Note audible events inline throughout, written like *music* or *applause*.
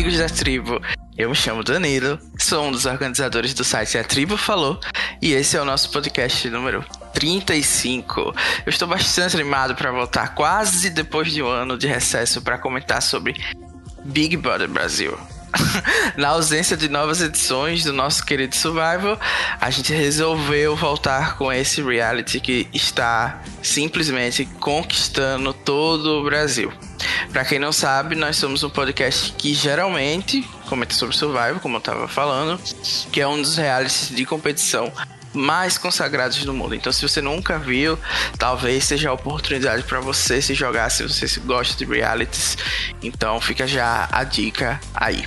amigos da tribo. Eu me chamo Danilo, sou um dos organizadores do site A Tribo Falou e esse é o nosso podcast número 35. Eu estou bastante animado para voltar quase depois de um ano de recesso para comentar sobre Big Brother Brasil. *laughs* Na ausência de novas edições do nosso querido Survival, a gente resolveu voltar com esse reality que está simplesmente conquistando todo o Brasil. Para quem não sabe, nós somos um podcast que geralmente comenta sobre Survival, como eu estava falando, que é um dos realities de competição mais consagrados do mundo. Então, se você nunca viu, talvez seja a oportunidade para você se jogar se você gosta de realities. Então, fica já a dica aí.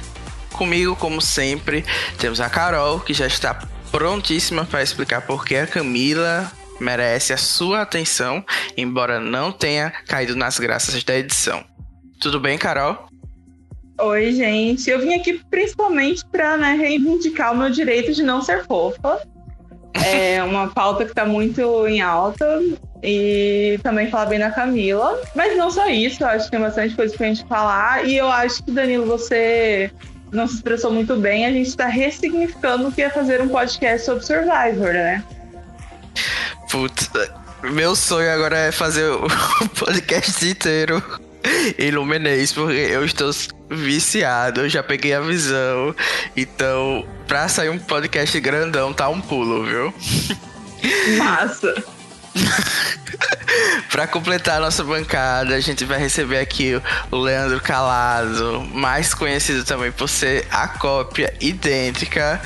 Comigo, como sempre, temos a Carol, que já está prontíssima para explicar por que a Camila merece a sua atenção, embora não tenha caído nas graças da edição. Tudo bem, Carol? Oi, gente. Eu vim aqui principalmente para né, reivindicar o meu direito de não ser fofa. É uma pauta que está muito em alta e também falar bem da Camila. Mas não só isso, eu acho que tem bastante coisa pra gente falar. E eu acho que, Danilo, você não se expressou muito bem, a gente está ressignificando o que é fazer um podcast sobre Survivor, né? Putz, meu sonho agora é fazer o *laughs* podcast inteiro Lumenês, porque eu estou viciado, eu já peguei a visão. Então, pra sair um podcast grandão, tá um pulo, viu? Massa! *laughs* para completar a nossa bancada, a gente vai receber aqui o Leandro Calado, mais conhecido também por ser a cópia idêntica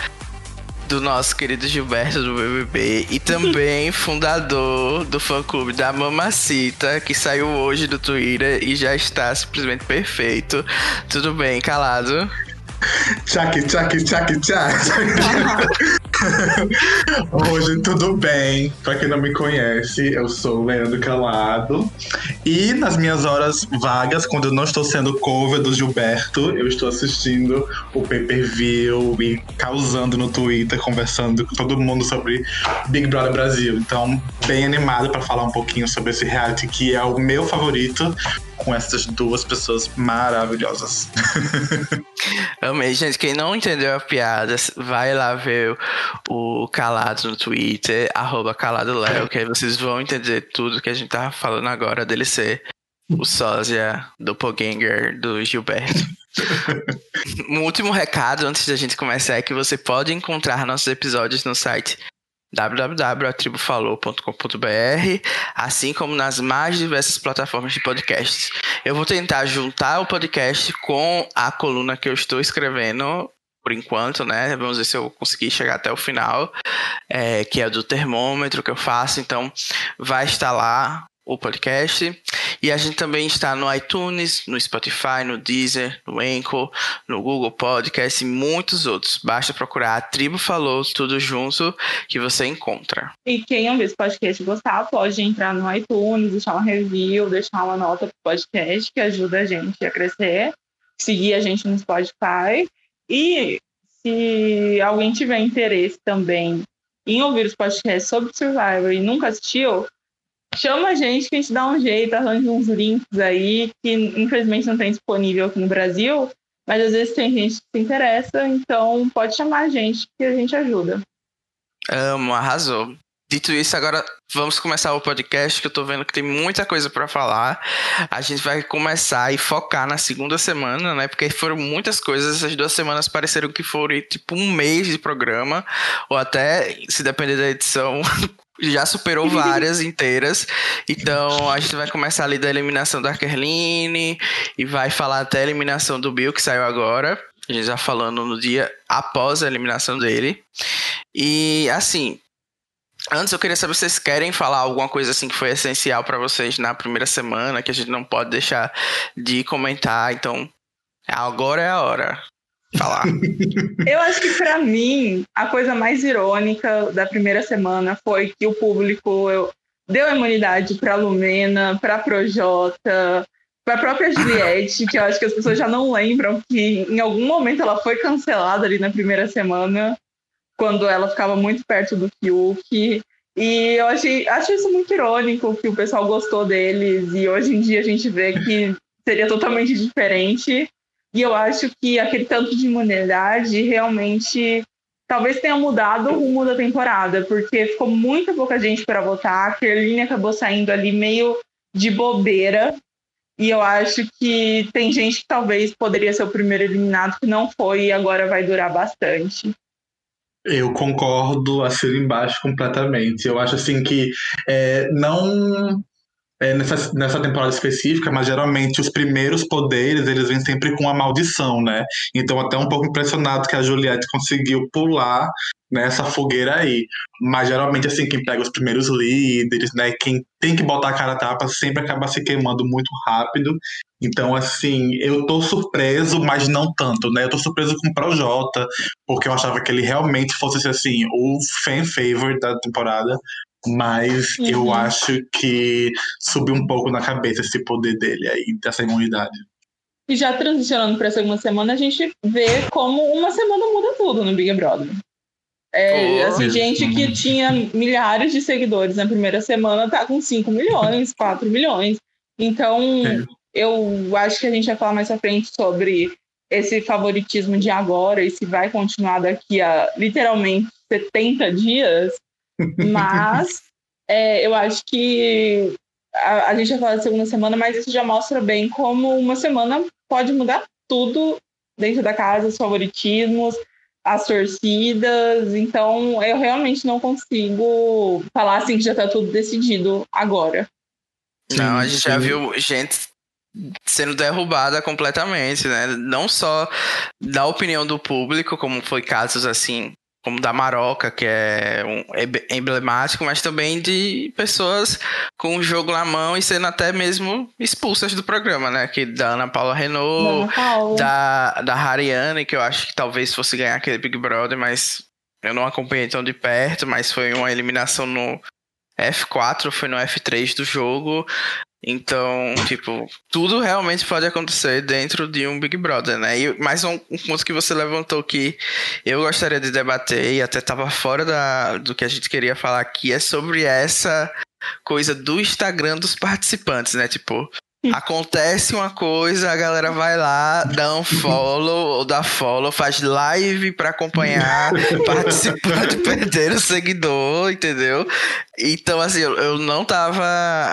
do nosso querido Gilberto do BBB e também *laughs* fundador do fã-clube da Mamacita, que saiu hoje do Twitter e já está simplesmente perfeito. Tudo bem, Calado? Tchak, tchak, tchak, tchak. *laughs* Hoje tudo bem. Pra quem não me conhece, eu sou o Leandro Calado. E nas minhas horas vagas, quando eu não estou sendo cover do Gilberto, eu estou assistindo o pay-per-view e causando no Twitter, conversando com todo mundo sobre Big Brother Brasil. Então, bem animado para falar um pouquinho sobre esse reality que é o meu favorito, com essas duas pessoas maravilhosas. *laughs* Amei, gente. Quem não entendeu a piada, vai lá ver o Calado no Twitter, arroba CaladoLéo, que aí vocês vão entender tudo que a gente tava falando agora dele ser o sósia do Poganger do Gilberto. *laughs* um último recado antes da gente começar é que você pode encontrar nossos episódios no site www.atribufalou.com.br, assim como nas mais diversas plataformas de podcasts. Eu vou tentar juntar o podcast com a coluna que eu estou escrevendo por enquanto, né? Vamos ver se eu conseguir chegar até o final, é, que é do termômetro que eu faço. Então, vai estar lá o podcast. E a gente também está no iTunes, no Spotify, no Deezer, no Anchor, no Google Podcast e muitos outros. Basta procurar a Tribo Falou tudo junto que você encontra. E quem ouvir esse podcast gostar, pode entrar no iTunes, deixar uma review, deixar uma nota pro podcast, que ajuda a gente a crescer. Seguir a gente no Spotify. E se alguém tiver interesse também em ouvir os podcasts sobre Survivor e nunca assistiu, chama a gente que a gente dá um jeito, arranja uns links aí que infelizmente não tem disponível aqui no Brasil, mas às vezes tem gente que se interessa, então pode chamar a gente que a gente ajuda. Amo, arrasou. Dito isso, agora vamos começar o podcast, que eu tô vendo que tem muita coisa para falar. A gente vai começar e focar na segunda semana, né? Porque foram muitas coisas. Essas duas semanas pareceram que foram tipo um mês de programa, ou até, se depender da edição, *laughs* já superou várias *laughs* inteiras. Então a gente vai começar ali da eliminação da Kerline e vai falar até a eliminação do Bill, que saiu agora. A gente já falando no dia após a eliminação dele. E assim, Antes eu queria saber se vocês querem falar alguma coisa assim que foi essencial para vocês na primeira semana, que a gente não pode deixar de comentar. Então, agora é a hora. Falar. *laughs* eu acho que para mim a coisa mais irônica da primeira semana foi que o público eu, deu imunidade para Lumena, para Projota, para a própria Juliette, que eu acho que as pessoas já não lembram que em algum momento ela foi cancelada ali na primeira semana quando ela ficava muito perto do Fiuk. E eu achei, acho isso muito irônico, que o pessoal gostou deles, e hoje em dia a gente vê que seria totalmente diferente. E eu acho que aquele tanto de imunidade realmente talvez tenha mudado o rumo da temporada, porque ficou muito pouca gente para votar. A Kerline acabou saindo ali meio de bobeira. E eu acho que tem gente que talvez poderia ser o primeiro eliminado que não foi e agora vai durar bastante. Eu concordo, assino embaixo completamente. Eu acho assim que é, não é, nessa, nessa temporada específica, mas geralmente os primeiros poderes eles vêm sempre com a maldição, né? Então até um pouco impressionado que a Juliette conseguiu pular nessa fogueira aí. Mas geralmente assim quem pega os primeiros líderes, né? Quem tem que botar a cara a tapa sempre acaba se queimando muito rápido. Então assim eu tô surpreso, mas não tanto, né? Eu tô surpreso com o Projota, porque eu achava que ele realmente fosse assim o fan favorite da temporada. Mas uhum. eu acho que subiu um pouco na cabeça esse poder dele aí, dessa imunidade. E já transicionando para a segunda semana, a gente vê como uma semana muda tudo no Big Brother. É, oh, assim, gente que tinha milhares de seguidores na primeira semana tá com 5 milhões, *laughs* 4 milhões. Então, é. eu acho que a gente vai falar mais à frente sobre esse favoritismo de agora e se vai continuar daqui a literalmente 70 dias. Mas *laughs* é, eu acho que a, a gente vai falar de segunda semana, mas isso já mostra bem como uma semana pode mudar tudo dentro da casa, os favoritismos, as torcidas. Então, eu realmente não consigo falar assim que já está tudo decidido agora. Não, a gente já viu gente sendo derrubada completamente, né? Não só da opinião do público, como foi casos assim como da Maroca, que é um emblemático, mas também de pessoas com o jogo na mão e sendo até mesmo expulsas do programa, né? Que da Ana Paula Renault, da, da Hariane, que eu acho que talvez fosse ganhar aquele Big Brother, mas eu não acompanhei tão de perto, mas foi uma eliminação no F4, foi no F3 do jogo. Então, tipo, tudo realmente pode acontecer dentro de um Big Brother, né? E mais um, um ponto que você levantou que eu gostaria de debater e até estava fora da, do que a gente queria falar aqui é sobre essa coisa do Instagram dos participantes, né? Tipo, Acontece uma coisa, a galera vai lá, dá um follow ou dá follow, faz live para acompanhar, *laughs* participar de perder o seguidor, entendeu? Então, assim, eu, eu, não tava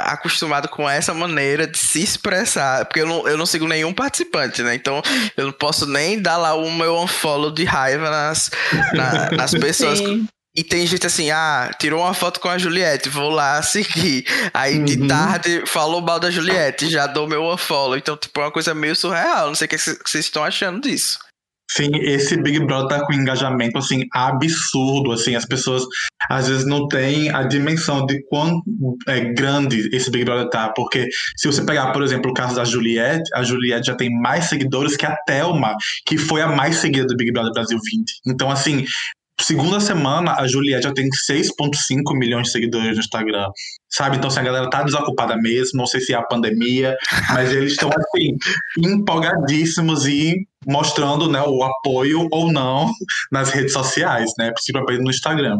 acostumado com essa maneira de se expressar, porque eu não, eu não sigo nenhum participante, né? Então, eu não posso nem dar lá o meu unfollow de raiva nas, na, nas pessoas. Sim. E tem gente assim, ah, tirou uma foto com a Juliette, vou lá seguir. Aí uhum. de tarde falou mal da Juliette, já dou meu unfollow. Então, tipo, é uma coisa meio surreal. Não sei o que vocês estão achando disso. Sim, esse Big Brother tá com engajamento, assim, absurdo, assim, as pessoas às vezes não têm a dimensão de quão é, grande esse Big Brother tá, porque se você pegar, por exemplo, o caso da Juliette, a Juliette já tem mais seguidores que a Thelma, que foi a mais seguida do Big Brother Brasil 20. Então, assim, Segunda semana, a Juliette já tem 6,5 milhões de seguidores no Instagram. Sabe? Então, se assim, a galera tá desocupada mesmo, não sei se é a pandemia, mas eles estão, assim, empolgadíssimos e mostrando né, o apoio ou não nas redes sociais, né? Principalmente no Instagram.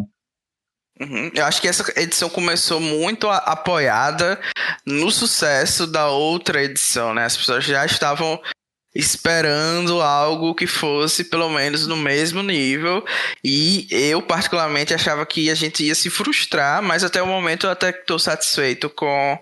Uhum. Eu acho que essa edição começou muito apoiada no sucesso da outra edição, né? As pessoas já estavam esperando algo que fosse pelo menos no mesmo nível e eu particularmente achava que a gente ia se frustrar, mas até o momento eu até estou satisfeito com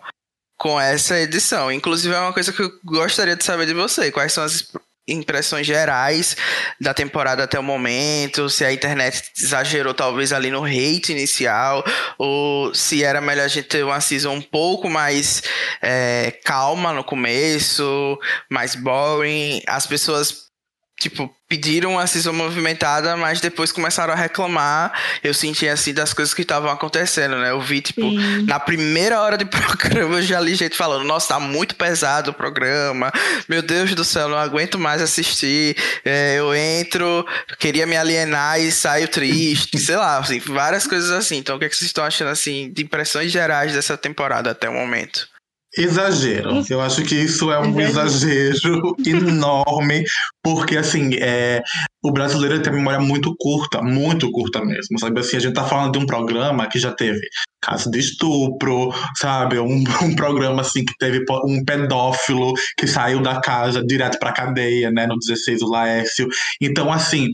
com essa edição. Inclusive é uma coisa que eu gostaria de saber de você, quais são as impressões gerais da temporada até o momento, se a internet exagerou talvez ali no hate inicial, ou se era melhor a gente ter uma season um pouco mais é, calma no começo, mais boring, as pessoas tipo, pediram a season movimentada, mas depois começaram a reclamar. Eu senti assim das coisas que estavam acontecendo, né? Eu vi, tipo, Sim. na primeira hora de *laughs* programa, eu já li gente falando: Nossa, tá muito pesado o programa. Meu Deus do céu, não aguento mais assistir. É, eu entro, queria me alienar e saio triste. *laughs* sei lá, assim, várias coisas assim. Então, o que, é que vocês estão achando, assim, de impressões gerais dessa temporada até o momento? Exagero. Eu acho que isso é um exagero *laughs* enorme, porque assim, é, o brasileiro tem memória muito curta, muito curta mesmo, sabe? Assim, a gente tá falando de um programa que já teve caso de estupro, sabe? Um, *laughs* um programa assim que teve um pedófilo que saiu da casa direto pra cadeia, né? No 16, o Laércio. Então, assim,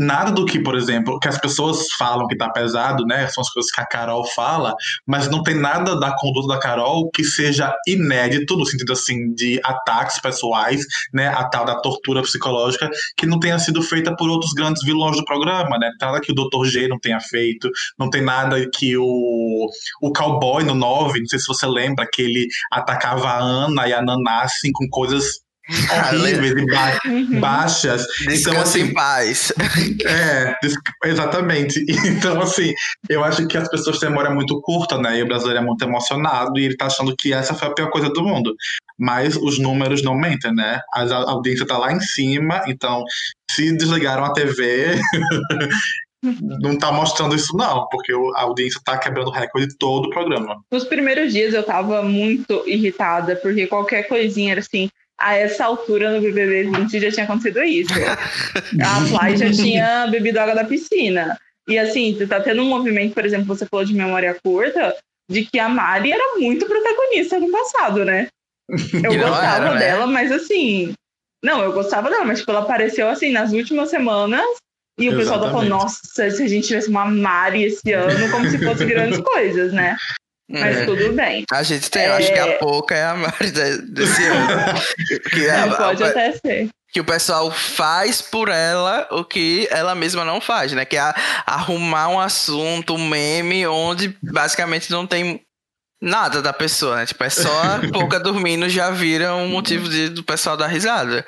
nada do que, por exemplo, que as pessoas falam que tá pesado, né? São as coisas que a Carol fala, mas não tem nada da conduta da Carol que seja inédito, no sentido assim, de ataques pessoais, né? A tal da tortura psicológica, que não tenha sido feita por outros grandes vilões do programa, né? Nada que o Dr. G não tenha feito, não tem nada que o, o cowboy no 9, não sei se você lembra, que ele atacava a Ana e a Naná, assim, com coisas horríveis e ba uhum. baixas. Descansa então, assim, em paz. É, exatamente. *laughs* Então, assim, eu acho que as pessoas têm memória muito curta, né? E o brasileiro é muito emocionado e ele tá achando que essa foi a pior coisa do mundo. Mas os números não mentem, né? A audiência tá lá em cima, então se desligaram a TV. *laughs* não tá mostrando isso, não, porque a audiência tá quebrando o recorde todo o programa. Nos primeiros dias eu tava muito irritada, porque qualquer coisinha era assim, a essa altura no BBB 20 já tinha acontecido isso. A Fly já tinha bebido água da piscina. E assim, tá tendo um movimento, por exemplo, você falou de memória curta, de que a Mari era muito protagonista no passado, né? *laughs* Eu gostava era, né? dela, mas assim. Não, eu gostava dela, mas tipo, ela apareceu assim nas últimas semanas e o Exatamente. pessoal tá falando, nossa, se a gente tivesse uma Mari esse ano, como se fosse grandes *laughs* coisas, né? Mas é. tudo bem. A gente tem, é... eu acho que a é. pouca é a Mari desse ano. que é, pode a, até ser. Que o pessoal faz por ela o que ela mesma não faz, né? Que é arrumar um assunto, um meme, onde basicamente não tem nada da pessoa, né? Tipo, é só a *laughs* pouca dormindo já vira um motivo de, do pessoal dar risada.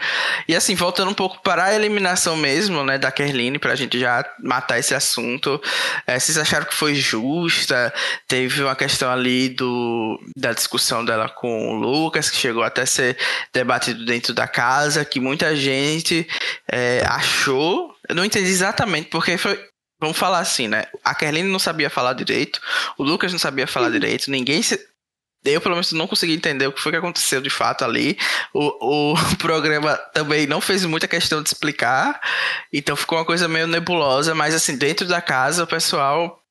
E assim, voltando um pouco para a eliminação mesmo, né, da Kerline, pra gente já matar esse assunto. É, vocês acharam que foi justa? Teve uma questão ali do, da discussão dela com o Lucas, que chegou até a ser debatido dentro da casa, que muita gente é, achou. Eu não entendi exatamente porque foi, Vamos falar assim, né? A Kerline não sabia falar direito, o Lucas não sabia falar uhum. direito, ninguém se. Eu, pelo menos, não consegui entender o que foi que aconteceu de fato ali. O, o *laughs* programa também não fez muita questão de explicar, então ficou uma coisa meio nebulosa, mas assim, dentro da casa o pessoal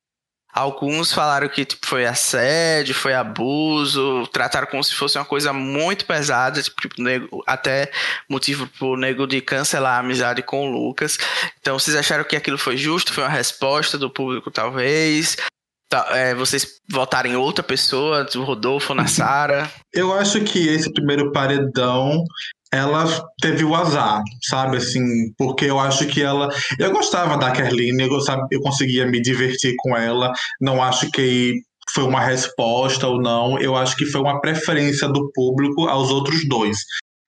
Alguns falaram que tipo, foi assédio, foi abuso, trataram como se fosse uma coisa muito pesada, tipo, nego, até motivo pro nego de cancelar a amizade com o Lucas. Então, vocês acharam que aquilo foi justo? Foi uma resposta do público, talvez? Tá, é, vocês votarem outra pessoa, o Rodolfo na Sara? Eu acho que esse primeiro paredão ela teve o azar, sabe? Assim, porque eu acho que ela. Eu gostava da Kerline, eu, eu conseguia me divertir com ela. Não acho que foi uma resposta ou não. Eu acho que foi uma preferência do público aos outros dois.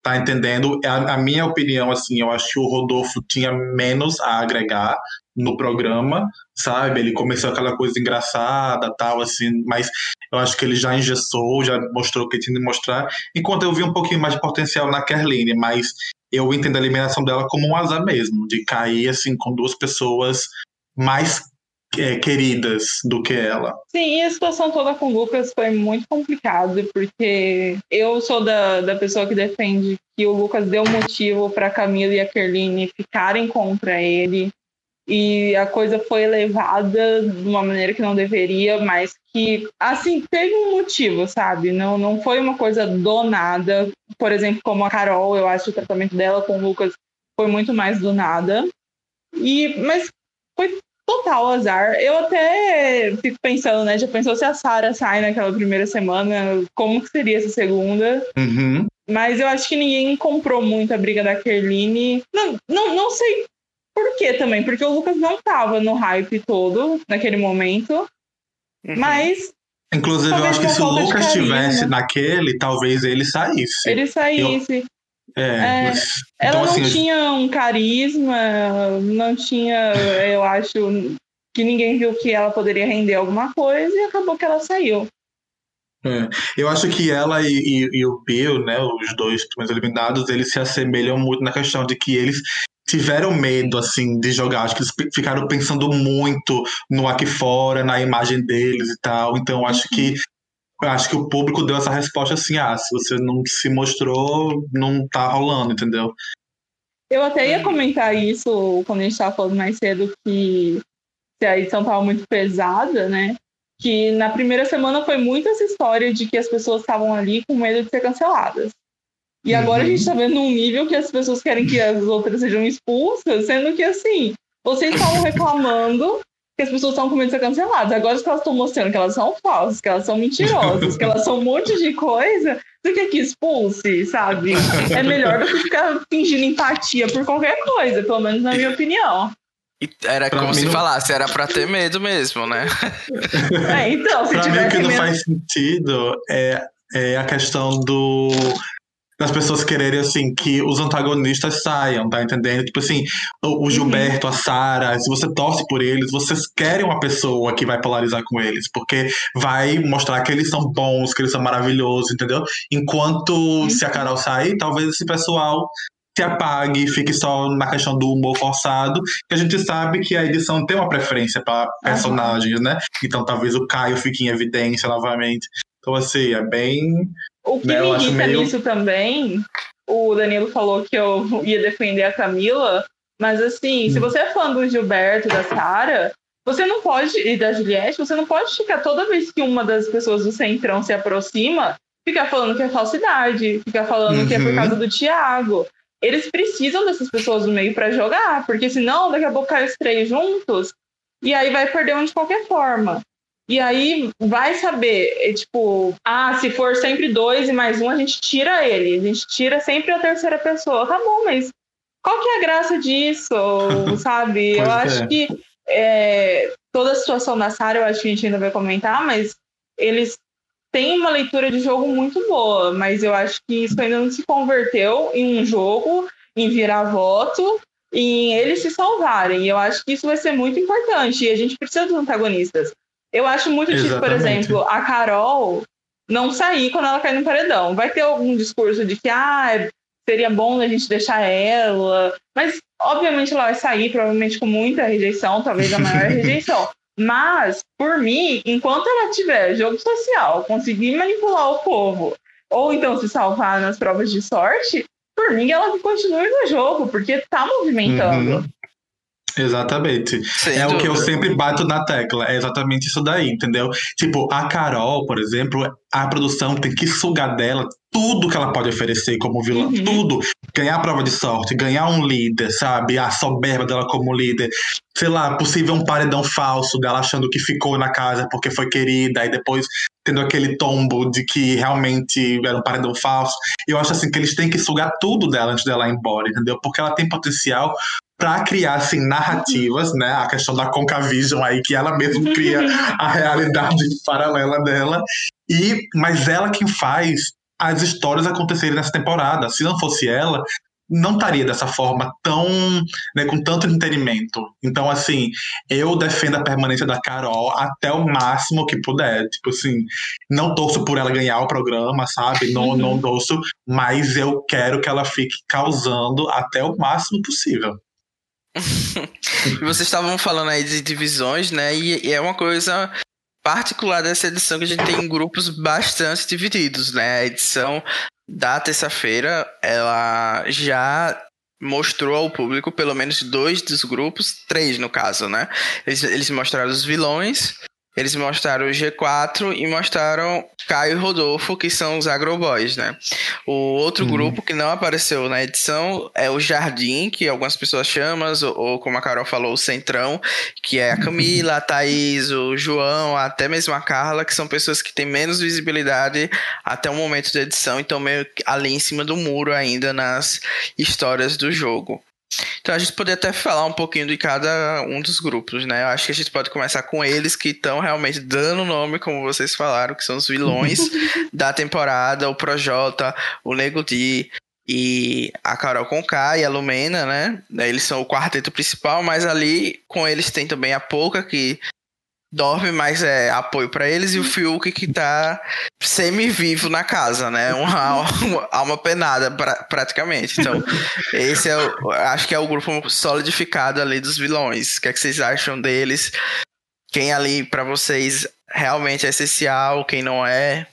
Tá entendendo? A, a minha opinião, assim, eu acho que o Rodolfo tinha menos a agregar no programa, sabe? Ele começou aquela coisa engraçada, tal, assim, mas eu acho que ele já engessou, já mostrou o que tinha de mostrar, enquanto eu vi um pouquinho mais de potencial na Kerline, mas eu entendo a eliminação dela como um azar mesmo, de cair, assim, com duas pessoas mais é, queridas do que ela. Sim, e a situação toda com o Lucas foi muito complicado, porque eu sou da, da pessoa que defende que o Lucas deu motivo para Camila e a Kerline ficarem contra ele e a coisa foi elevada de uma maneira que não deveria, mas que, assim, teve um motivo, sabe? Não, não foi uma coisa do nada. Por exemplo, como a Carol, eu acho que o tratamento dela com o Lucas foi muito mais do nada. E, mas foi total azar. Eu até fico pensando, né? Já pensou se a Sara sai naquela primeira semana? Como que seria essa segunda? Uhum. Mas eu acho que ninguém comprou muito a briga da Kerline. Não, não, não sei por quê também? Porque o Lucas não tava no hype todo naquele momento. Uhum. Mas. Inclusive, eu acho que se o Lucas estivesse naquele, talvez ele saísse. Ele saísse. Eu... É, é, mas... ela então, não assim, tinha um carisma, não tinha, eu acho, que ninguém viu que ela poderia render alguma coisa e acabou que ela saiu. É. Eu acho que ela e, e, e, o Bill, né, os dois primeiros eliminados, eles se assemelham muito na questão de que eles tiveram medo, assim, de jogar. Acho que eles ficaram pensando muito no aqui fora, na imagem deles e tal. Então, acho que eu acho que o público deu essa resposta assim: ah, se você não se mostrou, não tá rolando, entendeu? Eu até ia comentar isso quando a gente estava falando mais cedo que se a edição estava muito pesada, né? Que na primeira semana foi muito essa história de que as pessoas estavam ali com medo de ser canceladas. E agora uhum. a gente está vendo um nível que as pessoas querem que as outras sejam expulsas, sendo que assim, vocês estavam reclamando que as pessoas estão com medo de ser canceladas. Agora que elas estão mostrando que elas são falsas, que elas são mentirosas, que elas são um monte de coisa, você quer que expulse, sabe? É melhor do que ficar fingindo empatia por qualquer coisa, pelo menos na minha opinião. Era pra como se não... falasse, era pra ter medo mesmo, né? É, então, se pra mim, o que não medo... faz sentido é, é a questão do das pessoas quererem, assim, que os antagonistas saiam, tá entendendo? Tipo assim, o, o uhum. Gilberto, uhum. a Sara, se você torce por eles, vocês querem uma pessoa que vai polarizar com eles, porque vai mostrar que eles são bons, que eles são maravilhosos, entendeu? Enquanto uhum. se a Carol sair, talvez esse pessoal se apague, fique só na questão do humor forçado, que a gente sabe que a edição tem uma preferência para personagens, uhum. né? Então talvez o Caio fique em evidência novamente. Então, assim, é bem o que né, me irrita meio... nisso também, o Danilo falou que eu ia defender a Camila, mas assim, hum. se você é fã do Gilberto, da Sara, você não pode, e da Juliette, você não pode ficar toda vez que uma das pessoas do Centrão se aproxima, ficar falando que é falsidade, ficar falando uhum. que é por uhum. causa do Thiago. Eles precisam dessas pessoas no meio para jogar, porque senão daqui a pouco cai os três juntos e aí vai perder um de qualquer forma. E aí vai saber, é, tipo, ah, se for sempre dois e mais um, a gente tira ele. A gente tira sempre a terceira pessoa. Tá bom, mas qual que é a graça disso? *laughs* sabe? eu é. acho que é, toda a situação da Sarah, eu acho que a gente ainda vai comentar, mas eles têm uma leitura de jogo muito boa, mas eu acho que isso ainda não se converteu em um jogo, em virar voto, em eles se salvarem. Eu acho que isso vai ser muito importante. E a gente precisa dos antagonistas. Eu acho muito difícil, por exemplo, a Carol não sair quando ela cai no paredão. Vai ter algum discurso de que ah, seria bom a gente deixar ela, mas obviamente ela vai sair, provavelmente com muita rejeição, talvez a maior *laughs* rejeição. Mas, por mim, enquanto ela tiver jogo social, conseguir manipular o povo, ou então se salvar nas provas de sorte, por mim ela continue no jogo, porque tá movimentando. Uhum. Exatamente. Sem é dúvida. o que eu sempre bato na tecla. É exatamente isso daí, entendeu? Tipo, a Carol, por exemplo, a produção tem que sugar dela tudo que ela pode oferecer como vilã. Uhum. Tudo. Ganhar a prova de sorte, ganhar um líder, sabe? A soberba dela como líder. Sei lá, possível um paredão falso dela achando que ficou na casa porque foi querida e depois tendo aquele tombo de que realmente era um paredão falso. Eu acho assim que eles têm que sugar tudo dela antes dela ir embora, entendeu? Porque ela tem potencial para criar assim narrativas, né? A questão da Concavision aí que ela mesma cria a realidade *laughs* paralela dela e mas ela quem faz as histórias acontecerem nessa temporada. Se não fosse ela, não estaria dessa forma tão, né, com tanto entretenimento. Então, assim, eu defendo a permanência da Carol até o máximo que puder. Tipo assim, não torço por ela ganhar o programa, sabe? Não, uhum. não torço, mas eu quero que ela fique causando até o máximo possível. *laughs* Vocês estavam falando aí de divisões, né? E, e, é uma coisa particular dessa edição que a gente tem grupos bastante divididos, né? A edição da terça-feira, ela já mostrou ao público pelo menos dois dos grupos, três no caso, né? Eles, eles mostraram os vilões eles mostraram o G4 e mostraram Caio e Rodolfo, que são os agroboys, né? O outro uhum. grupo que não apareceu na edição é o Jardim, que algumas pessoas chamam, ou, ou, como a Carol falou, o Centrão, que é a Camila, a Thaís, o João, até mesmo a Carla, que são pessoas que têm menos visibilidade até o momento da edição, então meio ali em cima do muro ainda nas histórias do jogo. Então a gente poderia até falar um pouquinho de cada um dos grupos, né? Eu acho que a gente pode começar com eles que estão realmente dando nome, como vocês falaram, que são os vilões *laughs* da temporada, o Projota, o Nego Di e a Carol Conká e a Lumena, né? Eles são o quarteto principal, mas ali com eles tem também a Pouca, que dorme, mas é apoio para eles, e o Fiuk que tá semi-vivo na casa, né? Uma, uma alma penada, pra, praticamente. Então, esse é o, acho que é o grupo solidificado ali dos vilões. O que, é que vocês acham deles? Quem ali para vocês realmente é essencial, quem não é.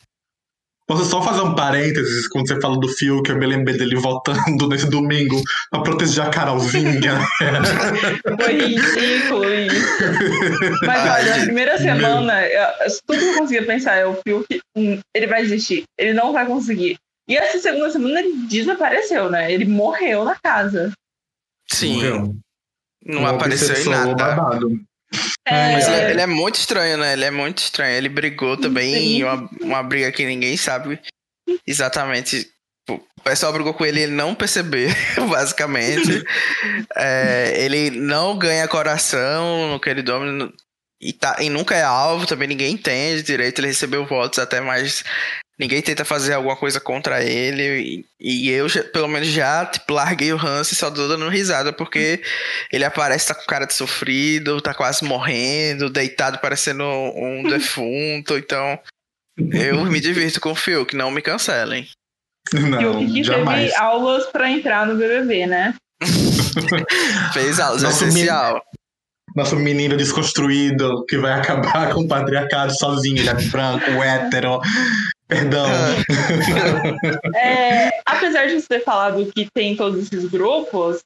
Posso só fazer um parênteses quando você fala do Fio, que eu me lembrei dele voltando nesse domingo pra proteger a Carolzinha. *laughs* Foi ridículo isso. Mas olha, na primeira semana, eu, tudo que eu conseguia pensar é o Fio que hum, ele vai desistir, ele não vai conseguir. E essa segunda semana ele desapareceu, né? Ele morreu na casa. Sim. Morreu. Não Uma apareceu em nada. babado. É, Mas ele, ele é muito estranho, né? Ele é muito estranho. Ele brigou também Sim. em uma, uma briga que ninguém sabe exatamente. O pessoal brigou com ele e ele não percebeu, *laughs* basicamente. É, ele não ganha coração no que ele domina. E, tá, e nunca é alvo, também ninguém entende direito. Ele recebeu votos até, mas ninguém tenta fazer alguma coisa contra ele. E, e eu, já- pelo menos, já tipo, larguei o Hans e só tô dando risada, porque ele aparece, tá com cara de sofrido, tá quase morrendo, deitado parecendo um *laughs* defunto. Então, eu me divirto com o Phil, que não me cancelem. Não, que jamais. teve aulas pra entrar no BBB, né? *laughs* Fez aulas, é Nosso essencial. Nosso menino desconstruído que vai acabar com o patriarcado sozinho. Ele é branco, hétero. Perdão. *laughs* É, apesar de você ter falado que tem todos esses grupos,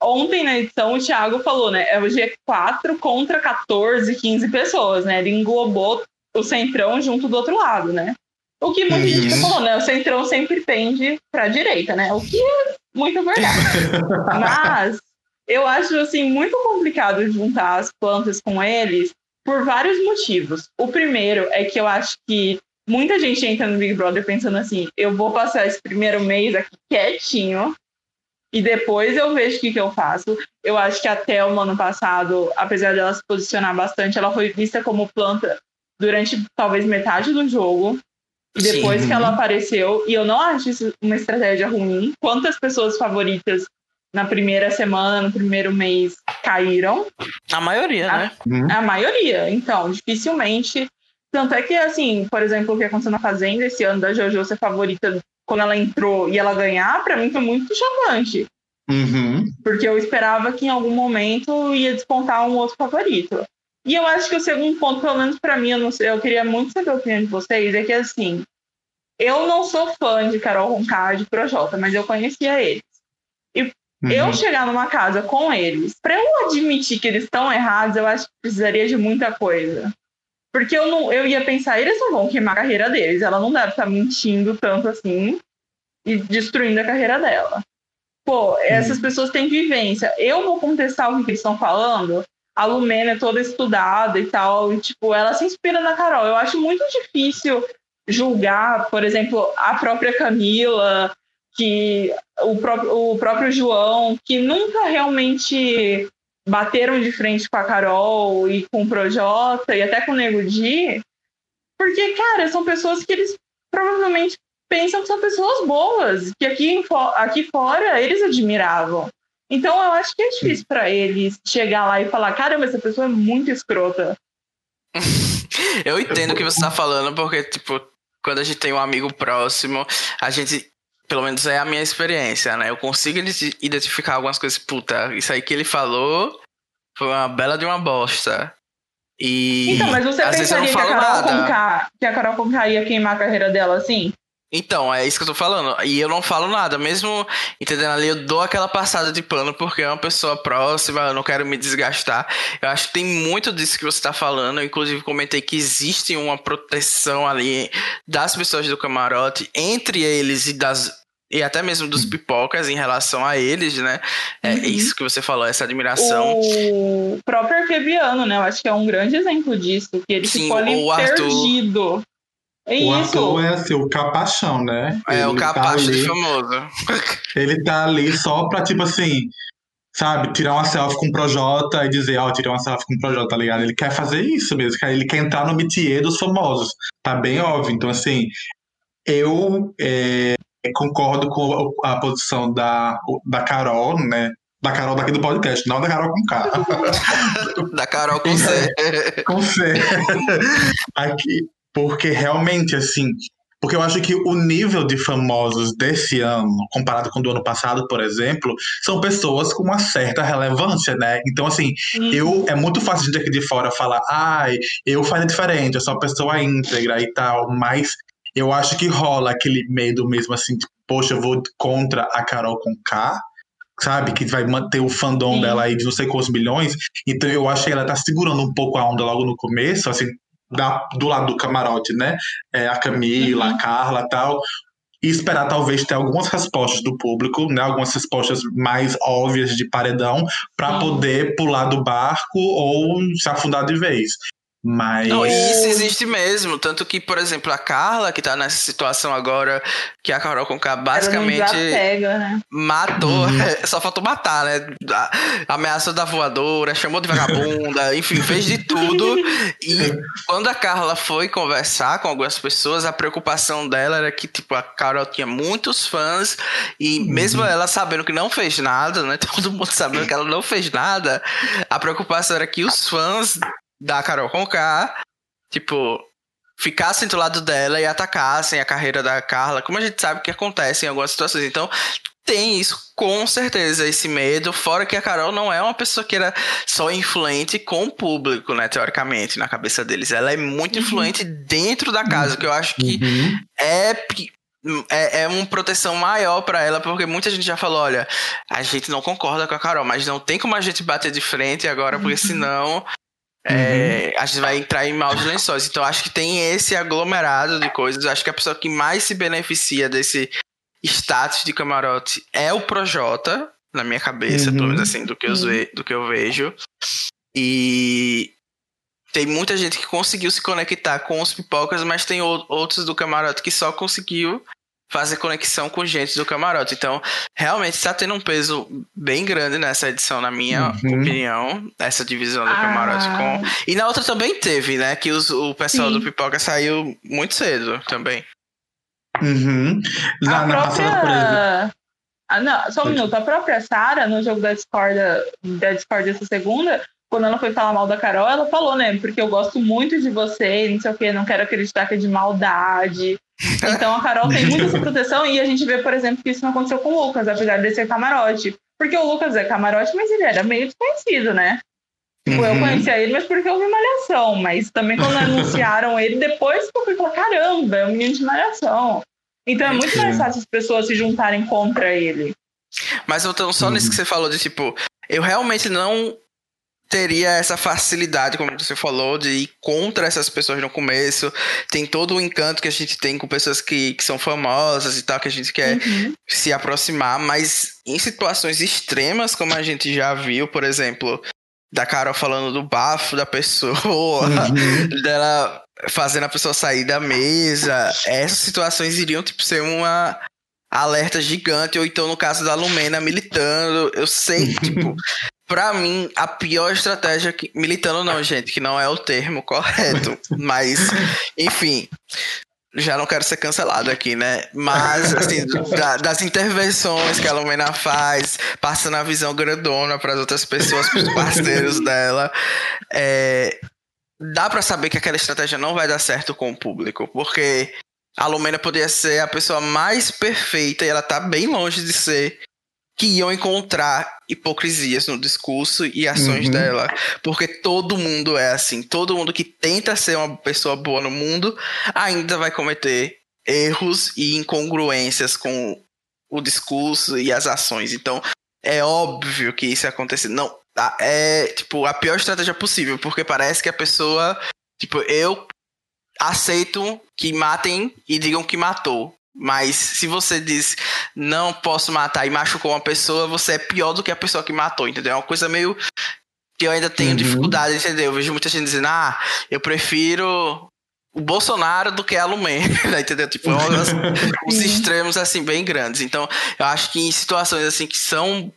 ontem na edição o Thiago falou, né? É o G4 contra 14, 15 pessoas, né? Ele englobou o Centrão junto do outro lado, né? O que muita gente Uhum. falou, né? O Centrão sempre pende pra direita, né? O que é muito verdade. *laughs* Mas eu acho assim muito complicado juntar as plantas com eles por vários motivos. O primeiro é que eu acho que muita gente entra no Big Brother pensando assim: eu vou passar esse primeiro mês aqui quietinho e depois eu vejo o que, que eu faço. Eu acho que até o ano passado, apesar dela se posicionar bastante, ela foi vista como planta durante talvez metade do jogo. E depois Sim. que ela apareceu, e eu não acho isso uma estratégia ruim. Quantas pessoas favoritas na primeira semana, no primeiro mês, caíram? A maioria, Ah, né? Hum. A maioria. Então, dificilmente. Tanto é que, assim, por exemplo, o que aconteceu na Fazenda esse ano da JoJo ser favorita quando ela entrou e ela ganhar, pra mim foi muito chocante. Uhum. Porque eu esperava que em algum momento ia despontar um outro favorito. E eu acho que o segundo ponto, pelo menos pra mim, eu não sei, eu queria muito saber a opinião de vocês, é que assim, eu não sou fã de Carol e de Projota, mas eu conhecia eles. Uhum. Eu chegar numa casa com eles, pra eu admitir que eles estão errados, eu acho que precisaria de muita coisa. Porque eu não, eu ia pensar, eles não vão queimar a carreira deles, ela não deve estar mentindo tanto assim e destruindo a carreira dela. Pô, essas pessoas têm vivência. Eu vou contestar o que eles estão falando. A Lumena é toda estudada e tal, e, tipo, ela se inspira na Carol. Eu acho muito difícil julgar, por exemplo, a própria Camila, que o próprio, o próprio João, que nunca realmente bateram de frente com a Carol e com o Projota e até com o Nego Di, porque, cara, são pessoas que eles provavelmente pensam que são pessoas boas, que aqui, aqui fora eles admiravam. Então eu acho que é difícil pra eles chegar lá e falar, caramba, essa pessoa é muito escrota. *laughs* Eu entendo o que você tá falando, porque, tipo, quando a gente tem um amigo próximo, a gente. Pelo menos é a minha experiência, né? Eu consigo identi- identificar algumas coisas. Puta, isso aí que ele falou foi uma bela de uma bosta. E. Então, mas você pensaria que a, Carol. Conká, que a Carol Conká ia queimar a carreira dela assim? Então, é isso que eu tô falando. E eu não falo nada, mesmo entendendo ali, eu dou aquela passada de pano porque é uma pessoa próxima, eu não quero me desgastar. Eu acho que tem muito disso que você tá falando. Eu, inclusive, comentei que existe uma proteção ali das pessoas do camarote, entre eles e das. E até mesmo dos pipocas em relação a eles, né? É Uhum. isso que você falou, essa admiração. O próprio Arquebiano, né? Eu acho que é um grande exemplo disso, que ele Sim, ficou ali o Arthur. perdido. É O isso. Arthur é assim, o capachão, né? É, o Ele tá capacho ali- de famoso. *laughs* Ele tá ali só pra, tipo assim, sabe, tirar uma selfie com o Projota e dizer, ó, tirei uma selfie com o Projota, tá ligado? Ele quer fazer isso mesmo, cara. ele quer entrar no métier dos famosos. Tá bem óbvio. Então, assim, eu é, concordo com a, a posição da, da Carol, né? Da Carol daqui do podcast, não da Carol com K. *laughs* da Carol com C. *laughs* com C. Aqui. Porque realmente, assim, Porque eu acho que o nível de famosos desse ano, comparado com o do ano passado, por exemplo, são pessoas com uma certa relevância, né? Então, assim, uhum. eu é muito fácil de aqui de fora falar, ai, eu faço diferente, eu sou uma pessoa íntegra e tal, mas eu acho que rola aquele medo mesmo assim, de, poxa, eu vou contra a Carol com K, sabe? Que vai manter o fandom Sim. dela aí de não sei quantos milhões. Então eu acho que ela tá segurando um pouco a onda logo no começo, assim, da, do lado do camarote, né? É, a Camila, uhum. a Carla e tal. E esperar talvez ter algumas respostas do público, né? Algumas respostas mais óbvias de paredão, para poder pular do barco ou se afundar de vez. Mas. Não, isso existe mesmo. Tanto que, por exemplo, a Carla, que tá nessa situação agora, que a Carol Conká basicamente. Pega, né? Matou. Uhum. *laughs* Só faltou matar, né? Ameaçou da voadora, chamou de vagabunda, *laughs* enfim, fez de tudo. E quando a Carla foi conversar com algumas pessoas, a preocupação dela era que, tipo, a Carol tinha muitos fãs e uhum. mesmo ela sabendo que não fez nada, né? *laughs* Todo mundo sabendo que ela não fez nada, a preocupação era que os fãs da Carol Conká, tipo, ficassem do lado dela e atacassem a carreira da Carla, como a gente sabe que acontece em algumas situações. Então, tem isso, com certeza, esse medo. Fora que a Carol não é uma pessoa que era só influente com o público, né? Teoricamente, na cabeça deles. Ela é muito uhum. influente dentro da casa, que eu acho que uhum. é, é, é uma proteção maior para ela, porque muita gente já falou: olha, a gente não concorda com a Carol, mas não tem como a gente bater de frente agora, porque uhum. senão é, uhum. a gente vai entrar em maus lençóis. Então acho que tem esse aglomerado de coisas. Acho que a pessoa que mais se beneficia desse status de camarote é o Projota, na minha cabeça, uhum. pelo menos assim, do que, eu, uhum. do que eu vejo. E tem muita gente que conseguiu se conectar com os pipocas, mas tem outros do camarote que só conseguiu fazer conexão com gente do camarote. Então, realmente está tendo um peso bem grande nessa edição, na minha uhum. opinião, essa divisão do ah. camarote com. E na outra também teve, né? Que os, o pessoal Sim. do Pipoca saiu muito cedo também. Uhum. Na, a na própria... Ah, não, só um minuto. A própria Sara, no jogo da Discord, da Discord essa segunda, quando ela foi falar mal da Carol, ela falou, né? Porque eu gosto muito de você, não sei o quê, não quero acreditar que é de maldade. Então a Carol tem muita essa *laughs* proteção e a gente vê, por exemplo, que isso não aconteceu com o Lucas, apesar de ser camarote. Porque o Lucas é camarote, mas ele era meio desconhecido, né? Tipo, uhum. eu conhecia ele, mas porque eu vi malhação. Mas também quando *laughs* anunciaram ele, depois eu fui falar, caramba, é um menino de malhação. Então é muito mais fácil as pessoas se juntarem contra ele. Mas voltando só uhum. nisso que você falou de tipo, eu realmente não teria essa facilidade, como você falou, de ir contra essas pessoas no começo. Tem todo o encanto que a gente tem com pessoas que, que são famosas e tal, que a gente quer uhum. se aproximar, mas em situações extremas, como a gente já viu, por exemplo, da Carol falando do bafo da pessoa, uhum. *laughs* dela fazendo a pessoa sair da mesa, essas situações iriam tipo ser uma alerta gigante, ou então no caso da Lumena militando, eu sei, tipo, *laughs* Pra mim, a pior estratégia que. Militando não, gente, que não é o termo correto. Mas, enfim. Já não quero ser cancelado aqui, né? Mas, assim, da, das intervenções que a Lumena faz, passando a visão grandona para as outras pessoas, para os parceiros dela, é, dá para saber que aquela estratégia não vai dar certo com o público, porque a Lumena poderia ser a pessoa mais perfeita e ela tá bem longe de ser que iam encontrar hipocrisias no discurso e ações uhum. dela, porque todo mundo é assim, todo mundo que tenta ser uma pessoa boa no mundo ainda vai cometer erros e incongruências com o discurso e as ações. Então, é óbvio que isso acontece. Não, é tipo a pior estratégia possível, porque parece que a pessoa, tipo, eu aceito que matem e digam que matou. Mas se você diz não posso matar e machucou uma pessoa, você é pior do que a pessoa que matou, entendeu? É uma coisa meio que eu ainda tenho uhum. dificuldade, entendeu? Eu vejo muita gente dizendo, ah, eu prefiro o Bolsonaro do que a Lumena, *laughs* entendeu? Tipo, é *laughs* os extremos assim bem grandes. Então, eu acho que em situações assim que são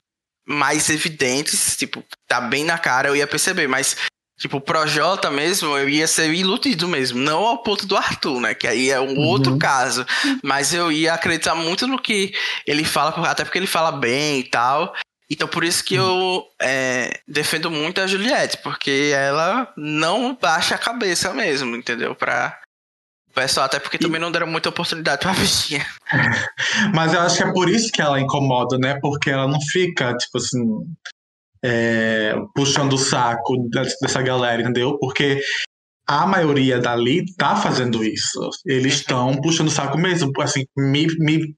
mais evidentes, tipo, tá bem na cara, eu ia perceber, mas Tipo, o Projota mesmo, eu ia ser iludido mesmo. Não ao ponto do Arthur, né? Que aí é um uhum. outro caso. Mas eu ia acreditar muito no que ele fala, até porque ele fala bem e tal. Então, por isso que eu é, defendo muito a Juliette, porque ela não baixa a cabeça mesmo, entendeu? Pra, pessoal, até porque também não deram muita oportunidade pra bichinha. *laughs* Mas eu acho que é por isso que ela incomoda, né? Porque ela não fica, tipo assim, é, puxando o saco dessa galera, entendeu? Porque a maioria dali tá fazendo isso. Eles estão uhum. puxando o saco mesmo. Assim, me, me,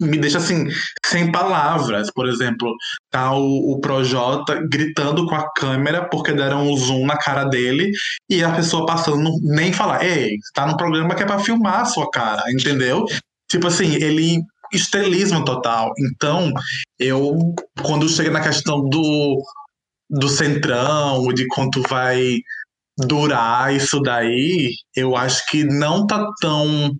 me deixa assim, sem palavras. Por exemplo, tá o, o Projota gritando com a câmera porque deram um zoom na cara dele e a pessoa passando nem falar, ei, tá no programa que é pra filmar a sua cara, entendeu? Tipo assim, ele estrelismo total. Então, eu, quando chega na questão do, do centrão, de quanto vai durar isso daí, eu acho que não tá tão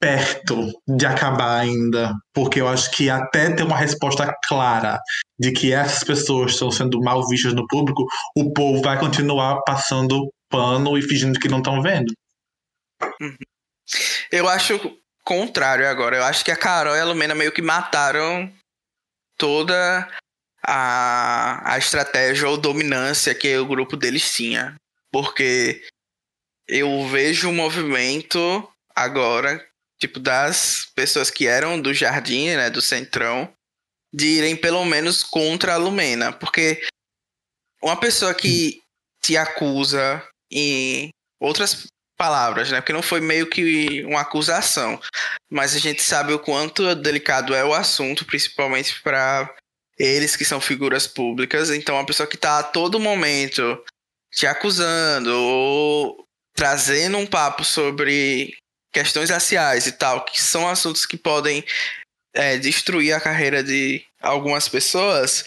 perto de acabar ainda, porque eu acho que até ter uma resposta clara de que essas pessoas estão sendo mal vistas no público, o povo vai continuar passando pano e fingindo que não estão vendo. Uhum. Eu acho contrário agora. Eu acho que a Carol e a Lumena meio que mataram toda a, a estratégia ou dominância que o grupo deles tinha. Porque eu vejo o movimento agora, tipo, das pessoas que eram do jardim, né, do centrão, de irem pelo menos contra a Lumena. Porque uma pessoa que te acusa em outras palavras, né? Porque não foi meio que uma acusação, mas a gente sabe o quanto delicado é o assunto, principalmente para eles que são figuras públicas. Então, uma pessoa que está a todo momento te acusando ou trazendo um papo sobre questões raciais e tal, que são assuntos que podem é, destruir a carreira de algumas pessoas,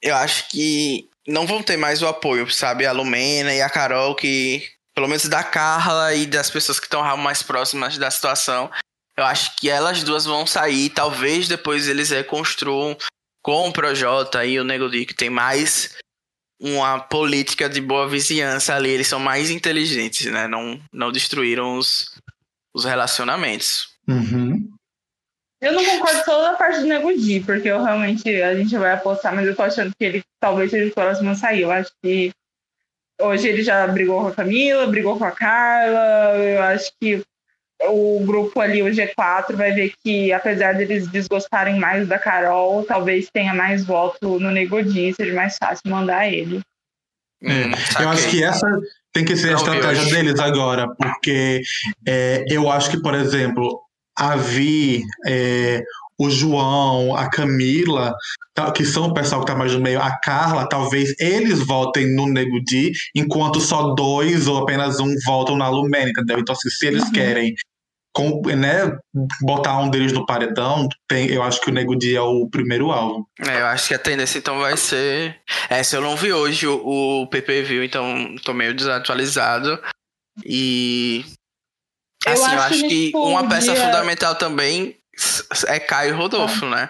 eu acho que não vão ter mais o apoio, sabe? A Lumena e a Carol, que pelo menos da Carla e das pessoas que estão mais próximas da situação, eu acho que elas duas vão sair. Talvez depois eles reconstruam com o Projota e o Nego Di, que tem mais uma política de boa vizinhança ali. Eles são mais inteligentes, né? Não, não destruíram os, os relacionamentos. Uhum. Eu não concordo toda a parte do Nego Di, porque eu realmente, a gente vai apostar, mas eu tô achando que ele talvez seja o próximo a sair. Eu acho que Hoje ele já brigou com a Camila, brigou com a Carla. Eu acho que o grupo ali, o G4, vai ver que, apesar deles desgostarem mais da Carol, talvez tenha mais voto no Negodinho, seja mais fácil mandar ele. É, eu acho que essa tem que ser a estratégia deles agora, porque é, eu acho que, por exemplo, a Vi, é, o João, a Camila, que são o pessoal que está mais no meio, a Carla, talvez eles votem no Nego Di, enquanto só dois ou apenas um votam na Lumena, entendeu? Então, assim, se eles uhum. querem com, né, botar um deles no paredão, tem, eu acho que o Nego Di é o primeiro alvo. É, eu acho que a tendência então vai ser. Essa eu não vi hoje o, o PPV, então tô meio desatualizado. E. Assim, eu acho, eu acho que, que uma peça fundamental também é Caio Rodolfo, né?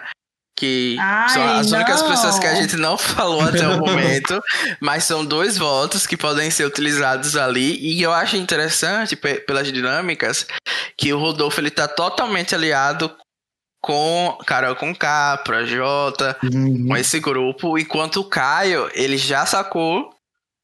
Que Ai, são as não. únicas pessoas que a gente não falou até o *laughs* momento, mas são dois votos que podem ser utilizados ali. E eu acho interessante, pelas dinâmicas, que o Rodolfo ele tá totalmente aliado com Carol com K, Projota, uhum. com esse grupo, enquanto o Caio, ele já sacou,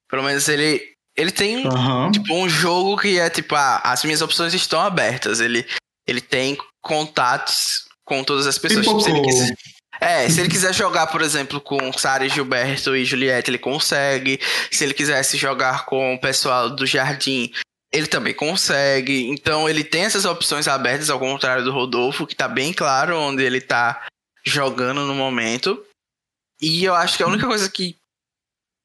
pelo menos ele ele tem uhum. tipo um jogo que é tipo, ah, as minhas opções estão abertas. Ele ele tem contatos com todas as pessoas. Tipo, se ele quiser, é, se ele quiser jogar, por exemplo, com Sara Gilberto e Juliette, ele consegue. Se ele quisesse jogar com o pessoal do Jardim, ele também consegue. Então ele tem essas opções abertas, ao contrário do Rodolfo, que tá bem claro onde ele tá jogando no momento. E eu acho que a única coisa que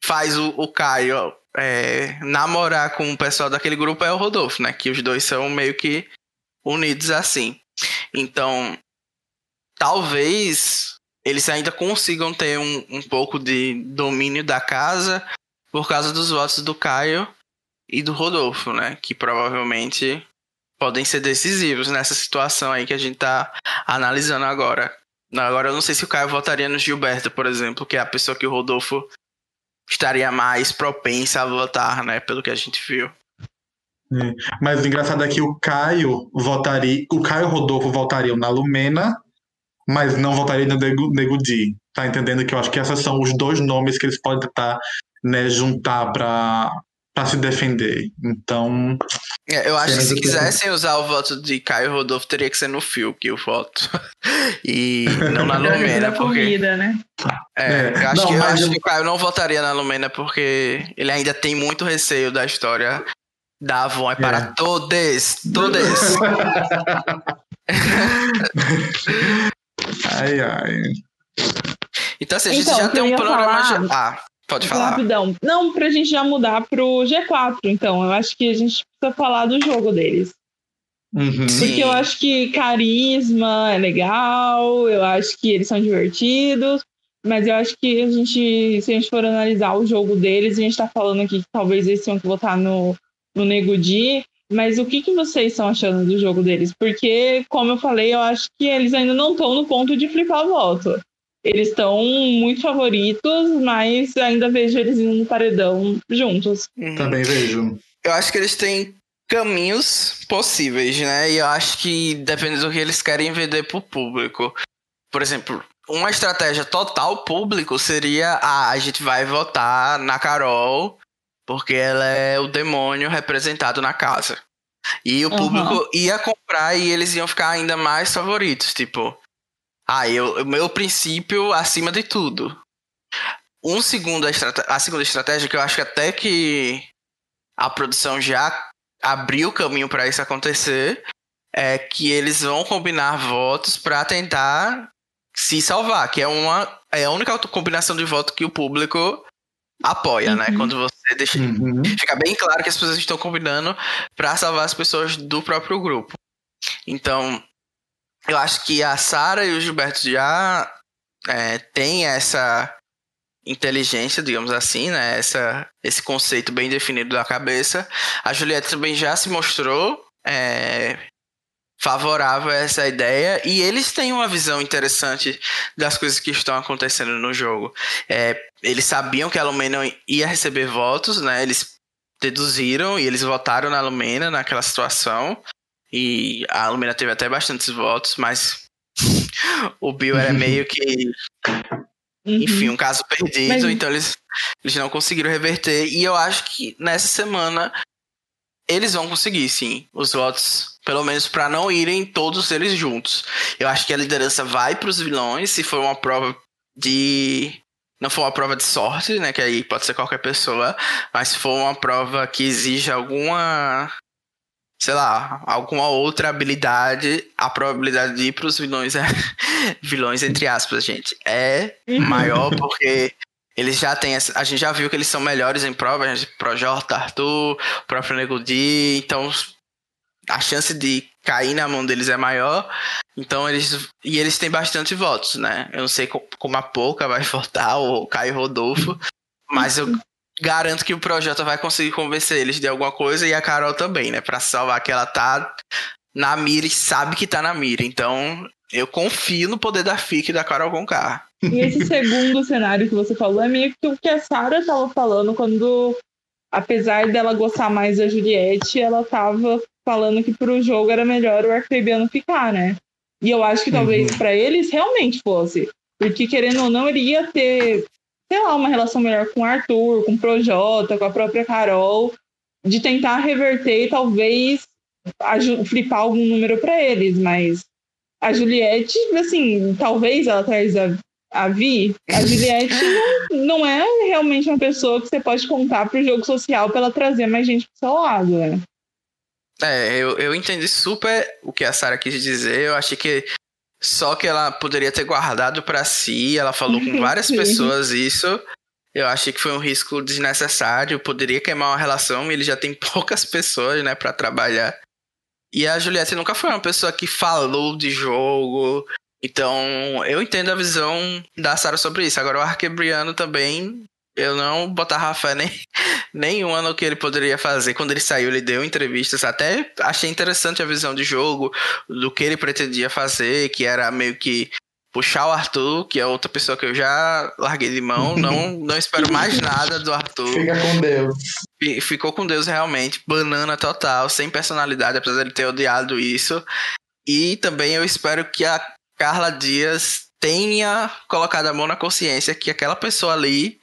faz o, o Caio é, namorar com o pessoal daquele grupo é o Rodolfo, né? Que os dois são meio que unidos assim. Então, talvez eles ainda consigam ter um, um pouco de domínio da casa por causa dos votos do Caio e do Rodolfo, né? Que provavelmente podem ser decisivos nessa situação aí que a gente tá analisando agora. Agora eu não sei se o Caio votaria no Gilberto, por exemplo, que é a pessoa que o Rodolfo estaria mais propensa a votar, né? Pelo que a gente viu. É. Mas o engraçado é que o Caio votaria. O Caio Rodolfo votariam na Lumena, mas não votaria no Nego, Nego Di. Tá entendendo que eu acho que esses são os dois nomes que eles podem tentar né, juntar para se defender. Então, É, eu acho que se que- quisessem usar o voto de Caio Rodolfo, teria que ser no Fiuk o voto. *laughs* E não na *laughs* Lumena, porque. corrida, né? É, É, eu acho, não, que, eu acho eu- que o Caio não votaria na Lumena porque ele ainda tem muito receio da história da Avon. É para É. todos, todos. *laughs* Ai, ai. Então, assim, a gente Então, já tem um ia panorama. falar- já- Ah, pode falar. Rapidão. Não, pra gente já mudar pro G4, então. Eu acho que a gente precisa falar do jogo deles. Uhum. Sim. Porque eu acho que carisma é legal, eu acho que eles são divertidos, mas eu acho que a gente, se a gente for analisar o jogo deles, a gente tá falando aqui que talvez eles tenham que votar no, no Nego Di, mas o que, que vocês estão achando do jogo deles? Porque, como eu falei, eu acho que eles ainda não estão no ponto de flipar voto. Eles estão muito favoritos, mas ainda vejo eles indo no paredão juntos. Uhum. Também vejo. Eu acho que eles têm caminhos possíveis, né? E eu acho que depende do que eles querem vender pro público. Por exemplo, uma estratégia total público seria: ah, a gente vai votar na Carol porque ela é o demônio representado na casa. E o Aham. público ia comprar e eles iam ficar ainda mais favoritos. Tipo, ah, eu, o meu princípio acima de tudo. Um segundo, a segunda estratégia que eu acho que até que a produção já abriu o caminho para isso acontecer é que eles vão combinar votos para tentar se salvar, que é uma é a única combinação de voto que o público apoia, né? Uhum. Quando você deixa Uhum. fica bem claro que as pessoas estão combinando para salvar as pessoas do próprio grupo. Então, eu acho que a Sara e o Gilberto já é, têm essa inteligência, digamos assim, né? Essa, esse conceito bem definido da cabeça. A Juliette também já se mostrou é, favorável a essa ideia e eles têm uma visão interessante das coisas que estão acontecendo no jogo. É, eles sabiam que a Lumena ia receber votos, né? Eles deduziram e eles votaram na Lumena naquela situação. E a Lumena teve até bastantes votos, mas *laughs* o Bill era meio que Uhum. enfim, um caso perdido, Mas- então eles, eles não conseguiram reverter. E eu acho que nessa semana eles vão conseguir, sim, os votos, pelo menos para não irem todos eles juntos. Eu acho que a liderança vai para os vilões, se for uma prova de. Não for uma prova de sorte, né? Que aí pode ser qualquer pessoa, mas se for uma prova que exija alguma. Sei lá, alguma outra habilidade, a probabilidade de ir para os vilões é. *laughs* vilões, entre aspas, gente, é Uhum. maior porque eles já têm. A gente já viu que eles são melhores em provas, a gente, Projota, Arthur, o próprio Nego Di, então a chance de cair na mão deles é maior. Então eles. E eles têm bastante votos, né? Eu não sei co- como a Pouca vai *laughs* votar, ou o Caio Rodolfo, mas eu garanto que o Projota vai conseguir convencer eles de alguma coisa e a Carol também, né? Pra salvar que ela tá na mira e sabe que tá na mira. Então eu confio no poder da FIC e da Carol Conká. E esse *laughs* segundo cenário que você falou é meio que o que a Sarah estava falando quando, apesar dela gostar mais da Juliette, ela estava falando que pro jogo era melhor o Arcrebiano ficar, né? E eu acho que talvez Uhum. pra eles realmente fosse. Porque, querendo ou não, ele ia ter, sei lá, uma relação melhor com o Arthur, com o Projota, com a própria Carol, de tentar reverter e talvez flipar algum número pra eles, mas a Juliette, assim, talvez ela traz a, a Vi, a Juliette *laughs* não, é realmente uma pessoa que você pode contar pro jogo social pra ela trazer mais gente pro seu lado, né? É, eu, eu entendi super o que a Sarah quis dizer. Eu achei que só que ela poderia ter guardado pra si. Ela falou com *laughs* várias pessoas isso. Eu achei que foi um risco desnecessário. Poderia queimar uma relação. Ele já tem *laughs* poucas pessoas, né, para trabalhar. E a Juliette nunca foi uma pessoa que falou de jogo. Então, eu entendo a visão da Sarah sobre isso. Agora, o Arquebriano também, eu não botava fé nem, *laughs* nenhuma no que ele poderia fazer. Quando ele saiu, ele deu entrevistas. Até achei interessante a visão de jogo, do que ele pretendia fazer, que era meio que puxar o Arthur, que é outra pessoa que eu já larguei de mão. *laughs* Não, não espero mais nada do Arthur. Fica com Deus. Fi- Ficou com Deus realmente, banana total, sem personalidade, apesar de ele ter odiado isso. E também eu espero que a Carla Dias tenha colocado a mão na consciência que aquela pessoa ali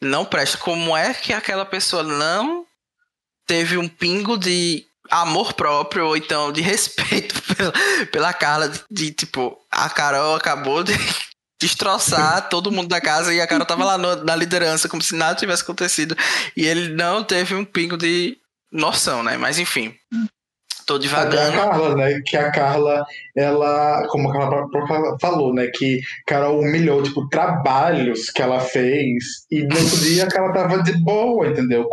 não presta. Como é que aquela pessoa não teve um pingo de amor próprio ou então de respeito *laughs* pela, pela Carla, de, de tipo, a Carol acabou de *laughs* destroçar todo mundo da casa e a Carol tava lá no, na liderança como se nada tivesse acontecido e ele não teve um pingo de noção, né? Mas enfim. Tô devagando. A Carla, né? Que a Carla, ela, como a Carla falou, né? Que Carol humilhou, tipo, trabalhos que ela fez e no outro dia a Carla tava de boa, entendeu?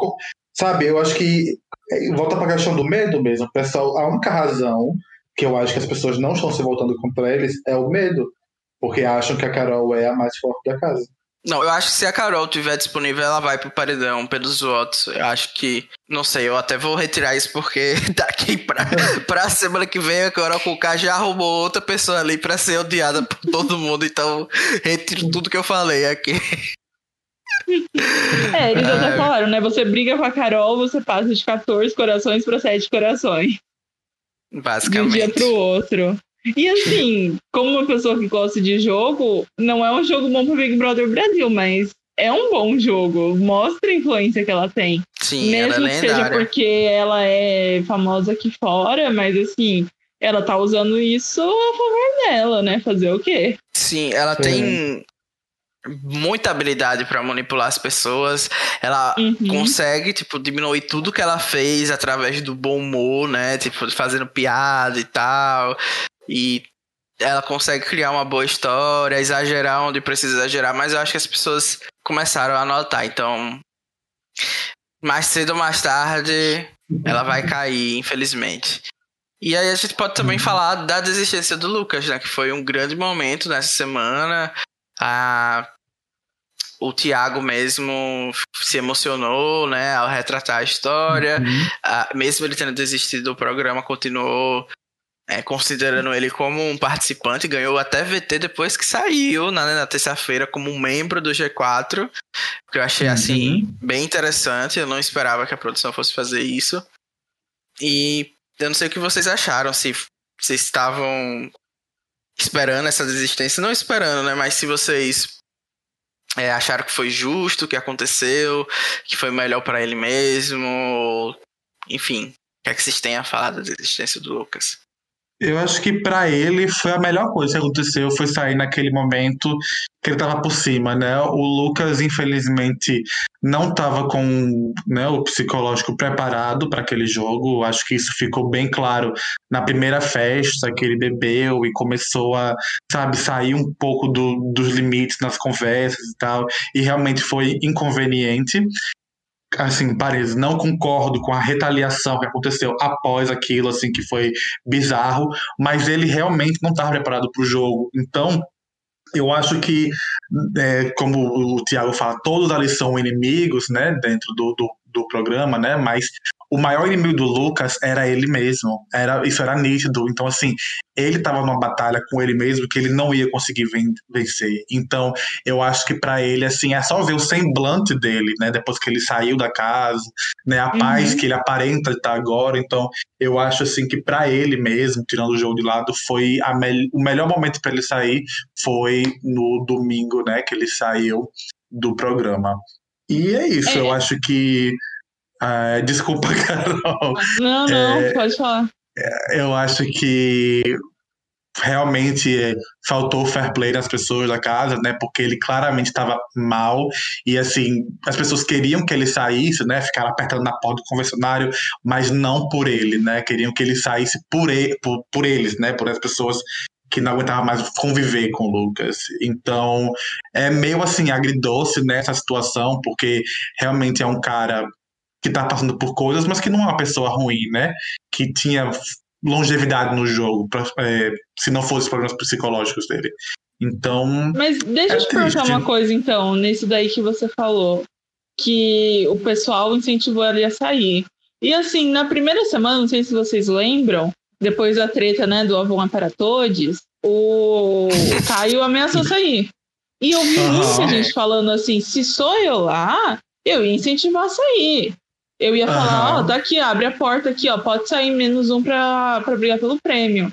Sabe, eu acho que é, volta pra questão do medo mesmo. Pessoal, a única razão que eu acho que as pessoas não estão se voltando contra eles é o medo. Porque acham que a Carol é a mais forte da casa. Não, eu acho que se a Carol tiver disponível, ela vai pro paredão pelos votos. Eu acho que. Não sei, eu até vou retirar isso porque *laughs* daqui pra, pra semana que vem a Carol K já arrumou outra pessoa ali pra ser odiada por todo mundo. Então, retiro tudo que eu falei aqui. É, eles até falaram, né? Você briga com a Carol, você passa de 14 corações para 7 corações. Basicamente. De um dia pro outro. E assim, como uma pessoa que gosta de jogo, não é um jogo bom pro Big Brother Brasil, mas é um bom jogo. Mostra a influência que ela tem. Sim, Mesmo ela é que seja porque ela é famosa aqui fora, mas assim, ela tá usando isso a favor dela, né? Fazer o quê? Sim, ela tem muita habilidade para manipular as pessoas. Ela uhum. consegue, tipo, diminuir tudo que ela fez através do bom humor, né? Tipo, fazendo piada e tal. E ela consegue criar uma boa história, exagerar onde precisa exagerar, mas eu acho que as pessoas começaram a notar. Então, mais cedo ou mais tarde, ela vai cair, infelizmente. E aí a gente pode também falar da desistência do Lucas, né? Que foi um grande momento nessa semana. A... O Thiago mesmo se emocionou, né, ao retratar a história. Uhum. A... Mesmo ele tendo desistido do programa, continuou é, considerando ele como um participante, ganhou até VT depois que saiu na, na terça-feira como um membro do G4, que eu achei assim uhum. bem interessante. Eu não esperava que a produção fosse fazer isso. E eu não sei o que vocês acharam, se vocês estavam esperando essa desistência, não esperando, né? Mas se vocês é, acharam que foi justo o que aconteceu, que foi melhor para ele mesmo, enfim, o que é que vocês têm a falar da desistência do Lucas? Eu acho que para ele foi a melhor coisa que aconteceu, foi sair naquele momento que ele estava por cima, né? O Lucas, infelizmente, não estava com né, o psicológico preparado para aquele jogo. Acho que isso ficou bem claro na primeira festa que ele bebeu e começou a, sabe, sair um pouco do, dos limites nas conversas e tal. E realmente foi inconveniente assim, Paris, não concordo com a retaliação que aconteceu após aquilo, assim, que foi bizarro, mas ele realmente não estava preparado para o jogo. Então, eu acho que, é, como o Tiago fala, todos ali são inimigos, né, dentro do, do, do programa, né, mas o maior inimigo do Lucas era ele mesmo. Era, isso era nítido. Então, assim, ele estava numa batalha com ele mesmo que ele não ia conseguir vencer. Então, eu acho que para ele, assim, é só ver o semblante dele, né? Depois que ele saiu da casa, né? A uhum. paz que ele aparenta estar agora. Então, eu acho, assim, que para ele mesmo, tirando o jogo de lado, foi me o melhor momento para ele sair foi no domingo, né? Que ele saiu do programa. E é isso, é. eu acho que ah, desculpa, *laughs* Carol. Não, não, é, pode falar. Eu acho que realmente é, faltou fair play nas pessoas da casa, né? Porque ele claramente estava mal e assim as pessoas queriam que ele saísse, né? Ficaram apertando na porta do convencionário, mas não por ele, né? Queriam que ele saísse por, ele, por, por eles, né? Por as pessoas que não aguentava mais conviver com o Lucas. Então é meio assim agridoce nessa situação, porque realmente é um cara que tá passando por coisas, mas que não é uma pessoa ruim, né? Que tinha longevidade no jogo, pra, é, se não fosse os problemas psicológicos dele. Então. Mas deixa é eu te perguntar uma coisa, então, nisso daí que você falou. Que o pessoal incentivou ele a sair. E assim, na primeira semana, não sei se vocês lembram, depois da treta, né, do Avon para Todos, o Caio ameaçou sair. E eu vi muita gente falando assim: se sou eu lá, eu ia incentivar a sair. Eu ia falar, ó, oh, tá aqui, abre a porta aqui, ó, pode sair menos um pra brigar pelo prêmio.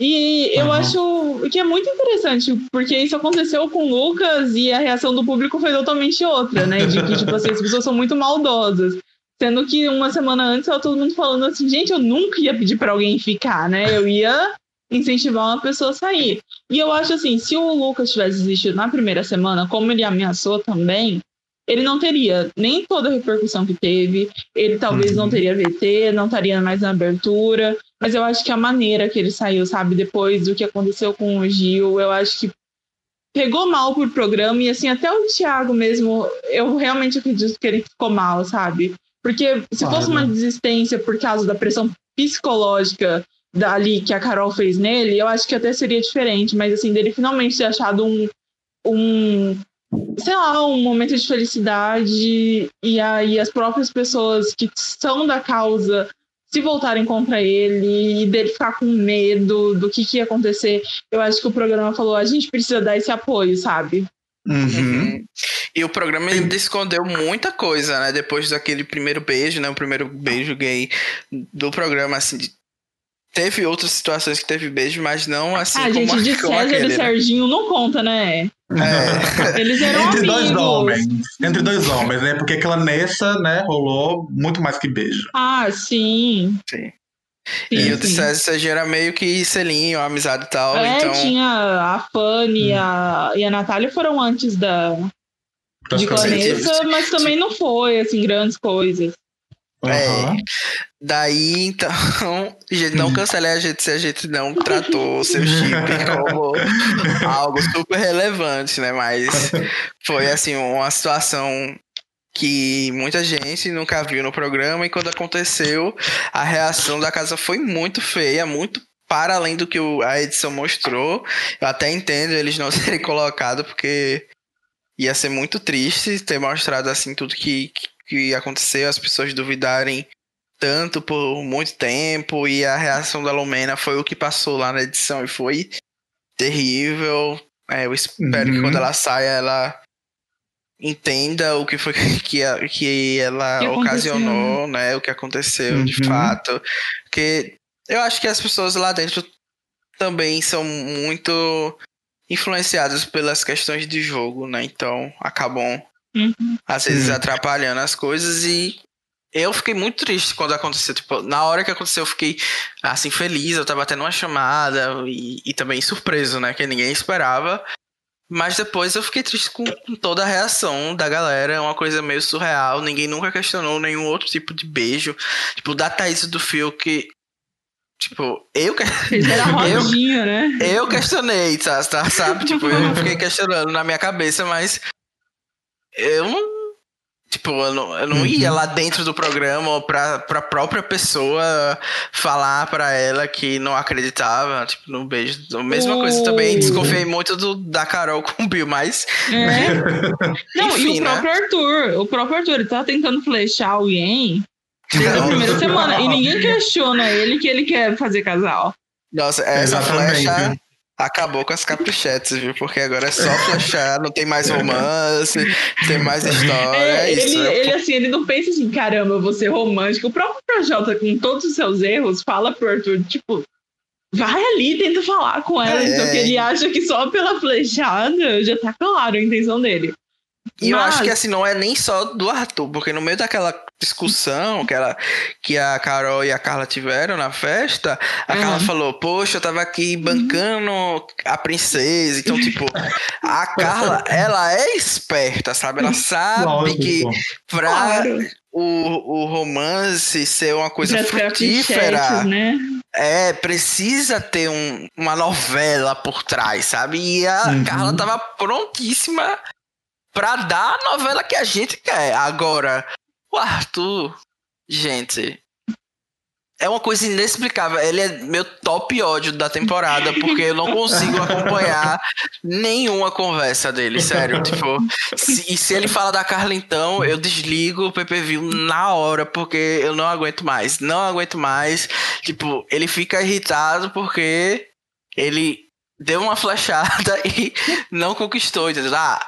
E eu acho que é muito interessante, porque isso aconteceu com o Lucas e a reação do público foi totalmente outra, né? De que, tipo assim, as pessoas são muito maldosas. Sendo que uma semana antes tava todo mundo falando assim, gente, eu nunca ia pedir para alguém ficar, né? Eu ia incentivar uma pessoa a sair. E eu acho assim, se o Lucas tivesse desistido na primeira semana, como ele ameaçou também, ele não teria nem toda a repercussão que teve, ele talvez uhum. não teria VT, não estaria mais na abertura, mas eu acho que a maneira que ele saiu, sabe, depois do que aconteceu com o Gil, eu acho que pegou mal pro programa e assim, até o Thiago mesmo, eu realmente acredito que ele ficou mal, sabe? Porque se claro. fosse uma desistência por causa da pressão psicológica dali que a Carol fez nele, eu acho que até seria diferente, mas assim, dele finalmente ter achado um, um sei lá, um momento de felicidade e aí as próprias pessoas que são da causa se voltarem contra ele e dele ficar com medo do que, que ia acontecer, eu acho que o programa falou, a gente precisa dar esse apoio, sabe? Uhum. uhum. E o programa ele escondeu muita coisa, né? Depois daquele primeiro beijo, né? O primeiro beijo gay do programa, assim, Teve outras situações que teve beijo, mas não assim ah, como gente, de *laughs* César aquele, e né? Serginho não conta, né? É. Eles eram Entre amigos. dois homens. Entre dois homens, né? Porque aquela Nessa, né, rolou muito mais que beijo. Ah, sim. Sim. Sim, e sim. o de César e Serginho era meio que selinho, amizade e tal. É, então... tinha a Fanny hum. a, e a Natália foram antes da de Vanessa, mas também não foi, assim, grandes coisas. Uhum. É. Daí, então, *laughs* gente, não cancele a gente se a gente não tratou o seu chip *laughs* como algo super relevante, né? Mas foi, assim, uma situação que muita gente nunca viu no programa e quando aconteceu, a reação da casa foi muito feia, muito para além do que a edição mostrou. Eu até entendo eles não *laughs* serem colocados, porque ia ser muito triste ter mostrado, assim, tudo que, que aconteceu, as pessoas duvidarem tanto por muito tempo e a reação da Lumena foi o que passou lá na edição e foi terrível. É, eu espero uhum. que quando ela saia ela entenda o que foi *laughs* que, a, que ela que ocasionou, né? O que aconteceu uhum. de fato. Porque eu acho que as pessoas lá dentro também são muito influenciadas pelas questões de jogo, né? Então acabam Uhum. Às vezes uhum. atrapalhando as coisas e eu fiquei muito triste quando aconteceu. Tipo, na hora que aconteceu, eu fiquei assim, feliz. Eu tava tendo uma chamada e, e também surpreso, né? Que ninguém esperava. Mas depois eu fiquei triste com, com, toda a reação da galera. É uma coisa meio surreal. Ninguém nunca questionou nenhum outro tipo de beijo. Tipo, da Thaís do Fio que. Tipo, eu. *laughs* *laughs* eu, rodinha, né? eu questionei, sabe? Tipo, eu fiquei questionando na minha cabeça, mas eu não. Tipo, eu não, eu não uhum. ia lá dentro do programa pra, pra própria pessoa falar pra ela que não acreditava, tipo, no beijo. A mesma coisa também, desconfiei muito do, da Carol com o Bill, mas. É. *laughs* Né? não, Enfim, e o próprio né? Arthur, o próprio Arthur, ele tá tentando flechar alguém desde a primeira semana. E ninguém questiona ele que ele quer fazer casal. Nossa, essa Exatamente. flecha acabou com as caprichetes, viu? Porque agora é só flechar, não tem mais romance, tem mais história. É, é isso, ele, ele, assim, ele não pensa assim, caramba, eu vou ser romântico. O próprio Projota, com todos os seus erros, fala pro Arthur, tipo, vai ali, tenta falar com ela. É. Então, que ele acha que só pela flechada já tá claro a intenção dele. E Mas... eu acho que assim, não é nem só do Arthur, porque no meio daquela discussão que, ela, que a Carol e a Carla tiveram na festa, a uhum. Carla falou, poxa, eu tava aqui bancando uhum. a princesa. Então, tipo, a Carla, *laughs* ela é esperta, sabe? Ela sabe Lógico. que pra claro. o, o romance ser uma coisa frutífera, né? é, precisa ter um, uma novela por trás, sabe? E a uhum. Carla tava prontíssima pra dar a novela que a gente quer. Agora, o Arthur, gente, é uma coisa inexplicável. Ele é meu top ódio da temporada, porque eu não consigo *laughs* acompanhar nenhuma conversa dele, sério. Tipo, se, e se ele fala da Carla, então, eu desligo o PPV na hora, porque eu não aguento mais. Não aguento mais. Tipo, ele fica irritado porque ele deu uma flechada *laughs* e não conquistou, entendeu? Ah,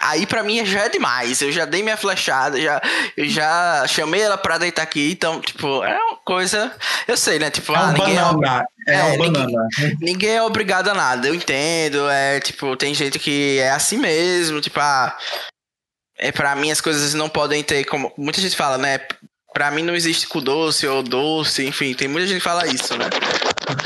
aí para mim já é demais. Eu já dei minha flechada, já, eu já chamei ela pra deitar aqui, então, tipo, é uma coisa. Eu sei, né? Tipo, é ah, ninguém banana. é, é, é ninguém, ninguém, é obrigado a nada, eu entendo. É tipo, tem gente que é assim mesmo, tipo, ah. É, pra mim as coisas não podem ter, como muita gente fala, né? Pra mim não existe cu doce ou doce, enfim, tem muita gente que fala isso, né?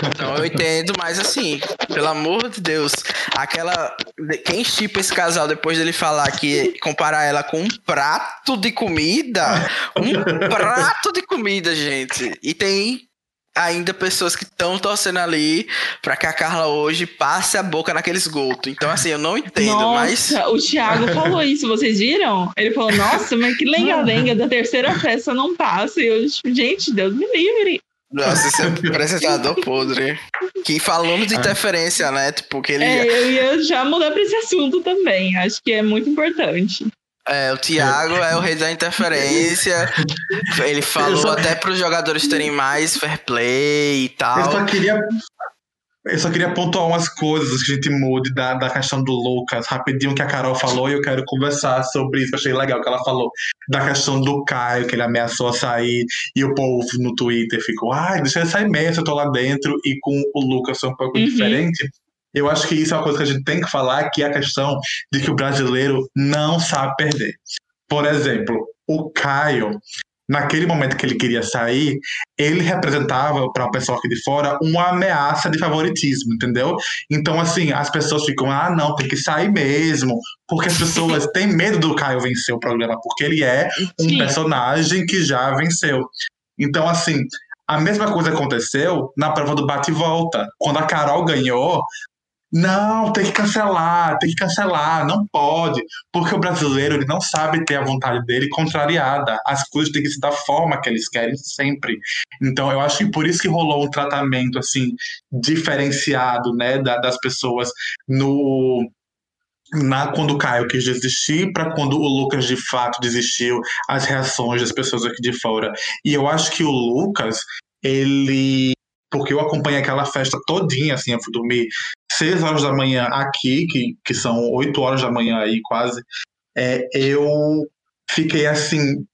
Então eu entendo, mas assim, pelo amor de Deus, aquela. Quem estipa esse casal depois dele falar que comparar ela com um prato de comida? Um prato de comida, gente. E tem ainda pessoas que estão torcendo ali para que a Carla hoje passe a boca naquele esgoto. Então, assim, eu não entendo, nossa, mas. O Thiago falou isso, vocês viram? Ele falou, nossa, mas que lenga-lenga da terceira festa não passa. E eu, tipo, gente, Deus me livre. Nossa, esse é *laughs* apresentador podre. Que falando de interferência, né? Tipo, que ele. É, eu ia já mudar pra esse assunto também. Acho que é muito importante. É, o Thiago é o rei da interferência. Ele falou só- até para os jogadores terem mais fair play e Eu tal. só queria. Eu só queria pontuar umas coisas que a gente mude da, da questão do Lucas, rapidinho que a Carol falou, e eu quero conversar sobre isso. Eu achei legal que ela falou da questão do Caio, que ele ameaçou a sair, e o povo no Twitter ficou, ai, deixa ele sair mesmo, eu tô lá dentro, e com o Lucas foi um pouco Uhum. diferente. Eu acho que isso é uma coisa que a gente tem que falar, que é a questão de que o brasileiro não sabe perder. Por exemplo, o Caio, naquele momento que ele queria sair, ele representava para o pessoal aqui de fora uma ameaça de favoritismo, entendeu? Então, assim, as pessoas ficam, ah, não, tem que sair mesmo, porque as pessoas têm medo do Caio vencer o programa, porque ele é um Sim. personagem que já venceu. Então, assim, a mesma coisa aconteceu na prova do bate e volta. Quando a Carol ganhou, não, tem que cancelar, tem que cancelar, não pode, porque o brasileiro ele não sabe ter a vontade dele contrariada. As coisas têm que ser da forma que eles querem sempre. Então, eu acho que por isso que rolou um tratamento assim diferenciado, né, da- das pessoas no na, quando o Caio quis desistir para quando o Lucas de fato desistiu, as reações das pessoas aqui de fora. E eu acho que o Lucas, ele. Porque eu acompanhei aquela festa todinha, assim, eu fui dormir seis horas da manhã aqui, que, que são oito horas da manhã aí quase. É, eu fiquei assim,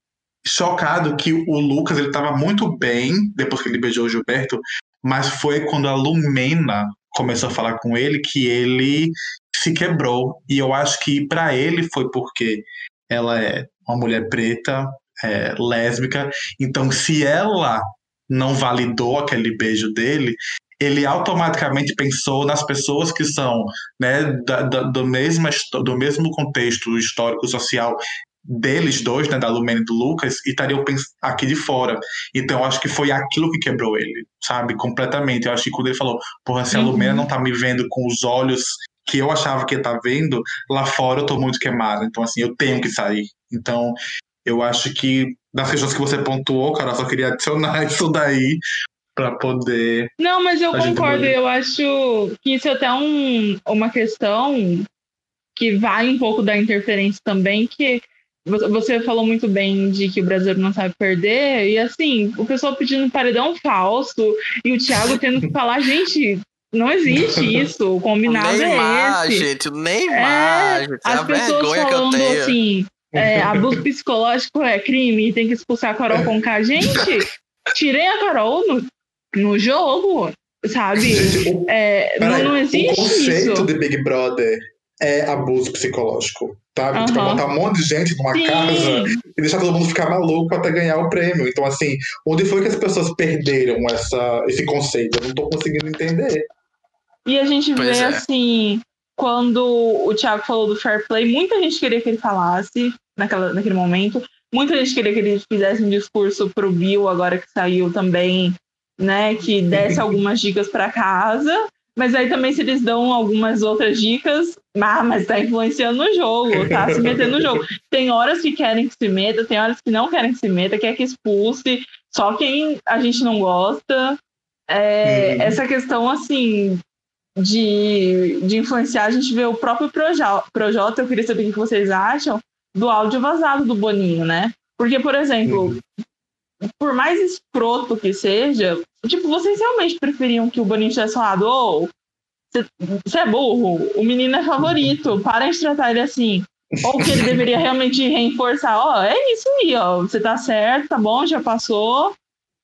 chocado que o Lucas ele estava muito bem depois que ele beijou o Gilberto, mas foi quando a Lumena começou a falar com ele que ele se quebrou. E eu acho que para ele foi porque ela é uma mulher preta, é, lésbica. Então, se ela não validou aquele beijo dele, ele automaticamente pensou nas pessoas que são né, da, da- do, mesmo, do mesmo contexto histórico social deles dois, né, da Lumena e do Lucas, e estariam aqui de fora. Então, eu acho que foi aquilo que quebrou ele, sabe? Completamente. Eu acho que quando ele falou, porra, se a Uhum. Lumena não tá me vendo com os olhos que eu achava que tá vendo, lá fora eu tô muito queimado. Então, assim, eu tenho que sair. Então, eu acho que das questões que você pontuou, cara, eu só queria adicionar *laughs* isso daí para poder. Não, mas eu concordo. muda. Eu acho que isso é até um, uma questão que vai um pouco da interferência também, que vo- você falou muito bem de que o brasileiro não sabe perder, e assim, o pessoal pedindo paredão falso, e o Thiago tendo que *laughs* falar, gente, não existe *laughs* isso, o O combinado Neymar, é esse. gente, o Neymar, gente, é a As pessoas vergonha que eu falando tenho. assim, é, *laughs* abuso psicológico é crime e tem que expulsar a Carol Conká. Gente, tirei a Carol no, no jogo, sabe? Gente, o, É, não, peraí, não o existe conceito isso. de Big Brother é abuso psicológico. Tá? Tipo, Aham. botar um monte de gente numa casa Sim, e deixar todo mundo ficar maluco até ganhar o prêmio. Então, assim, onde foi que as pessoas perderam essa, esse conceito? Eu não tô conseguindo entender. e a gente Pois vê é. assim, quando o Thiago falou do fair play, muita gente queria que ele falasse naquela, naquele momento. Muita gente queria que ele fizesse um discurso pro Bill, agora que saiu também, né? Que desse algumas dicas para casa. Mas aí também se eles dão algumas outras dicas, ah, mas tá influenciando no jogo, tá se metendo no jogo. Tem horas que querem que se meta, tem horas que não querem que se meta, quer que expulse, só quem a gente não gosta. É, Uhum. Essa questão, assim, de, de influenciar, a gente vê o próprio Projota, eu queria saber o que vocês acham, do áudio vazado do Boninho, né? Porque, por exemplo, por mais escroto que seja, tipo, vocês realmente preferiam que o Boninho tivesse falado, ô, você é burro, o menino é favorito, para de tratar ele assim. Ou que ele deveria *laughs* realmente reforçar, ó, é isso aí, ó, você tá certo, tá bom, já passou,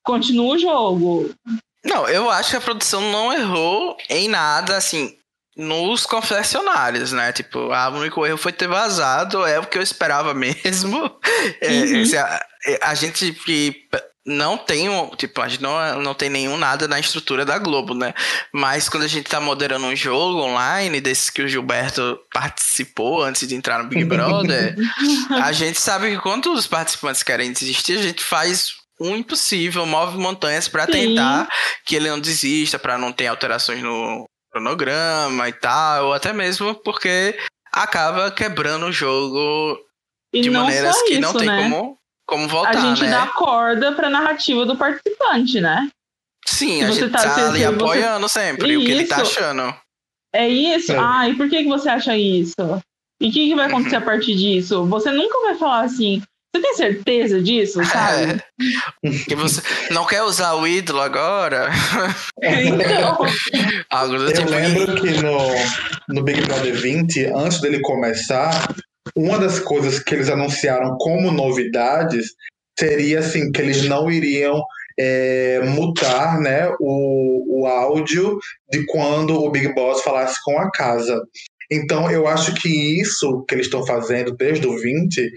continua o jogo. Não, eu acho que a produção não errou em nada, assim, nos confessionários, né? Tipo, ah, o único erro foi ter vazado, é o que eu esperava *laughs* mesmo. É, Uhum. esse, a gente que não tem, tipo, a gente não, não tem nenhum nada na estrutura da Globo, né? Mas quando a gente tá moderando um jogo online, desses que o Gilberto participou antes de entrar no Big *laughs* Brother, a gente sabe que quando os participantes querem desistir, a gente faz um impossível, move montanhas para tentar que ele não desista, para não ter alterações no cronograma e tal, ou até mesmo porque acaba quebrando o jogo e de maneiras que isso, não tem né? como como voltar, a gente né? dá corda pra narrativa do participante, né? Sim, a você gente tá- tá, ali se você- apoiando sempre o que ele tá Isso. achando. É isso? É. Ah, e por que, que você acha isso? E o que, que vai acontecer a partir disso? Você nunca vai falar assim. Você tem certeza disso, sabe? É. Que você não quer usar o ídolo agora? Então, Algo do Eu tipo. lembro que no, no Big Brother 20, antes dele começar, uma das coisas que eles anunciaram como novidades seria assim que eles não iriam é, mutar né, o, o áudio de quando o Big Boss falasse com a casa. Então eu acho que isso que eles estão fazendo desde o 20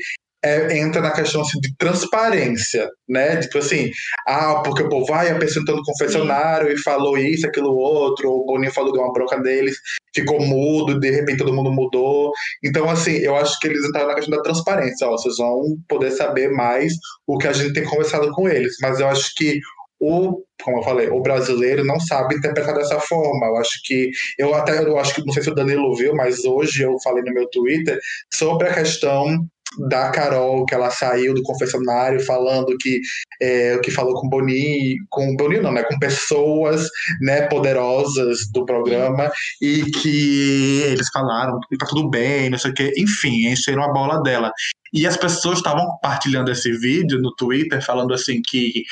é, entra na questão assim, de transparência, né? Tipo assim, ah, porque o povo vai, a pessoa entrou no confessionário e falou isso, aquilo, outro, ou o Boninho falou de uma bronca deles, ficou mudo, de repente todo mundo mudou. Então, assim, eu acho que eles entraram na questão da transparência, ó, vocês vão poder saber mais o que a gente tem conversado com eles. Mas eu acho que o, como eu falei, o brasileiro não sabe interpretar dessa forma. Eu acho que, eu até, eu acho que, não sei se o Danilo viu, mas hoje eu falei no meu Twitter sobre a questão da Carol, que ela saiu do confessionário falando que é, que falou com o Boninho, com o Boninho não, né, com pessoas, né, poderosas do programa e que eles falaram que tá tudo bem, não sei o que, enfim, encheram a bola dela. E as pessoas estavam compartilhando esse vídeo no Twitter falando assim que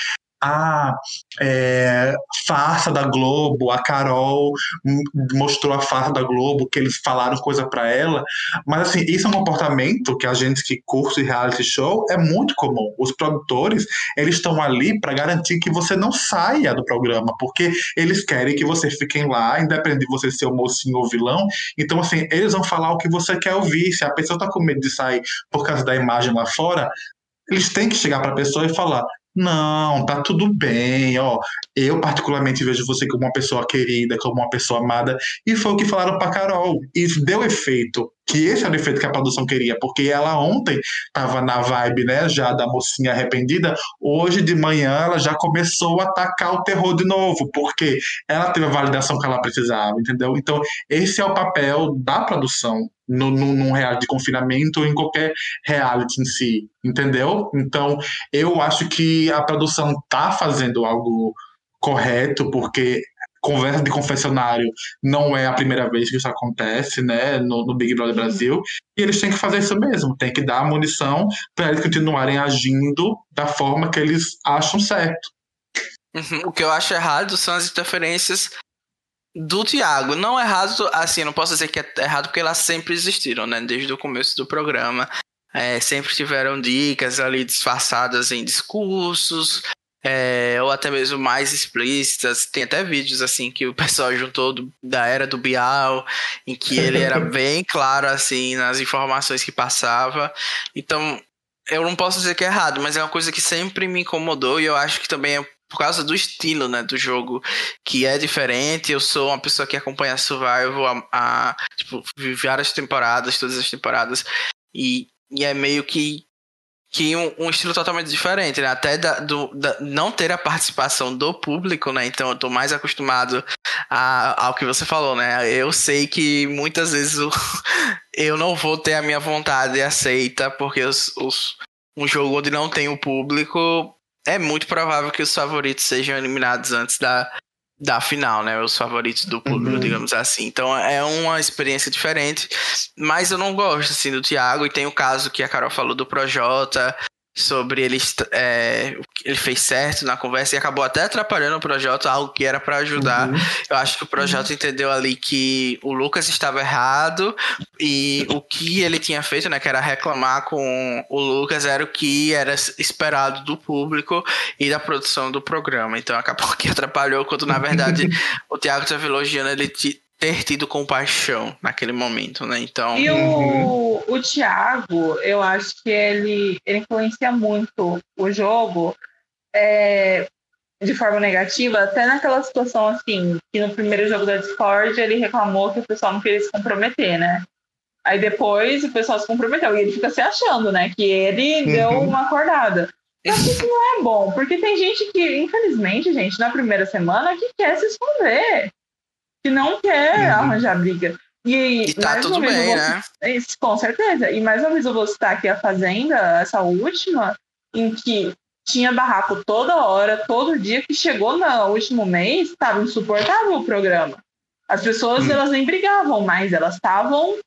ah, é, farsa da Globo, a Carol mostrou a farsa da Globo, que eles falaram coisa pra ela, mas assim, isso é um comportamento que a gente que curte reality show é muito comum. Os produtores, eles estão ali para garantir que você não saia do programa, porque eles querem que você fiquem lá, independente de você ser o mocinho ou vilão. Então, assim, eles vão falar o que você quer ouvir. Se a pessoa tá com medo de sair por causa da imagem lá fora, eles têm que chegar para a pessoa e falar: não, tá tudo bem, ó. Eu particularmente vejo você como uma pessoa querida, como uma pessoa amada, e foi o que falaram para Carol. E deu efeito. Que esse era o efeito que a produção queria, porque ela ontem tava na vibe, né, já da mocinha arrependida. Hoje de manhã ela já começou a atacar o terror de novo, porque ela teve a validação que ela precisava, entendeu? Então, esse é o papel da produção no, no, num reality de confinamento ou em qualquer reality em si, entendeu? Então, eu acho que a produção tá fazendo algo correto, porque conversa de confessionário não é a primeira vez que isso acontece, né, no, no Big Brother Brasil, e eles têm que fazer isso mesmo, tem que dar munição para eles continuarem agindo da forma que eles acham certo. Uhum. O que eu acho errado são as interferências do Thiago. Não errado, assim, não posso dizer que é errado porque elas sempre existiram, né? Desde o começo do programa. É, sempre tiveram dicas ali disfarçadas em discursos, é, ou até mesmo mais explícitas. Tem até vídeos assim que o pessoal juntou do- da era do Bial, em que ele era *laughs* bem claro assim nas informações que passava. Então, eu não posso dizer que é errado, mas é uma coisa que sempre me incomodou e eu acho que também é por causa do estilo, né, do jogo, que é diferente. Eu sou uma pessoa que acompanha Survival há, há, tipo, várias temporadas, todas as temporadas, e, e é meio que que um, um estilo totalmente diferente, né? Até da, do, da, não ter a participação do público, né? Então eu tô mais acostumado a, ao que você falou, né? Eu sei que muitas vezes o, *laughs* eu não vou ter a minha vontade aceita, porque os, os, um jogo onde não tem o público é muito provável que os favoritos sejam eliminados antes da, da final, né? Os favoritos do público, Uhum. digamos assim. Então é uma experiência diferente, mas eu não gosto assim do Thiago e tem o caso que a Carol falou do Projota sobre ele é, ele fez certo na conversa e acabou até atrapalhando o Projota, algo que era pra ajudar. Uhum. Eu acho que o Projota entendeu ali que o Lucas estava errado e o que ele tinha feito, né, que era reclamar com o Lucas, era o que era esperado do público e da produção do programa. Então acabou *laughs* que atrapalhou, quando na verdade *laughs* o Thiago estava elogiando ele ter tido compaixão naquele momento, né? Então. E o, o Thiago, eu acho que ele, ele influencia muito o jogo é, de forma negativa, até naquela situação assim, que no primeiro jogo da Discord ele reclamou que o pessoal não queria se comprometer, né? Aí depois o pessoal se comprometeu e ele fica se achando, né? Que ele uhum. deu uma acordada. Só que isso não é bom, porque tem gente que, infelizmente, gente, na primeira semana que quer se esconder que não quer uhum. arranjar briga. E, e tá tudo bem, vou... né? Com certeza. E mais uma vez eu vou citar aqui a Fazenda, essa última, em que tinha barraco toda hora, todo dia, que chegou no último mês, estava insuportável o programa. As pessoas, hum. elas nem brigavam mais, elas estavam,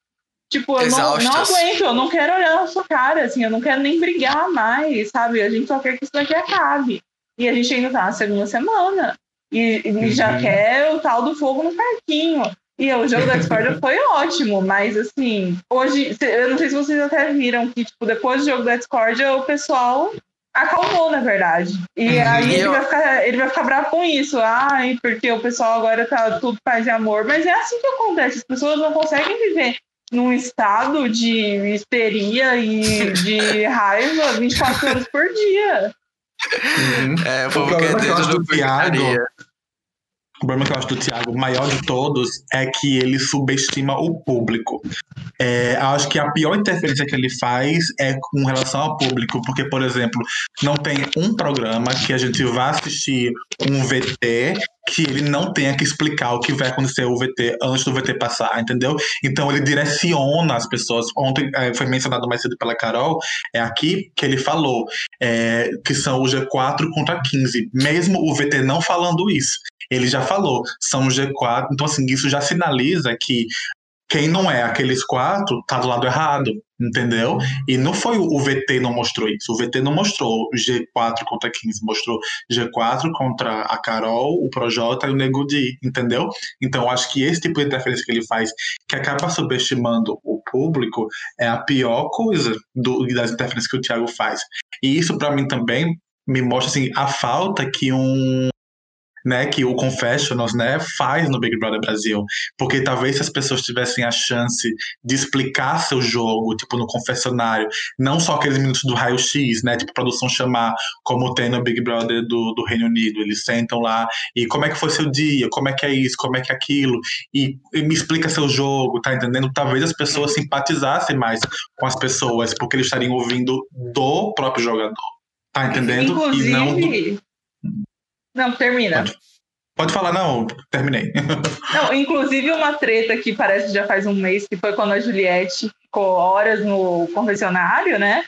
tipo, eu não, não, aguento, eu não quero olhar na sua cara, assim, eu não quero nem brigar mais, sabe? A gente só quer que isso daqui acabe. E a gente ainda tá na segunda semana. E, e já uhum. quer o tal do fogo no parquinho. E o jogo da Discord foi ótimo, mas assim, hoje, eu não sei se vocês até viram que, tipo, depois do jogo da Discord, o pessoal acalmou, na verdade. E uhum. aí ele, eu... vai ficar, ele vai ficar bravo com isso. Ai, porque o pessoal agora tá tudo paz e amor. Mas é assim que acontece, as pessoas não conseguem viver num estado de histeria e de raiva 24 horas por dia. Uhum. É, o problema que eu acho do Thiago. O problema que eu acho do Thiago, o maior de todos, é que ele subestima o público. É, acho que a pior interferência que ele faz é com relação ao público, porque, por exemplo, não tem um programa que a gente vá assistir um VT que ele não tenha que explicar o que vai acontecer o VT antes do VT passar, entendeu? Então ele direciona as pessoas. Ontem é, foi mencionado mais cedo pela Carol, é aqui que ele falou é, que são o G4 contra 15, mesmo o VT não falando isso. Ele já falou, são G4, então assim, isso já sinaliza que quem não é aqueles quatro tá do lado errado, entendeu? E não foi o VT não mostrou isso. O VT não mostrou G4 contra 15, mostrou G4 contra a Carol, o Projota e o Nego Di, entendeu? Então acho que esse tipo de interferência que ele faz, que acaba subestimando o público, é a pior coisa do, das interferências que o Thiago faz. E isso para mim também me mostra assim a falta que um né, que o Confessionals, né, faz no Big Brother Brasil, porque talvez se as pessoas tivessem a chance de explicar seu jogo, tipo no confessionário, não só aqueles minutos do raio-x, né, tipo produção chamar, como tem no Big Brother do, do Reino Unido, eles sentam lá e como é que foi seu dia, como é que é isso, como é que é aquilo, e, e me explica seu jogo, tá entendendo? Talvez as pessoas simpatizassem mais com as pessoas, porque eles estariam ouvindo do próprio jogador, tá entendendo? Inclusive, e não do não, termina. Pode, pode falar, não, terminei. *laughs* Não, inclusive uma treta que parece que já faz um mês, que foi quando a Juliette ficou horas no confessionário, né?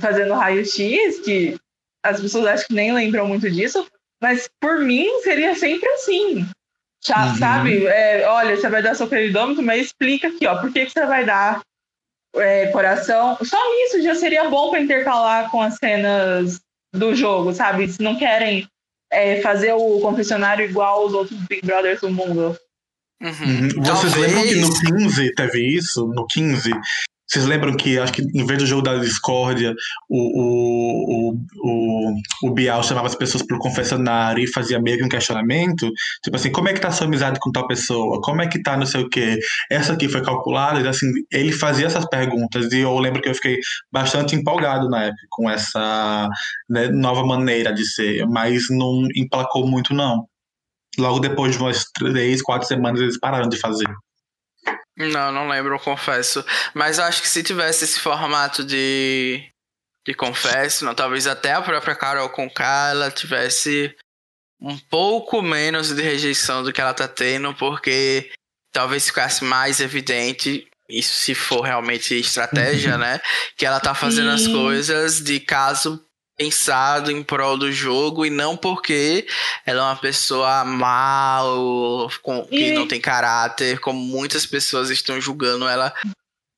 Fazendo raio-x, que as pessoas acho que nem lembram muito disso, mas por mim seria sempre assim. Já, uhum. Sabe? É, olha, você vai dar seu queridômetro, mas explica aqui, ó, por que, que você vai dar é, coração. Só isso já seria bom para intercalar com as cenas do jogo, sabe? Se não querem é, fazer o confessionário igual aos outros Big Brothers do mundo. Uhum. uhum. Vocês Talvez. lembram que no 15 teve isso? No 15, vocês lembram que acho que em vez do jogo da discórdia, o, o, o, o, Bial chamava as pessoas pro confessionário e fazia meio que um questionamento? Tipo assim, como é que tá a sua amizade com tal pessoa? Como é que tá não sei o quê? Essa aqui foi calculada? E assim, ele fazia essas perguntas e eu lembro que eu fiquei bastante empolgado na época com essa né, nova maneira de ser, mas não emplacou muito não. Logo depois de umas três, quatro semanas eles pararam de fazer. Não, não lembro, confesso. Mas acho que se tivesse esse formato de, de confesso, não, talvez até a própria Carol com ela tivesse um pouco menos de rejeição do que ela tá tendo, porque talvez ficasse mais evidente isso se for realmente estratégia, né? Que ela tá fazendo Sim. as coisas de caso pensado em prol do jogo e não porque ela é uma pessoa mal, com, que não tem caráter, como muitas pessoas estão julgando ela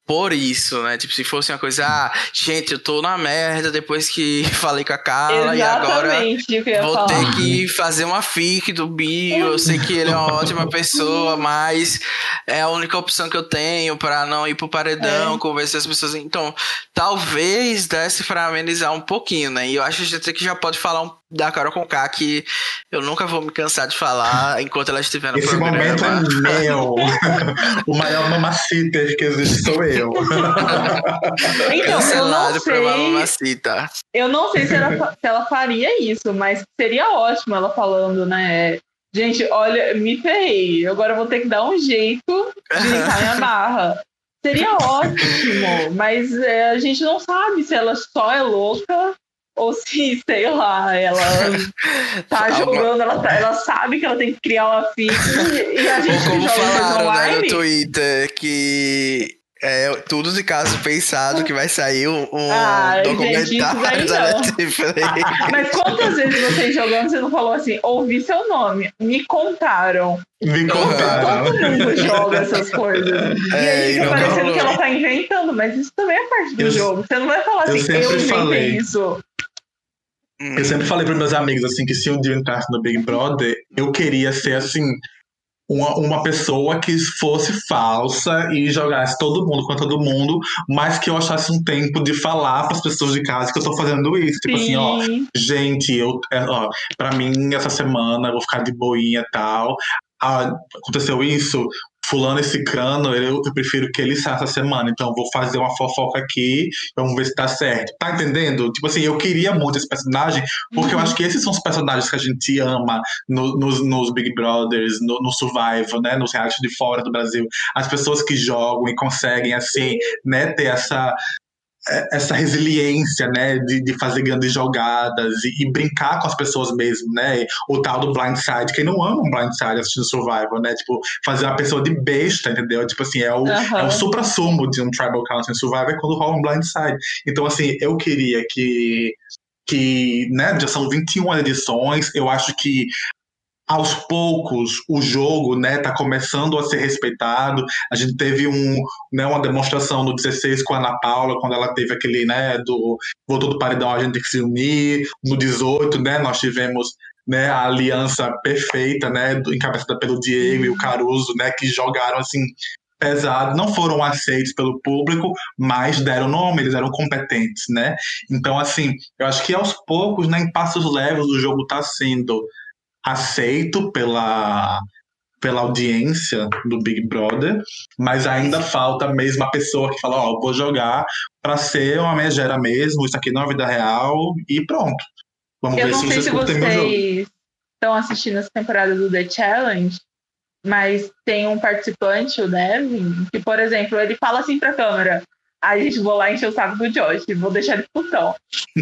por isso, né? Tipo, se fosse uma coisa, ah, gente, eu tô na merda depois que *laughs* falei com a Carla Exatamente, e agora vou falar. ter que fazer uma fic do Bio. Eu sei que ele é uma ótima *laughs* pessoa, mas é a única opção que eu tenho para não ir pro paredão, é. convencer as pessoas. Então, talvez desse para amenizar um pouquinho, né? E eu acho que a gente já pode falar um, da Carol Conká que eu nunca vou me cansar de falar enquanto ela estiver no Esse programa. Esse momento é meu. o maior mamacita que existe sou eu. então, eu não sei. Eu não sei se ela, se ela faria isso, mas seria ótimo ela falando, né? Gente, olha, me ferrei. Agora eu vou ter que dar um jeito de limpar minha barra. Seria ótimo, mas é, a gente não sabe se ela só é louca ou se, sei lá, ela *laughs* tá jogando, ela, tá, ela sabe que ela tem que criar uma ficha e a gente ou como joga falaram online. Né, no Twitter que é tudo de caso pensado que vai sair um, um Ai, documentário gente, *laughs* da Netflix. *laughs* Mas quantas vezes vocês jogando, você não falou assim, ouvi seu nome, me contaram. Me contaram. Todo mundo joga essas coisas. É, e aí fica parecendo que ela tá inventando, mas isso também é parte do Eu- jogo. Você não vai falar eu assim, sempre eu inventei falei. isso. Eu sempre falei para meus amigos assim que se um dia eu entrasse no Big Brother, eu queria ser assim uma, uma pessoa que fosse falsa e jogasse todo mundo contra todo mundo, mas que eu achasse um tempo de falar para as pessoas de casa que eu tô fazendo isso, tipo assim, ó, Sim. gente, eu, é, ó, para mim essa semana eu vou ficar de boinha e tal. Ah, aconteceu isso, fulano esse crano, eu, eu prefiro que ele saia essa semana, então eu vou fazer uma fofoca aqui, vamos ver se tá certo. Tá entendendo? Tipo assim, eu queria muito esse personagem, porque eu Uhum. acho que esses são os personagens que a gente ama no- nos, nos Big Brothers, no, no Survival, né? Nos reality de fora do Brasil. As pessoas que jogam e conseguem, assim, né, ter essa essa resiliência, né, de, de fazer grandes jogadas e, e brincar com as pessoas mesmo, né, o tal do blindside, quem não ama um blindside assistindo Survival, né, tipo, fazer uma pessoa de besta, entendeu, tipo assim, é o, Aham. é o supra-sumo de um Tribal Council em Survival é quando rola um blindside, então assim, eu queria que que, né, já são 21 edições, eu acho que aos poucos o jogo né tá começando a ser respeitado. A gente teve um né uma demonstração no 16 com a Ana Paula quando ela teve aquele né do voltou do paredão a gente tem que se unir. No 18 né nós tivemos né a aliança perfeita né encabeçada pelo Diego e o Caruso né que jogaram assim pesado. Não foram aceitos pelo público mas deram nome eles eram competentes né. Então assim eu acho que aos poucos né em passos leves o jogo tá sendo aceito pela, pela audiência do Big Brother, mas ainda falta a pessoa que fala, ó, vou jogar para ser uma megera mesmo, isso aqui não é vida real, e pronto. Vamos Eu ver não se sei vocês se vocês estão assistindo essa temporada do The Challenge, mas tem um participante, o Nevin, que, por exemplo, ele fala assim pra câmera. Aí, gente, vou lá encher o saco do Josh, vou deixar ele putão.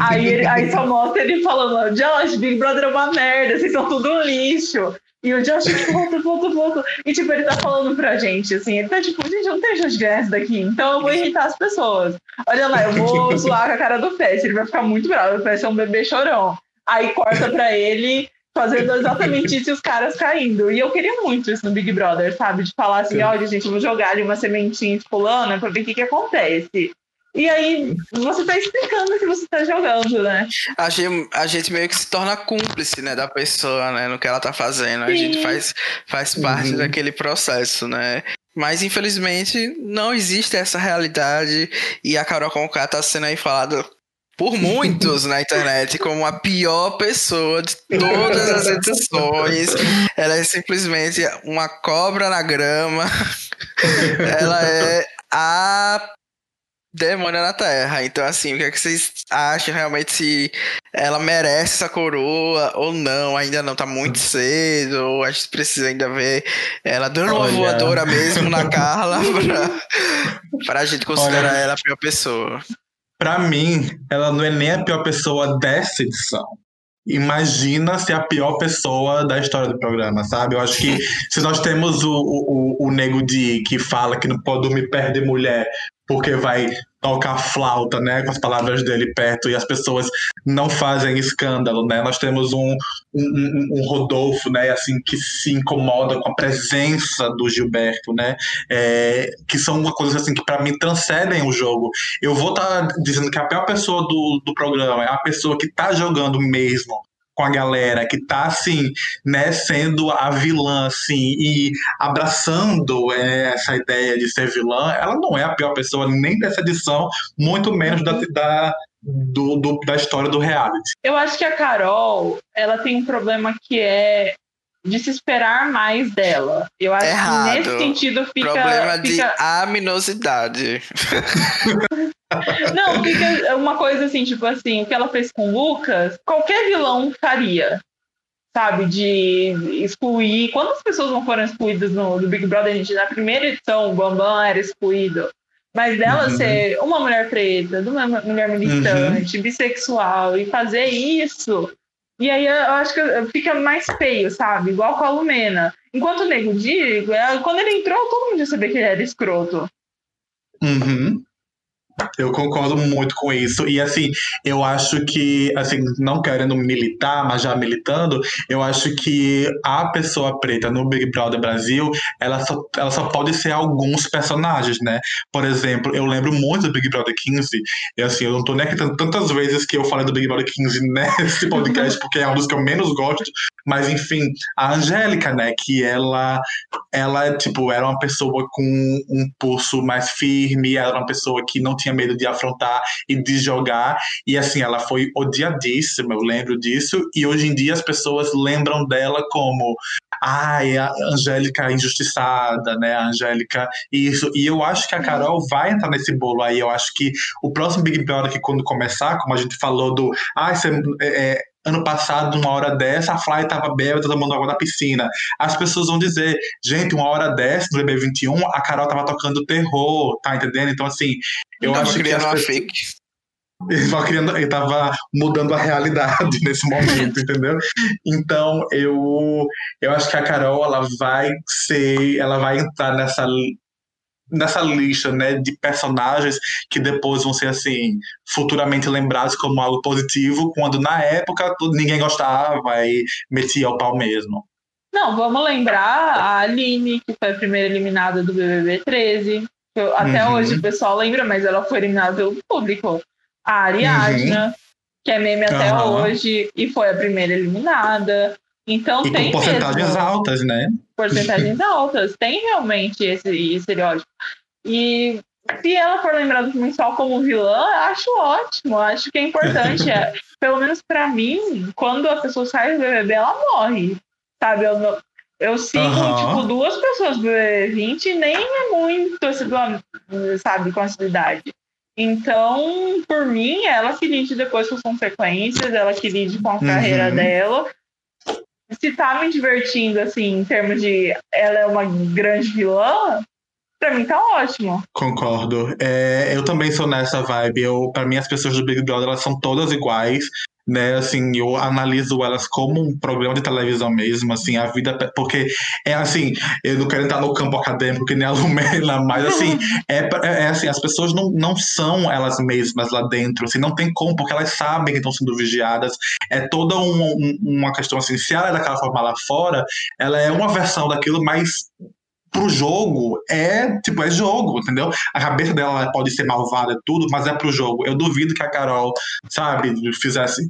Aí, ele- aí só mostra ele falando, Josh, Big Brother é uma merda, vocês são tudo um lixo. E o Josh, tipo, volta, volta, volta. E, tipo, ele tá falando pra gente, assim, ele tá tipo, gente, eu não tenho chance de ganhar isso daqui, então eu vou irritar as pessoas. Olha lá, eu vou zoar com a cara do Fest, ele vai ficar muito bravo, o Fest é um bebê chorão. Aí corta pra ele fazendo *laughs* exatamente isso e os caras caindo. E eu queria muito isso no Big Brother, sabe? De falar assim, Sim. olha, gente, eu vou jogar ali uma sementinha de fulana pra ver o que que acontece. E aí você tá explicando que você tá jogando, né? A gente, a gente meio que se torna cúmplice, né, da pessoa, né, no que ela tá fazendo. A gente Sim. faz, faz parte Uhum. daquele processo, né. Mas, infelizmente, não existe essa realidade e a Carol Conká tá sendo aí falada por muitos na internet como a pior pessoa de todas as edições. Ela é simplesmente uma cobra na grama. Ela é a demônio na Terra. Então, assim, o que, é que vocês acham realmente se ela merece essa coroa ou não? Ainda não, tá muito cedo. Ou a gente precisa ainda ver ela dando uma Olha. voadora mesmo na Carla pra, pra gente considerar Olha. ela a pior pessoa. Pra mim, ela não é nem a pior pessoa dessa edição. Imagina ser a pior pessoa da história do programa, sabe? Eu acho que *laughs* se nós temos o, o, o, o Nego Di que fala que não pode dormir perto de mulher porque vai tocar flauta, né, com as palavras dele perto e as pessoas não fazem escândalo, né? Nós temos um, um, um- Rodolfo, né, assim, que se incomoda com a presença do Gilberto, né? É, que são uma coisa assim que para mim transcendem o jogo. Eu vou estar dizendo que a pior pessoa do, do programa é a pessoa que tá jogando mesmo com a galera, que tá assim, né, sendo a vilã, assim, e abraçando é, essa ideia de ser vilã, ela não é a pior pessoa nem dessa edição, muito menos da, da do, do, da história do reality. Eu acho que a Carol, ela tem um problema que é de se esperar mais dela. Eu acho Errado. que nesse sentido fica. Problema de fica... aminosidade. *laughs* Não, fica uma coisa assim, tipo assim, o que ela fez com o Lucas, qualquer vilão faria. Sabe, de excluir. Quantas pessoas não foram excluídas no, no Big Brother? Gente, na primeira edição, o Bambam era excluído. Mas dela uhum. ser uma mulher preta, uma mulher militante, uhum. bissexual, e fazer isso e aí eu acho que fica mais feio, sabe? Igual com a Lumena. Enquanto o Nego Digo, quando ele entrou, todo mundo já sabia que ele era escroto. Uhum. Eu concordo muito com isso. E assim, eu acho que, assim, não querendo militar, mas já militando, eu acho que a pessoa preta no Big Brother Brasil, ela só, ela só pode ser alguns personagens, né? Por exemplo, eu lembro muito do Big Brother 15, e assim, eu não tô nem aqui tantas vezes que eu falei do Big Brother 15 *laughs* nesse podcast, porque é um dos que eu menos gosto, mas enfim, a Angélica, né, que ela, ela, tipo, era uma pessoa com um pulso mais firme, era uma pessoa que não tinha medo de afrontar e de jogar. E assim, ela foi odiadíssima, eu lembro disso. E hoje em dia as pessoas lembram dela como ai, a Angélica injustiçada, né? A Angélica isso. E eu acho que a Carol vai entrar nesse bolo aí. Eu acho que o próximo Big Brother que quando começar, como a gente falou do, ai, você é, é ano passado, uma hora dessa, a Fly tava bêbada tomando água da piscina. As pessoas vão dizer, gente, uma hora dessa, no BB21, a Carol tava tocando terror, tá entendendo? Então, assim, eu tava acho que. As pessoas... fake. Ele *laughs* tava, criando, ele tava mudando a realidade *laughs* nesse momento, entendeu? Então, eu, eu acho que a Carol, ela vai ser, ela vai entrar nessa nessa lista, né, de personagens que depois vão ser assim futuramente lembrados como algo positivo, quando na época ninguém gostava e metia o pau mesmo. Não, vamos lembrar a Aline, que foi a primeira eliminada do BBB 13. Eu, até uhum. hoje o pessoal lembra, mas ela foi eliminada pelo público. A Ariadna, uhum. que é meme até uhum. hoje, e foi a primeira eliminada. Então e tem com porcentagens mesmo, altas, né? Porcentagens *laughs* altas. Tem realmente esse estereótipo. E se ela for lembrada do só como vilã, acho ótimo. Acho que é importante. *laughs* é, pelo menos para mim, quando a pessoa sai do BBB, ela morre. Sabe? Eu, eu sigo, uhum. tipo, duas pessoas do BBB 20 e nem é muito, sabe, com essa idade. Então, por mim, ela que lide depois com as consequências, ela que lide com a uhum. carreira dela se tá me divertindo, assim, em termos de ela é uma grande vilã, pra mim tá ótimo. Concordo. É, eu também sou nessa vibe. Eu, pra mim, as pessoas do Big Brother elas são todas iguais né, assim, eu analiso elas como um programa de televisão mesmo, assim, a vida, porque é assim, eu não quero entrar no campo acadêmico que nem a Lumena, mas assim, *laughs* é, é, é, assim, as pessoas não, não são elas mesmas lá dentro, assim, não tem como, porque elas sabem que estão sendo vigiadas, é toda um, um, uma questão assim, se ela é daquela forma lá fora, ela é uma versão daquilo, mas pro jogo é tipo é jogo, entendeu? A cabeça dela pode ser malvada tudo, mas é pro jogo. Eu duvido que a Carol, sabe, fizesse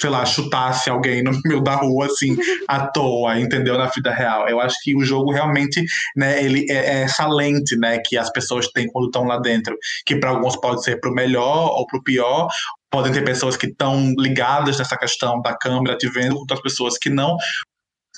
sei lá, chutasse alguém no meio da rua, assim, *laughs* à toa, entendeu? Na vida real. Eu acho que o jogo realmente, né, ele é, é essa lente, né, que as pessoas têm quando estão lá dentro, que para alguns pode ser pro melhor ou pro pior, podem ter pessoas que estão ligadas nessa questão da câmera te vendo, outras pessoas que não,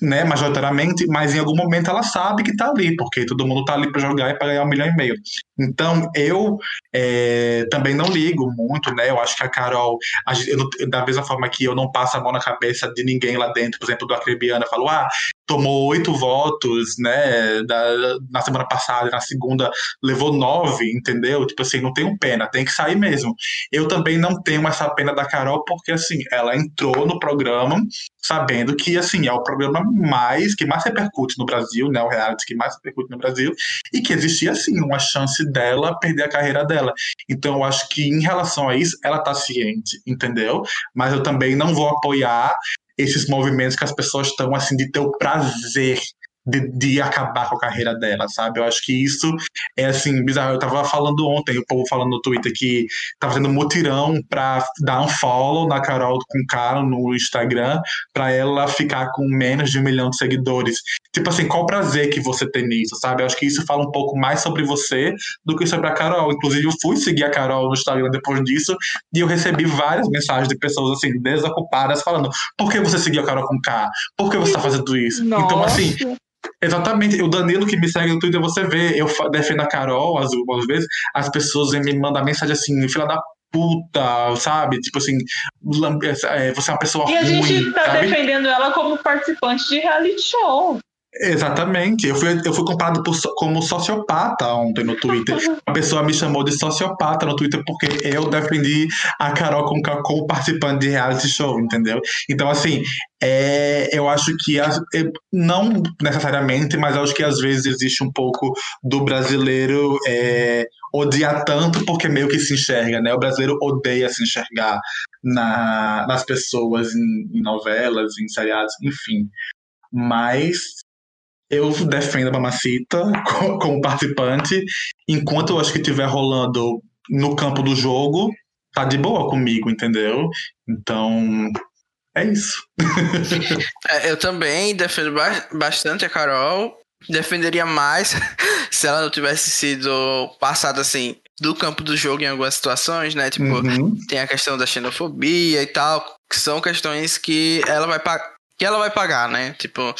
né, majoritariamente, mas em algum momento ela sabe que tá ali, porque todo mundo tá ali para jogar e para ganhar um milhão e meio. Então, eu é, também não ligo muito, né? Eu acho que a Carol, a, eu, da mesma forma que eu não passo a mão na cabeça de ninguém lá dentro, por exemplo, do Acrebiana, falou, ah, tomou oito votos, né, da, na semana passada, na segunda levou nove, entendeu? Tipo assim, não tenho pena, tem que sair mesmo. Eu também não tenho essa pena da Carol, porque assim, ela entrou no programa sabendo que, assim, é o programa mais, que mais repercute no Brasil, né, o reality que mais repercute no Brasil, e que existia, assim, uma chance dela perder a carreira dela. Então, eu acho que em relação a isso, ela tá ciente, entendeu? Mas eu também não vou apoiar esses movimentos que as pessoas estão, assim, de ter o prazer de, de, acabar com a carreira dela, sabe? Eu acho que isso é assim, bizarro. Eu tava falando ontem, o povo falando no Twitter que tava fazendo mutirão pra dar um follow na Carol com cara no Instagram pra ela ficar com menos de um milhão de seguidores. Tipo assim, qual prazer que você tem nisso, sabe? Eu acho que isso fala um pouco mais sobre você do que sobre a Carol. Inclusive, eu fui seguir a Carol no Instagram depois disso e eu recebi várias mensagens de pessoas assim, desocupadas, falando: por que você seguiu a Carol com K? Por que você tá fazendo isso? Nossa. Então, assim, Exatamente, o Danilo que me segue no Twitter, você vê, eu defendo a Carol algumas vezes, as pessoas me mandam mensagem assim, fila da puta, sabe? Tipo assim, é, você é uma pessoa e ruim. E a gente tá sabe? defendendo ela como participante de reality show. Exatamente. Eu fui, eu fui comparado por, como sociopata ontem no Twitter. *laughs* A pessoa me chamou de sociopata no Twitter porque eu defendi a Carol como, como participante de reality show, entendeu? Então, assim, é, eu acho que, as, não necessariamente, mas acho que às vezes existe um pouco do brasileiro é, odiar tanto porque meio que se enxerga, né? O brasileiro odeia se enxergar na, nas pessoas em, em novelas, em seriados, enfim. Mas eu defendo a Mamacita *laughs* como participante, enquanto eu acho que estiver rolando no campo do jogo, tá de boa comigo, entendeu? Então, é isso. *laughs* é, eu também defendo bastante a Carol. Defenderia mais *laughs* se ela não tivesse sido passada assim do campo do jogo em algumas situações, né? Tipo, uhum. tem a questão da xenofobia e tal, que são questões que ela vai que ela vai pagar, né? Tipo,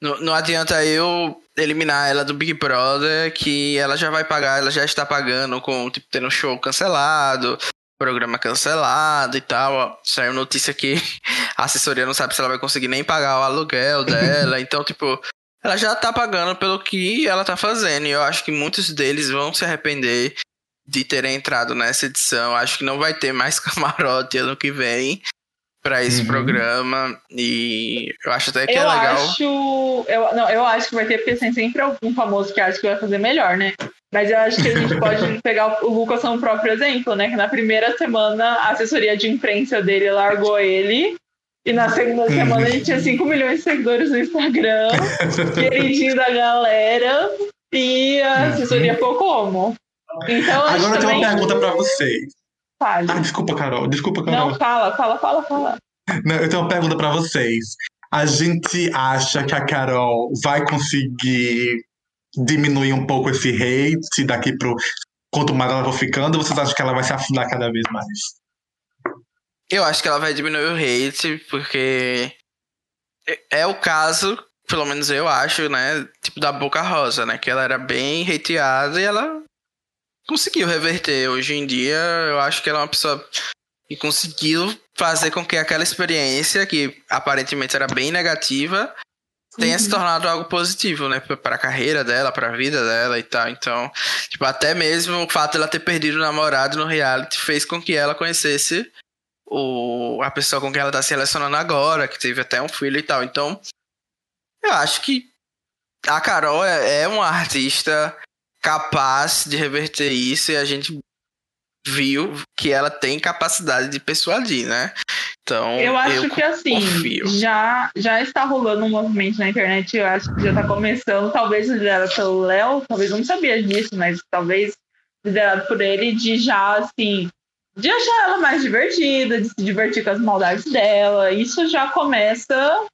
não, não adianta eu eliminar ela do Big Brother, que ela já vai pagar, ela já está pagando com, tipo, tendo show cancelado, programa cancelado e tal. Ó. Saiu notícia que *laughs* a assessoria não sabe se ela vai conseguir nem pagar o aluguel dela. *laughs* então, tipo, ela já tá pagando pelo que ela tá fazendo. E eu acho que muitos deles vão se arrepender de terem entrado nessa edição. Acho que não vai ter mais *laughs* camarote ano que vem para esse uhum. programa e eu acho até que eu é legal. Acho, eu, não, eu acho que vai ter, porque tem sempre algum famoso que acha que vai fazer melhor, né? Mas eu acho que a gente *laughs* pode pegar o Lucas como próprio exemplo, né? Que na primeira semana a assessoria de imprensa dele largou ele. E na segunda uhum. semana ele tinha 5 milhões de seguidores no Instagram, *laughs* queridinho da galera, e a uhum. assessoria ficou como? Então, Agora eu tenho uma pergunta para vocês. Fale. Ah, desculpa, Carol. Desculpa, Carol. Não, fala, fala, fala, fala. Não, eu tenho uma pergunta para vocês. A gente acha que a Carol vai conseguir diminuir um pouco esse hate daqui pro. Quanto mais ela for ficando, vocês acham que ela vai se afundar cada vez mais? Eu acho que ela vai diminuir o hate, porque é o caso, pelo menos eu acho, né? Tipo da Boca Rosa, né? Que ela era bem hateada e ela conseguiu reverter. Hoje em dia, eu acho que ela é uma pessoa que conseguiu fazer com que aquela experiência, que aparentemente era bem negativa, tenha uhum. se tornado algo positivo, né? Para a carreira dela, para a vida dela e tal. Então, tipo, até mesmo o fato de ela ter perdido o namorado no reality fez com que ela conhecesse o, a pessoa com quem ela está se relacionando agora, que teve até um filho e tal. Então, eu acho que a Carol é, é uma artista capaz de reverter isso e a gente viu que ela tem capacidade de persuadir, né? Então, eu acho eu que assim, confio. já já está rolando um movimento na internet, eu acho que já está começando, talvez liderado pelo Léo, talvez eu não sabia disso, mas talvez liderado por ele, de já assim, de achar ela mais divertida, de se divertir com as maldades dela. Isso já começa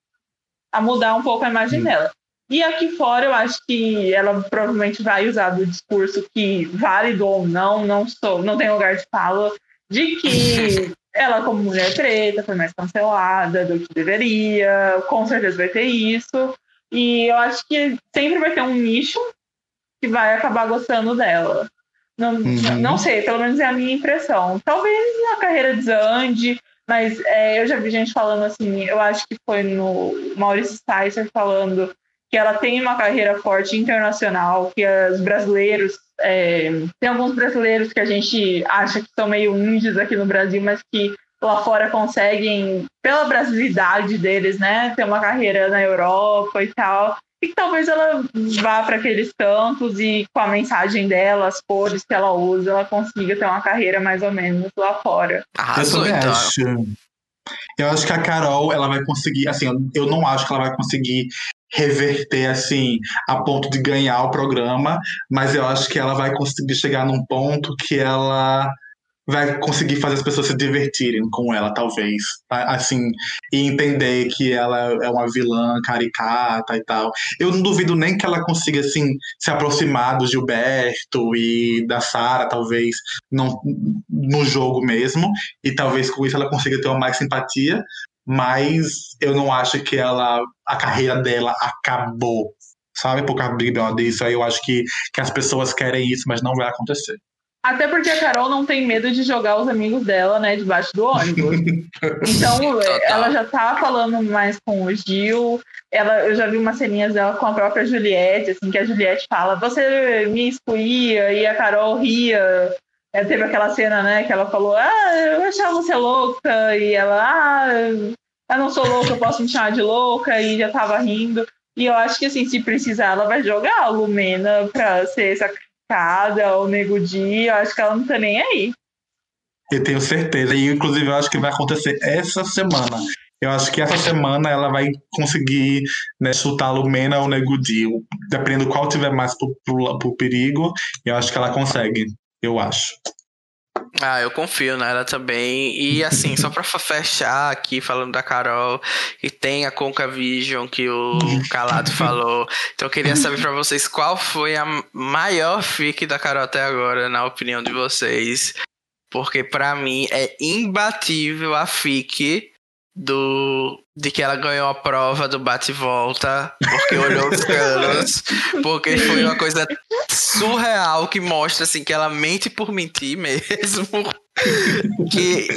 a mudar um pouco a imagem hum. dela. E aqui fora eu acho que ela provavelmente vai usar do discurso que, válido ou não, não sou, não tem lugar de fala, de que *laughs* ela, como mulher preta, foi mais cancelada do que deveria, com certeza vai ter isso. E eu acho que sempre vai ter um nicho que vai acabar gostando dela. Não, uhum. não sei, pelo menos é a minha impressão. Talvez a carreira desande, mas é, eu já vi gente falando assim, eu acho que foi no Maurício Sticer falando que ela tem uma carreira forte internacional, que os brasileiros é, tem alguns brasileiros que a gente acha que são meio índios aqui no Brasil, mas que lá fora conseguem, pela brasilidade deles, né, ter uma carreira na Europa e tal. E que talvez ela vá para aqueles cantos e com a mensagem dela, as cores que ela usa, ela consiga ter uma carreira mais ou menos lá fora. Arrasou, eu então. acho. Eu acho que a Carol, ela vai conseguir, assim, eu não acho que ela vai conseguir reverter assim a ponto de ganhar o programa, mas eu acho que ela vai conseguir chegar num ponto que ela vai conseguir fazer as pessoas se divertirem com ela, talvez. Assim, e entender que ela é uma vilã caricata e tal. Eu não duvido nem que ela consiga, assim, se aproximar do Gilberto e da Sara, talvez, não, no jogo mesmo. E talvez com isso ela consiga ter uma mais simpatia. Mas eu não acho que ela, a carreira dela acabou, sabe? Por causa do Big Brother. Isso aí eu acho que, que as pessoas querem isso, mas não vai acontecer. Até porque a Carol não tem medo de jogar os amigos dela, né, debaixo do ônibus. *laughs* Então, ela já tá falando mais com o Gil. Ela, eu já vi umas ceninhas dela com a própria Juliette, assim, que a Juliette fala, você me excluía, e a Carol ria. É, teve aquela cena, né, que ela falou, ah, eu achava você louca, e ela, ah, eu não sou louca, eu posso me chamar de louca, e já tava rindo. E eu acho que, assim, se precisar, ela vai jogar a Lumena pra ser essa cada o Nego Di, eu acho que ela não tá nem aí. Eu tenho certeza, e inclusive eu acho que vai acontecer essa semana. Eu acho que essa semana ela vai conseguir né, chutar a Lumena ou o Nego Di, dependendo qual tiver mais pro, pro, pro perigo, eu acho que ela consegue, eu acho. Ah, eu confio nela também. E assim, só pra fechar aqui falando da Carol, e tem a Conca Vision que o *laughs* Calado falou. Então eu queria saber pra vocês qual foi a maior fic da Carol até agora, na opinião de vocês. Porque para mim é imbatível a fic do de que ela ganhou a prova do bate e volta porque olhou os canos porque foi uma coisa surreal que mostra assim que ela mente por mentir mesmo que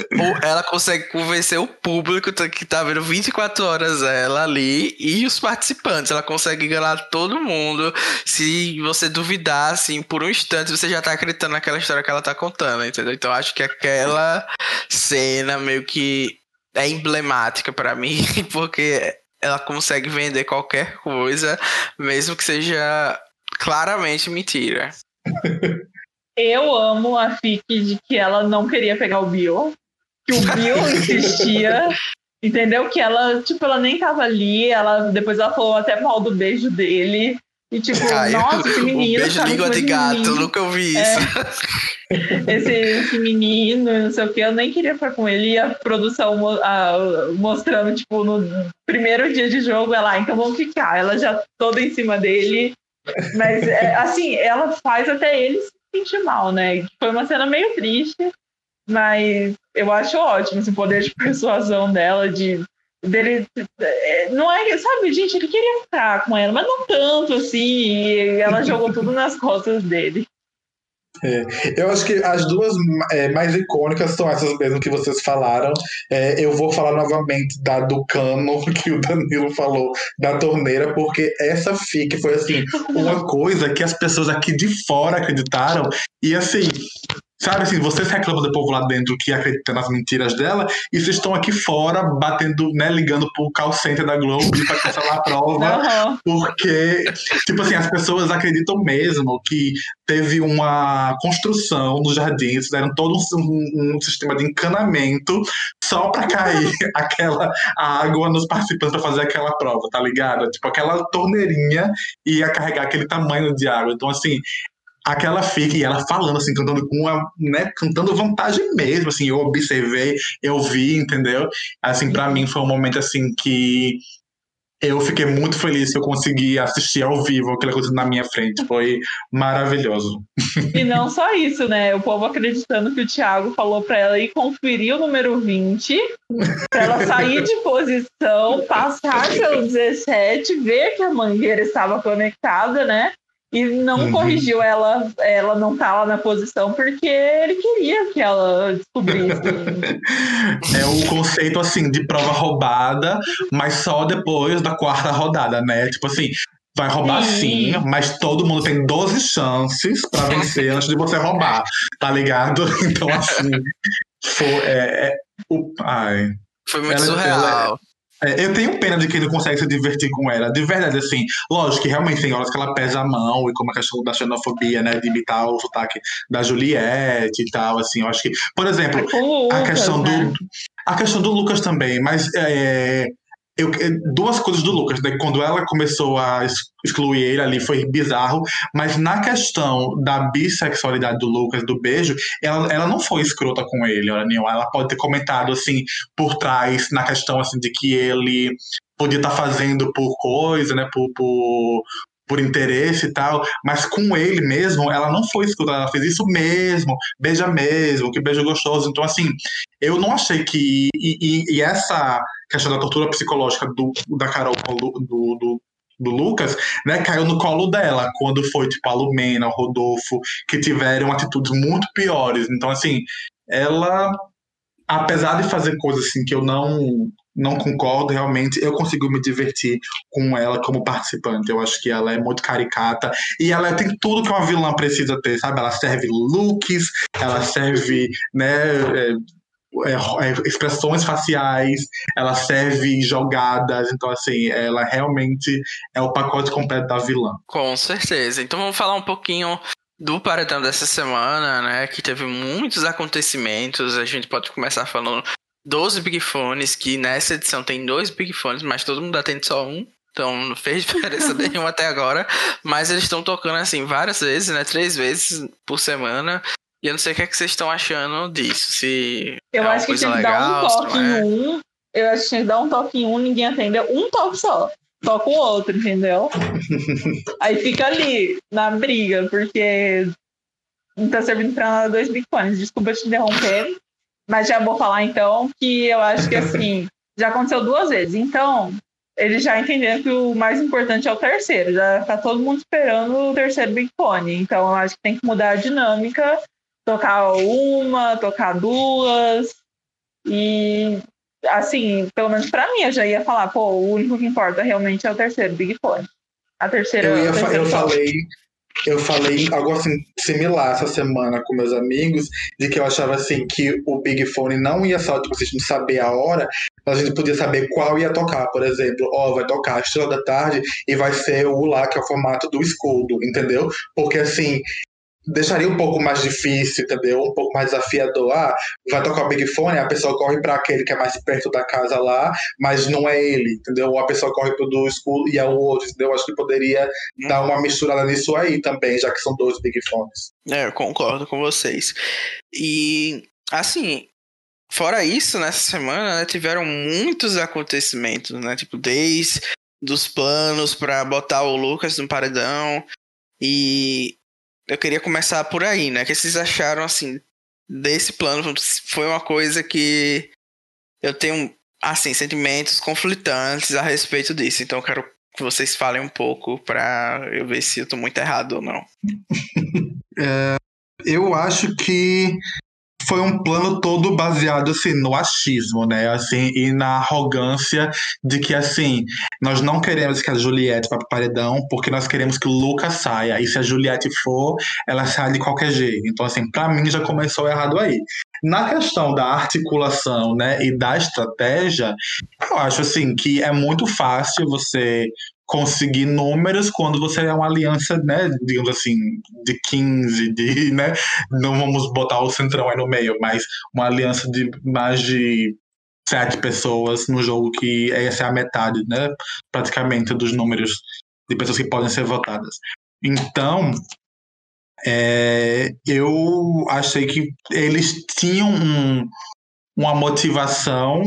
ela consegue convencer o público que tá vendo 24 horas ela ali e os participantes. Ela consegue enganar todo mundo. Se você duvidar assim por um instante você já tá acreditando naquela história que ela tá contando entendeu? Então acho que aquela cena meio que é emblemática para mim, *laughs* porque ela consegue vender qualquer coisa, mesmo que seja claramente mentira. Eu amo a FIC de que ela não queria pegar o Bill, que o Bill *laughs* insistia, entendeu? Que ela, tipo, ela nem tava ali, ela depois ela falou até mal do beijo dele. E tipo, nossa, esse *laughs* menino. O beijo língua de gato, nunca ouvi é. isso. É, *laughs* esse, esse, menino, não sei o que, eu nem queria ficar com ele. E a produção a, mostrando, tipo, no primeiro dia de jogo, ela, ah, então vamos ficar. Ela já toda em cima dele. Mas, é, assim, ela faz até ele se sentir mal, né? Foi uma cena meio triste, mas eu acho ótimo esse poder de *laughs* persuasão dela, de dele é, não é sabe gente ele queria ficar com ela mas não tanto assim e ela jogou tudo nas costas dele é, eu acho que as duas é, mais icônicas são essas mesmo que vocês falaram. É, eu vou falar novamente da do cano *laughs* que o Danilo falou da torneira, porque essa fique foi assim *laughs* uma coisa que as pessoas aqui de fora acreditaram e assim Sabe assim, vocês reclamam do povo lá dentro que acredita nas mentiras dela, e vocês estão aqui fora batendo, né, ligando pro call center da Globo para cancelar a prova, *laughs* uhum. porque, tipo assim, as pessoas acreditam mesmo que teve uma construção nos jardins, fizeram todo um, um, um sistema de encanamento só para cair *laughs* aquela água nos participantes para fazer aquela prova, tá ligado? Tipo, aquela torneirinha ia carregar aquele tamanho de água. Então, assim, aquela fica e ela falando assim, cantando com uma, né, cantando vantagem mesmo, assim, eu observei, eu vi, entendeu? Assim, para mim foi um momento assim que eu fiquei muito feliz que eu consegui assistir ao vivo aquela coisa na minha frente. Foi maravilhoso. E não só isso, né? O povo acreditando que o Thiago falou para ela ir conferir o número 20, para ela sair de posição, passar pelo 17, ver que a mangueira estava conectada, né? E não uhum. corrigiu ela, ela não tá lá na posição porque ele queria que ela descobrisse. *laughs* é o conceito assim de prova roubada, mas só depois da quarta rodada, né? Tipo assim, vai roubar sim, sim mas todo mundo tem 12 chances para *laughs* vencer antes de você roubar, tá ligado? *laughs* Então assim, foi, é, é, o, ai, foi muito ela, surreal. Ela, é, eu tenho pena de quem não consegue se divertir com ela. De verdade, assim, lógico que realmente tem horas que ela pesa a mão, e como a questão da xenofobia, né? De imitar o sotaque da Juliette e tal, assim, eu acho que. Por exemplo, Lucas, a questão do. Né? A questão do Lucas também, mas é, eu, duas coisas do Lucas, né? Quando ela começou a excluir ele ali, foi bizarro. Mas na questão da bissexualidade do Lucas, do beijo, ela, ela não foi escrota com ele, ela, ela pode ter comentado, assim, por trás, na questão, assim, de que ele podia estar tá fazendo por coisa, né? Por, por, por interesse e tal, mas com ele mesmo, ela não foi escutar, ela fez isso mesmo, beija mesmo, que beijo gostoso. Então, assim, eu não achei que. E, e, e essa questão da tortura psicológica do, da Carol do, do, do Lucas, né, caiu no colo dela, quando foi, tipo, a Lumena, o Rodolfo, que tiveram atitudes muito piores. Então, assim, ela, apesar de fazer coisas assim que eu não não concordo realmente. Eu consigo me divertir com ela como participante. Eu acho que ela é muito caricata e ela tem tudo que uma vilã precisa ter, sabe? Ela serve looks, ela serve, né? É, é, expressões faciais, ela serve jogadas, então assim, ela realmente é o pacote completo da vilã. Com certeza. Então vamos falar um pouquinho do paredão dessa semana, né? Que teve muitos acontecimentos. A gente pode começar falando 12 Big Fones, que nessa edição tem dois Big Fones, mas todo mundo atende só um. Então não fez diferença *laughs* nenhuma até agora. Mas eles estão tocando assim várias vezes, né? Três vezes por semana. E eu não sei o que, é que vocês estão achando disso. Se eu é acho que tinha que dar um toque é. em um. Eu acho que tinha que dar um toque em um, ninguém atendeu. Um toque só. Toca o outro, entendeu? *laughs* Aí fica ali, na briga, porque não tá servindo pra nada dois Big Fones. Desculpa te interromper. Mas já vou falar então que eu acho que assim, *laughs* já aconteceu duas vezes. Então, eles já entenderam que o mais importante é o terceiro. Já tá todo mundo esperando o terceiro Big Fone. Então, eu acho que tem que mudar a dinâmica, tocar uma, tocar duas. E assim, pelo menos para mim, eu já ia falar, pô, o único que importa realmente é o terceiro Big Fone. A terceira. Eu, ia, eu falei, eu falei algo assim similar essa semana com meus amigos, de que eu achava assim que o Big Fone não ia só tipo, a gente saber a hora, mas a gente podia saber qual ia tocar. Por exemplo, ó, vai tocar às três da tarde e vai ser o lá, que é o formato do escudo, entendeu? Porque assim, deixaria um pouco mais difícil, entendeu? Um pouco mais desafiador. Ah, vai tocar o Big Fone, a pessoa corre para aquele que é mais perto da casa lá, mas não é ele, entendeu? Ou a pessoa corre pro do escuro e é o outro, entendeu? Acho que poderia hum. dar uma misturada nisso aí também, já que são dois Big Fones. É, eu concordo com vocês. E, assim, fora isso, nessa semana, né, tiveram muitos acontecimentos, né? Tipo, desde dos planos para botar o Lucas no paredão e eu queria começar por aí, né? O que vocês acharam, assim, desse plano? Foi uma coisa que eu tenho, assim, sentimentos conflitantes a respeito disso. Então eu quero que vocês falem um pouco para eu ver se eu tô muito errado ou não. *laughs* é, eu acho que foi um plano todo baseado assim no achismo, né? Assim, e na arrogância de que assim, nós não queremos que a Juliette vá para paredão, porque nós queremos que o Lucas saia. E se a Juliette for, ela sai de qualquer jeito. Então assim, para mim já começou errado aí. Na questão da articulação, né, e da estratégia, eu acho assim que é muito fácil você conseguir números quando você é uma aliança, né, digamos assim, de 15, de, né, não vamos botar o centrão aí no meio, mas uma aliança de mais de sete pessoas no jogo que essa é a metade, né, praticamente dos números de pessoas que podem ser votadas. Então, é, eu achei que eles tinham um, uma motivação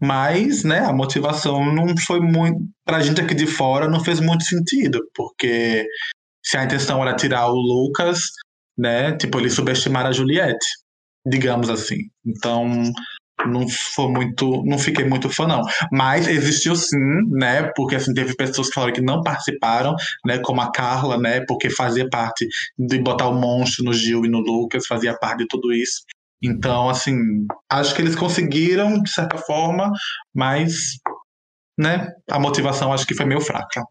mas, né, a motivação não foi muito. Pra gente aqui de fora, não fez muito sentido, porque se a intenção era tirar o Lucas, né, tipo, ele subestimar a Juliette, digamos assim. Então, não foi muito, não fiquei muito fã não, mas existiu sim, né, porque assim teve pessoas que falaram que não participaram, né, como a Carla, né, porque fazia parte de botar o monstro no Gil e no Lucas, fazia parte de tudo isso. Então, assim, acho que eles conseguiram, de certa forma, mas né, a motivação acho que foi meio fraca.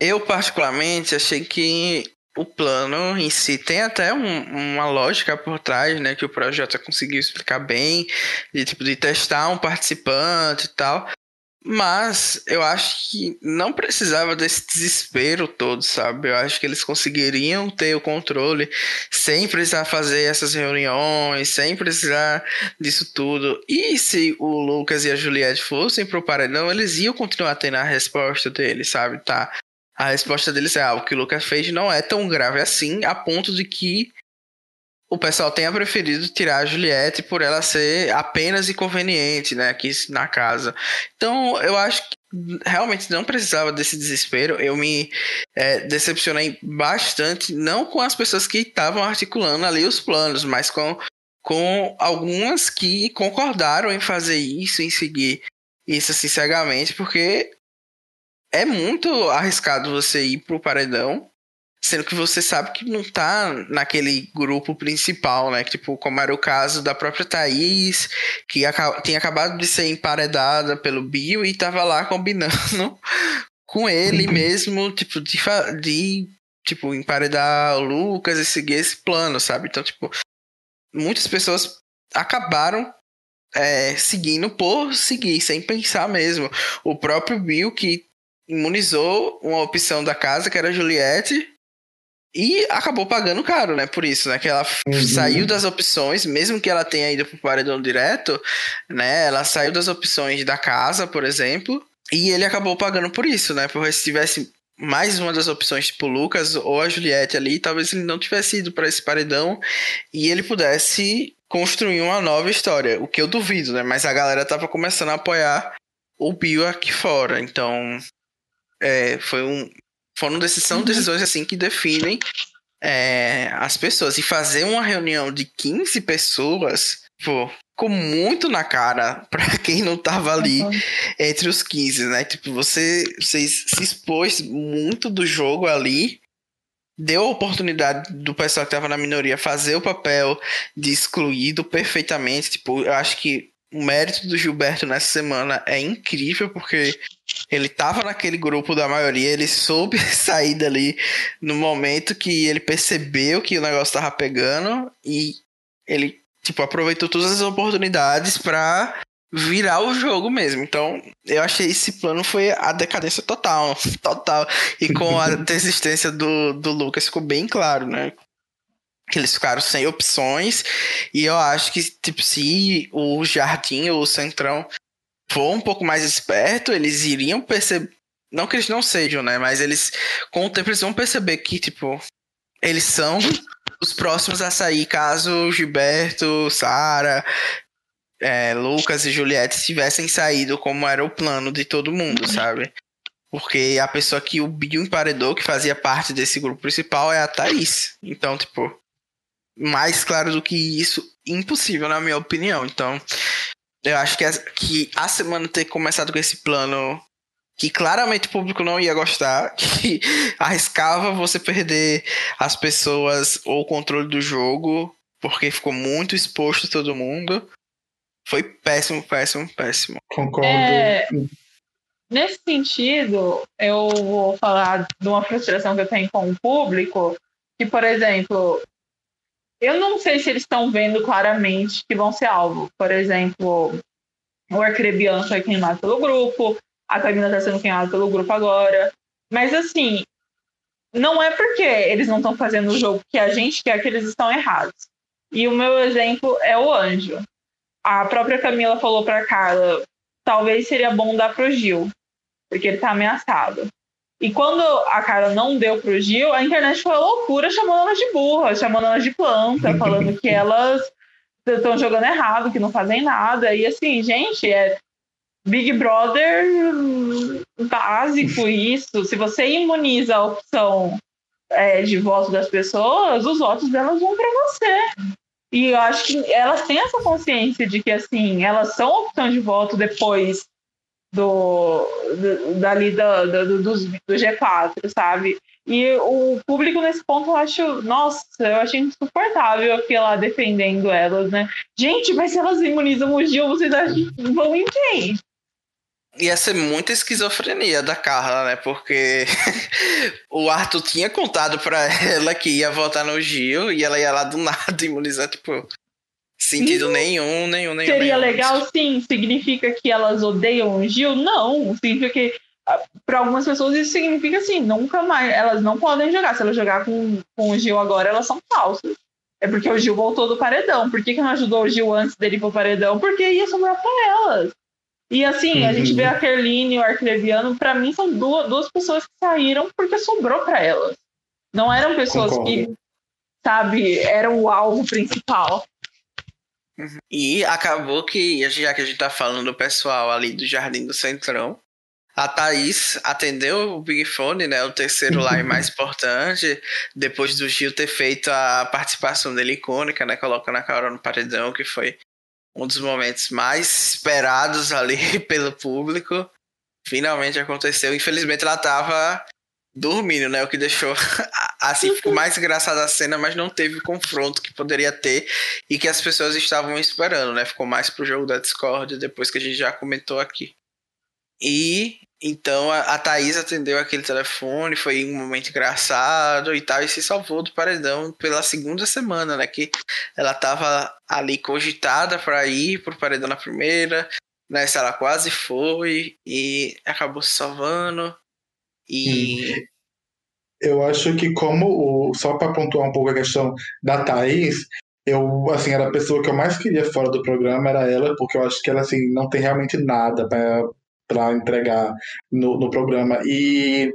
Eu, particularmente, achei que o plano em si tem até um, uma lógica por trás, né? Que o projeto conseguiu explicar bem, de tipo de testar um participante e tal. Mas eu acho que não precisava desse desespero todo, sabe? Eu acho que eles conseguiriam ter o controle sem precisar fazer essas reuniões, sem precisar disso tudo. E se o Lucas e a Juliette fossem pro paredão, eles iam continuar tendo a resposta deles, sabe? Tá. A resposta deles é: ah, o que o Lucas fez não é tão grave assim, a ponto de que o pessoal tenha preferido tirar a Juliette por ela ser apenas inconveniente, né, aqui na casa. Então, eu acho que realmente não precisava desse desespero. Eu me é, decepcionei bastante, não com as pessoas que estavam articulando ali os planos, mas com, com algumas que concordaram em fazer isso, em seguir isso assim cegamente, porque é muito arriscado você ir pro paredão Sendo que você sabe que não tá naquele grupo principal, né? Tipo, como era o caso da própria Thaís, que tinha acabado de ser emparedada pelo Bill e tava lá combinando *laughs* com ele uhum. mesmo, tipo, de, de tipo, emparedar o Lucas e seguir esse plano, sabe? Então, tipo, muitas pessoas acabaram é, seguindo por seguir, sem pensar mesmo. O próprio Bill, que imunizou uma opção da casa, que era a Juliette, e acabou pagando caro, né? Por isso, né? Que ela uhum. saiu das opções, mesmo que ela tenha ido pro paredão direto, né? Ela saiu das opções da casa, por exemplo. E ele acabou pagando por isso, né? Porque se tivesse mais uma das opções, tipo o Lucas ou a Juliette ali, talvez ele não tivesse ido para esse paredão e ele pudesse construir uma nova história. O que eu duvido, né? Mas a galera tava começando a apoiar o Bill aqui fora. Então, é, foi um, foram decisões, são uhum. decisões assim que definem é, as pessoas. E fazer uma reunião de 15 pessoas, pô, ficou muito na cara *laughs* para quem não tava ali uhum. entre os 15, né? Tipo, você, você se expôs muito do jogo ali. Deu a oportunidade do pessoal que tava na minoria fazer o papel de excluído perfeitamente. Tipo, eu acho que o mérito do Gilberto nessa semana é incrível, porque ele tava naquele grupo da maioria, ele soube *laughs* sair dali no momento que ele percebeu que o negócio tava pegando e ele, tipo, aproveitou todas as oportunidades para virar o jogo mesmo. Então, eu achei esse plano foi a decadência total, *laughs* total. E com a *laughs* desistência do, do Lucas ficou bem claro, né? que eles ficaram sem opções. E eu acho que, tipo, se o Jardim ou o Centrão for um pouco mais esperto, eles iriam perceber. Não que eles não sejam, né? Mas eles, com o tempo, eles vão perceber que, tipo, eles são os próximos a sair caso Gilberto, Sara, é, Lucas e Juliette tivessem saído como era o plano de todo mundo, sabe? Porque a pessoa que o Bill emparedou, que fazia parte desse grupo principal, é a Thaís. Então, tipo, mais claro do que isso, impossível, na minha opinião. Então, eu acho que a, que a semana ter começado com esse plano que claramente o público não ia gostar, *laughs* que arriscava você perder as pessoas ou o controle do jogo, porque ficou muito exposto todo mundo. Foi péssimo, péssimo, péssimo. Concordo. É, nesse sentido, eu vou falar de uma frustração que eu tenho com o público, que, por exemplo, eu não sei se eles estão vendo claramente que vão ser alvo. Por exemplo, o Arcrebiano foi queimado pelo grupo, a Camila está sendo queimada pelo grupo agora. Mas assim, não é porque eles não estão fazendo o jogo que a gente quer que eles estão errados. E o meu exemplo é o Anjo. A própria Camila falou para Carla, talvez seria bom dar pro Gil, porque ele tá ameaçado. E quando a cara não deu pro Gil, a internet foi loucura chamando elas de burra, chamando elas de planta, *laughs* falando que elas estão jogando errado, que não fazem nada. E assim, gente, é Big Brother básico isso. Se você imuniza a opção é, de voto das pessoas, os votos delas vão para você. E eu acho que elas têm essa consciência de que, assim, elas são opção de voto depois do, do dali do, do, do, do G4, sabe? E o público nesse ponto eu acho, nossa, eu achei insuportável aqui lá defendendo elas, né? Gente, mas se elas imunizam o Gil, vocês vão em quem? Ia ser muita esquizofrenia da Carla, né? Porque *laughs* o Arthur tinha contado pra ela que ia votar no Gil e ela ia lá do nada imunizar, tipo. Sentido nenhum, nenhum, nenhum. Seria nenhum. legal, sim. Significa que elas odeiam o Gil? Não. Significa que, para algumas pessoas, isso significa assim: nunca mais. Elas não podem jogar. Se elas jogar com, com o Gil agora, elas são falsas. É porque o Gil voltou do paredão. Por que, que não ajudou o Gil antes dele ir pro paredão? Porque ia sobrar pra elas. E assim, a gente vê a Kerline e o Arcreviano, pra mim, são duas, duas pessoas que saíram porque sobrou pra elas. Não eram pessoas Concordo. que, sabe, eram o alvo principal. E acabou que, já que a gente tá falando do pessoal ali do Jardim do Centrão, a Thaís atendeu o Big Fone, né? O terceiro lá e *laughs* mais importante, depois do Gil ter feito a participação dele icônica, né? Colocando a Carol no paredão, que foi um dos momentos mais esperados ali *laughs* pelo público. Finalmente aconteceu. Infelizmente ela tava dormindo, né? O que deixou *laughs* assim ficou mais engraçada a cena, mas não teve o confronto que poderia ter e que as pessoas estavam esperando, né? Ficou mais pro jogo da Discord depois que a gente já comentou aqui. E então a, a Thaís atendeu aquele telefone, foi um momento engraçado e tal, e se salvou do paredão pela segunda semana, né? Que ela tava ali cogitada para ir pro paredão na primeira, né? Se ela quase foi e acabou se salvando. E Eu acho que como o, só para pontuar um pouco a questão da Thaís, eu assim era a pessoa que eu mais queria fora do programa era ela, porque eu acho que ela assim não tem realmente nada para para entregar no, no programa. E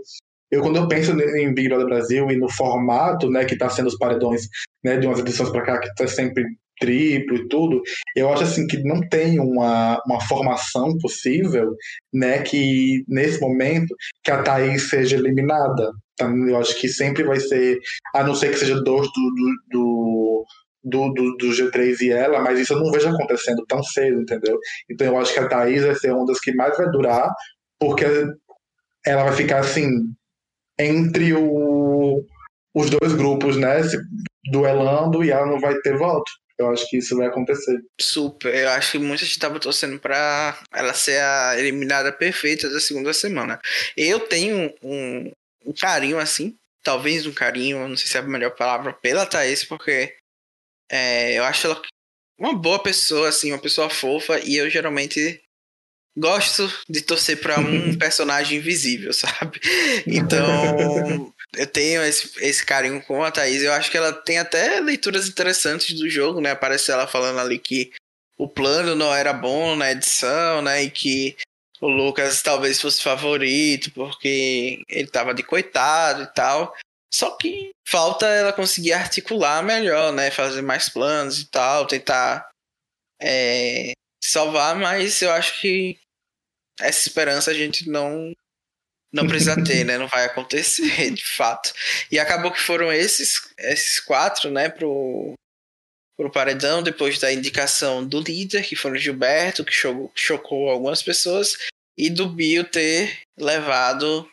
eu quando eu penso em Big Brother Brasil e no formato, né, que está sendo os paredões, né, de umas edições para cá que está sempre triplo e tudo, eu acho assim que não tem uma, uma formação possível, né, que nesse momento que a Thaís seja eliminada. Tá? Eu acho que sempre vai ser, a não ser que seja dois do, do, do, do, do G3 e ela, mas isso eu não vejo acontecendo tão cedo, entendeu? Então eu acho que a Thaís vai ser uma das que mais vai durar, porque ela vai ficar assim, entre o, os dois grupos, né, se duelando e ela não vai ter voto. Eu acho que isso vai acontecer. super, eu acho que muita gente estava torcendo pra ela ser a eliminada perfeita da segunda semana. Eu tenho um, um carinho assim, talvez um carinho, não sei se é a melhor palavra, pela Thaís, porque é, eu acho ela uma boa pessoa, assim, uma pessoa fofa, e eu geralmente gosto de torcer pra um *laughs* personagem invisível, sabe? *laughs* Então, eu tenho esse, esse carinho com a Thaís. Eu acho que ela tem até leituras interessantes do jogo, né? Aparece ela falando ali que o plano não era bom na edição, né? E que o Lucas talvez fosse favorito, porque ele tava de coitado e tal. Só que falta ela conseguir articular melhor, né? Fazer mais planos e tal, tentar é, salvar, mas eu acho que essa esperança a gente não não precisa ter, né? Não vai acontecer, *laughs* de fato. E acabou que foram esses esses quatro, né, pro pro paredão depois da indicação do líder, que foi o Gilberto, que chocou, chocou algumas pessoas, e do Bill ter levado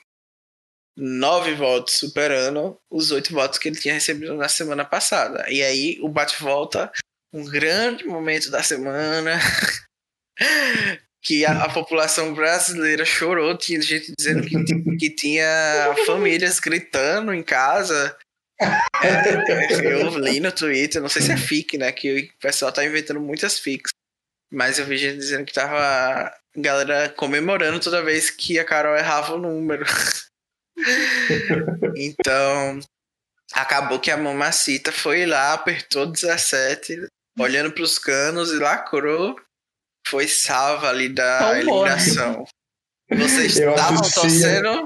nove votos, superando os oito votos que ele tinha recebido na semana passada. E aí o bate-volta, um grande momento da semana, *laughs* que a, a, população brasileira chorou, tinha gente dizendo que, que tinha famílias gritando em casa. É, *laughs* eu li no Twitter, não sei se é fic, né? Que o pessoal tá inventando muitas fics. Mas eu vi gente dizendo que tava a galera comemorando toda vez que a Carol errava o número. *laughs* então, acabou que a mamacita foi lá, apertou 17, olhando pros canos e lacrou foi salva ali da Tão eliminação. Vocês estavam torcendo?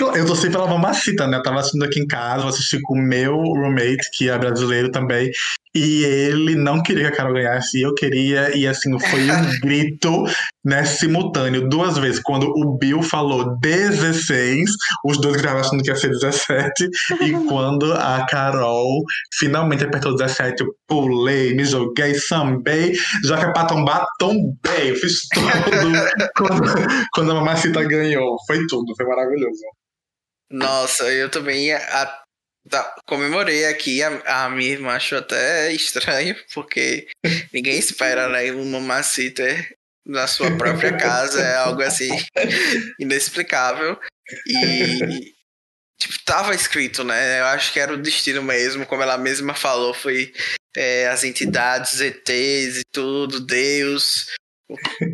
Eu torci pela mamacita, né? Eu tava assistindo aqui em casa, assisti com o meu roommate, que é brasileiro também, e ele não queria que a Carol ganhasse, e eu queria, e assim, foi um *laughs* grito, né, simultâneo, duas vezes. Quando o Bill falou 16, os dois gravaram achando que ia ser 17, e *laughs* quando a Carol finalmente apertou 17, eu pulei, me joguei, sambei, já que é pra tombar, tombei, eu fiz tudo *laughs* quando, quando a mamacita ganhou. Foi tudo, foi maravilhoso. Nossa, eu também a, Tá, comemorei aqui, a, a, minha irmã achou até estranho, porque ninguém espera, né, uma mamacita na sua própria casa, é algo assim inexplicável. E tipo, tava escrito, né? Eu acho que era o destino mesmo, como ela mesma falou, foi é, as entidades, ETs e tudo, Deus,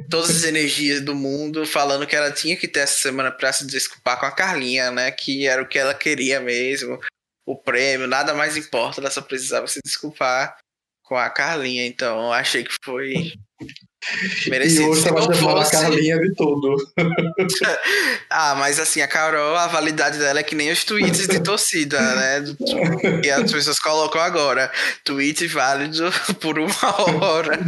todas as energias do mundo, falando que ela tinha que ter essa semana para se desculpar com a Carlinha, né? Que era o que ela queria mesmo, o prêmio, nada mais importa, ela só precisava se desculpar com a Carlinha. Então, achei que foi Merecido. E hoje tava chamando fosse... a Carlinha de tudo. *laughs* ah, mas assim, a Carol, a validade dela é que nem os tweets de torcida, né? E as pessoas colocam agora. Tweet válido *laughs* por uma hora.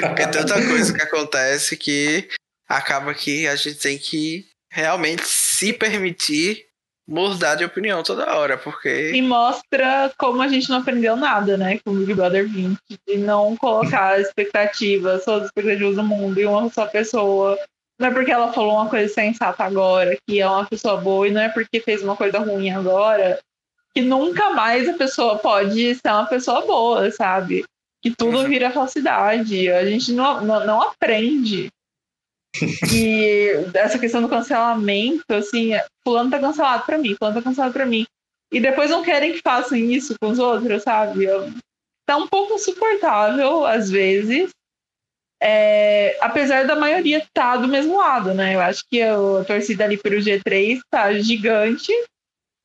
Porque é tanta coisa que acontece que acaba que a gente tem que realmente se permitir mudar de opinião toda hora, porque. E mostra como a gente não aprendeu nada, né, com o Big Brother 20, de não colocar expectativas, todas as expectativas do mundo em uma só pessoa. Não é porque ela falou uma coisa sensata agora, que é uma pessoa boa, e não é porque fez uma coisa ruim agora, que nunca mais a pessoa pode ser uma pessoa boa, sabe? Que tudo uhum. vira falsidade. A gente não, não, não aprende e essa questão do cancelamento, assim, fulano tá cancelado pra mim, fulano tá cancelado pra mim. E depois não querem que façam isso com os outros, sabe? Tá um pouco insuportável, às vezes. É, apesar da maioria estar tá do mesmo lado, né? Eu acho que a, torcida ali pro G3 tá gigante,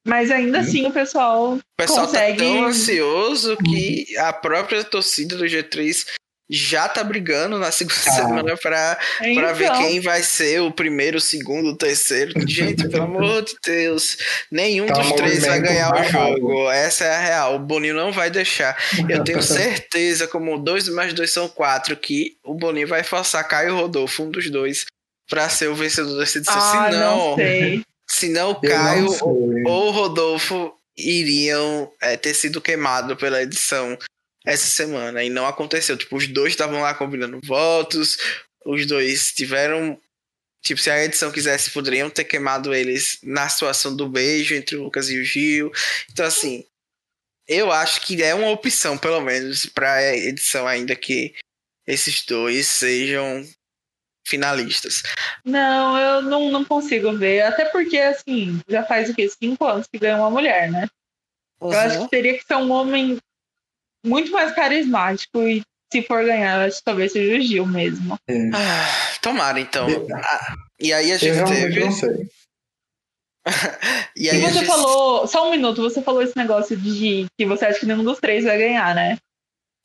mas ainda assim o pessoal. O pessoal tá consegue... tá tão ansioso que a própria torcida do G3 já tá brigando na segunda ah. semana pra, então. pra ver então. quem vai ser o primeiro, o segundo, o terceiro. Gente, pelo *laughs* amor de Deus, nenhum tá dos três vai ganhar o jogo. Essa é a real. O Boninho não vai deixar. Eu tenho *laughs* certeza, como dois mais dois são quatro, que o Boninho vai forçar Caio Rodolfo, um dos dois, pra ser o vencedor dessa edição. Ah, senão, não sei. senão o Caio ou o Rodolfo iriam é, ter sido queimado pela edição essa semana e não aconteceu. Tipo, os dois estavam lá combinando votos, os dois tiveram. Tipo, se a edição quisesse, poderiam ter queimado eles na situação do beijo entre o Lucas e o Gil. Então, assim, eu acho que é uma opção, pelo menos, pra edição ainda que esses dois sejam finalistas. Não, eu não, não consigo ver. Até porque, assim, já faz o quê? Cinco anos que ganhou uma mulher, né? Uhum. Eu acho que teria que ser um homem muito mais carismático e se for ganhar, acho que talvez seja o Gil mesmo. É. Ah, tomara, então. Ah, e aí a gente Eu teve. Não sei. *laughs* e aí e você gente... falou, só um minuto, você falou esse negócio de que você acha que nenhum dos três vai ganhar, né?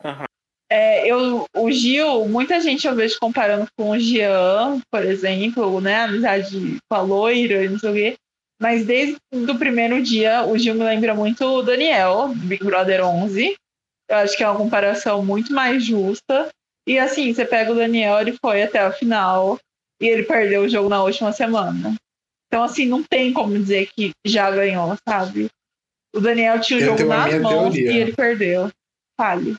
Uhum. É, eu, o Gil, muita gente eu vejo comparando com o Jean, por exemplo, né? Amizade com a loira e não sei o quê. Mas desde o primeiro dia, o Gil me lembra muito o Daniel, Big Brother 11. Eu acho que é uma comparação muito mais justa. E assim, você pega o Daniel, ele foi até a final e ele perdeu o jogo na última semana. Então, assim, não tem como dizer que já ganhou, sabe? O Daniel tinha o eu jogo nas mãos teoria. e ele perdeu. Fale.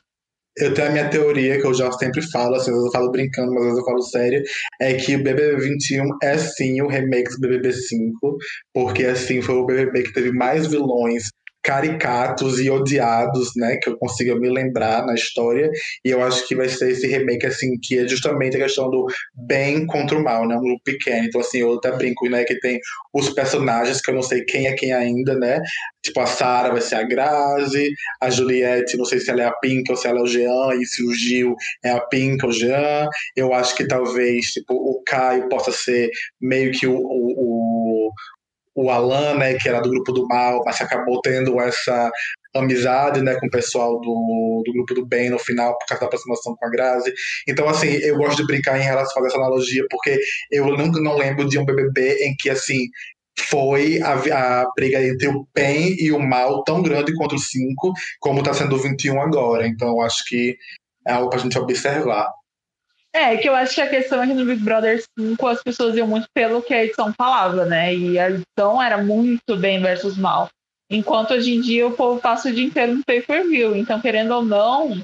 Eu tenho a minha teoria, que eu já sempre falo, assim, às vezes eu falo brincando, mas às vezes eu falo sério, é que o BBB 21 é sim o remake do BBB 5, porque assim, foi o BBB que teve mais vilões caricatos e odiados, né, que eu consiga me lembrar na história, e eu acho que vai ser esse remake, assim, que é justamente a questão do bem contra o mal, né, um grupo pequeno, então, assim, eu até brinco, né, que tem os personagens que eu não sei quem é quem ainda, né, tipo, a Sarah vai ser a Grazi, a Juliette, não sei se ela é a Pink ou se ela é o Jean, e se o Gil é a Pink ou o Jean, eu acho que talvez, tipo, o Caio possa ser meio que o, o, o Alan, né, que era do grupo do mal, mas acabou tendo essa amizade, né, com o pessoal do, do grupo do bem no final, por causa da aproximação com a Grazi. Então, assim, eu gosto de brincar em relação a essa analogia, porque eu nunca não lembro de um BBB em que, assim, foi a, a briga entre o bem e o mal tão grande quanto o 5, como está sendo o 21 agora. Então, acho que é algo para a gente observar. É, que eu acho que a questão é que no Big Brother 5 as pessoas iam muito pelo que a edição falava, né? E a edição era muito bem versus mal. Enquanto hoje em dia o povo passa o dia inteiro no pay-per-view. Então, querendo ou não,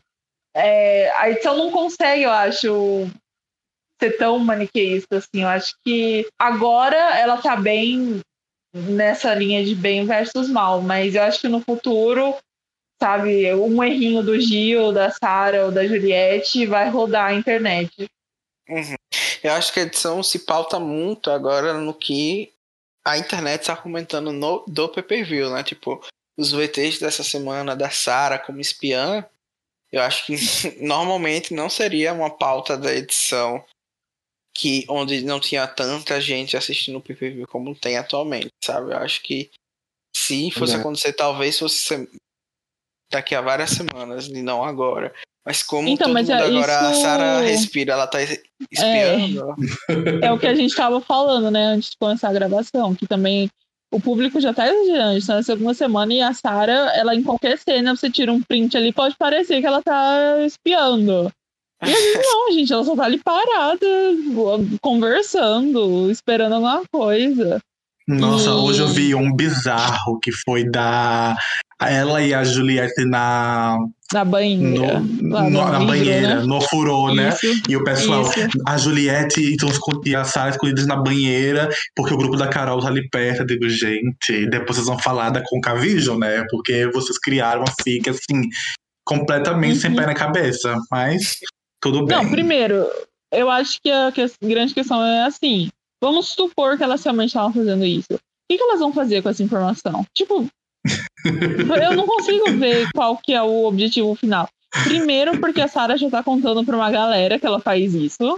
é, a edição não consegue, eu acho, ser tão maniqueísta assim. Eu acho que agora ela tá bem nessa linha de bem versus mal, mas eu acho que no futuro sabe, um errinho do Gil, da Sara ou da Juliette vai rodar a internet. Uhum. Eu acho que a edição se pauta muito agora no que a internet está comentando no, do PPV, né? Tipo, os VTs dessa semana da Sara como espiã Eu acho que *laughs* normalmente não seria uma pauta da edição que onde não tinha tanta gente assistindo o PPV como tem atualmente, sabe? Eu acho que se fosse é. acontecer, talvez fosse daqui a várias semanas e não agora. Mas como então, todo mas mundo é, agora, isso... a Sarah respira, ela tá espiando. É, é o que a gente tava falando, né, antes de começar a gravação, que também o público já tá exigindo, está na segunda semana e a Sarah, ela em qualquer cena, você tira um print ali, pode parecer que ela tá espiando. E vezes *laughs* não, gente, ela só tá ali parada, conversando, esperando alguma coisa. Nossa, e... hoje eu vi um bizarro que foi da ela e a Juliette na. Na banheira. No, no, na banheira, né? no furô, né? E o pessoal, isso. a Juliette então, e a Sara escondidas na banheira, porque o grupo da Carol tá ali perto. Eu digo, gente, depois vocês vão falar da Concavision, né? Porque vocês criaram uma fique assim, completamente uhum. sem pé na cabeça. Mas tudo bem. Não, primeiro, eu acho que a, que a grande questão é assim: vamos supor que elas realmente estavam fazendo isso. O que, que elas vão fazer com essa informação? Tipo, eu não consigo ver qual que é o objetivo final. Primeiro, porque a Sarah já tá contando pra uma galera que ela faz isso.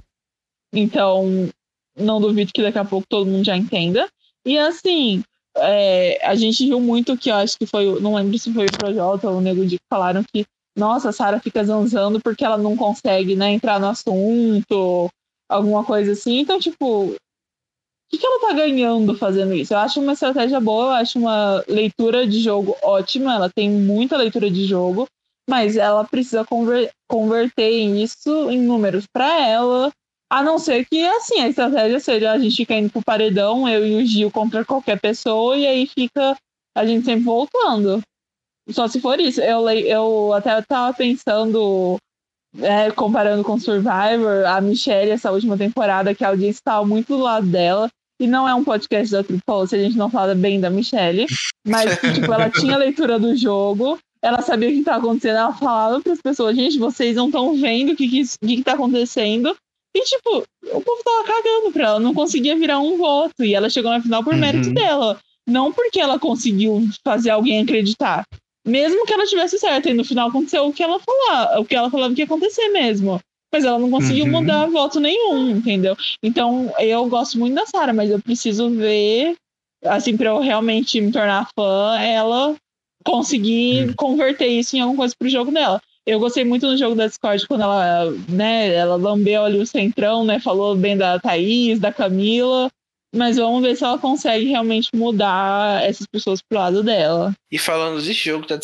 Então, não duvido que daqui a pouco todo mundo já entenda. E assim, é, a gente viu muito que eu acho que foi, não lembro se foi o Projota ou o Nego Di que falaram que, nossa, a Sarah fica zanzando porque ela não consegue, né, entrar no assunto, alguma coisa assim. Então, tipo, que, que ela tá ganhando fazendo isso? Eu acho uma estratégia boa, eu acho uma leitura de jogo ótima, ela tem muita leitura de jogo, mas ela precisa conver converter isso em números para ela. A não ser que, assim, a estratégia seja a gente fica indo pro paredão, eu e o Gil contra qualquer pessoa, e aí fica a gente sempre voltando. Só se for isso. Eu, eu até tava pensando, é, comparando com Survivor, a Michelle, essa última temporada, que a audiência estava muito do lado dela. E não é um podcast da Tripol se a gente não fala bem da Michelle. Mas *laughs* tipo, ela tinha leitura do jogo, ela sabia o que estava acontecendo, ela falava para as pessoas, gente, vocês não estão vendo o que, que, que, que tá acontecendo. E, tipo, o povo tava cagando pra ela, não conseguia virar um voto. E ela chegou na final por uhum. mérito dela. Não porque ela conseguiu fazer alguém acreditar. Mesmo que ela tivesse certo, e no final aconteceu o que ela falava, o que ela falava que ia acontecer mesmo mas ela não conseguiu uhum. mudar voto nenhum, entendeu? Então, eu gosto muito da Sarah, mas eu preciso ver, assim, pra eu realmente me tornar fã, ela conseguir uhum. converter isso em alguma coisa pro jogo dela. Eu gostei muito no jogo da Discord quando ela, né, ela lambeu ali o centrão, né, falou bem da Thaís, da Camila, mas vamos ver se ela consegue realmente mudar essas pessoas pro lado dela. E falando de jogo da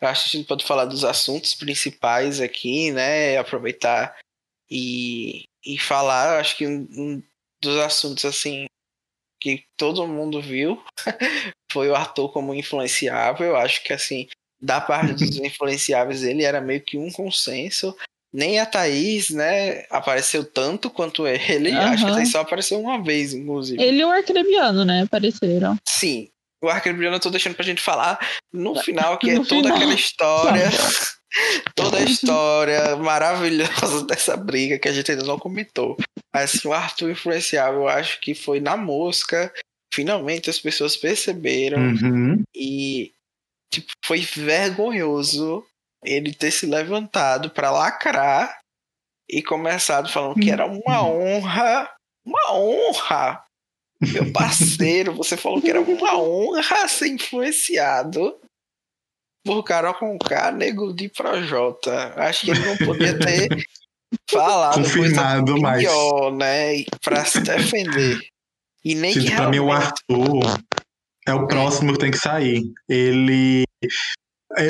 Discord, acho que a gente pode falar dos assuntos principais aqui, né? Aproveitar e, e falar, acho que um, um dos assuntos assim que todo mundo viu *laughs* foi o Arthur como influenciável. Eu acho que assim, da parte dos *laughs* influenciáveis, ele era meio que um consenso. Nem a Thaís, né, apareceu tanto quanto ele. Uhum. *laughs* Acho que a Thaís só apareceu uma vez, inclusive. Ele e o Arcrebiano, né, apareceram. Sim, o Arcrebiano eu tô deixando pra gente falar no final, que *laughs* é toda final. aquela história. *laughs* toda a história maravilhosa *laughs* dessa briga que a gente ainda não comentou. Mas assim, o Arthur influenciável, eu acho que foi na mosca. Finalmente as pessoas perceberam. Uhum. E tipo, foi vergonhoso ele ter se levantado para lacrar e começado falando que era uma uhum. honra. Uma honra meu parceiro, você falou que era uma honra ser influenciado por Carol Conká, nego de Projota. Acho que ele não podia ter *laughs* falado Confirmado, coisa pior, mas... né? Pra se defender. E nem Gente, que realmente... Pra mim, o Arthur é o próximo que tem que sair. Ele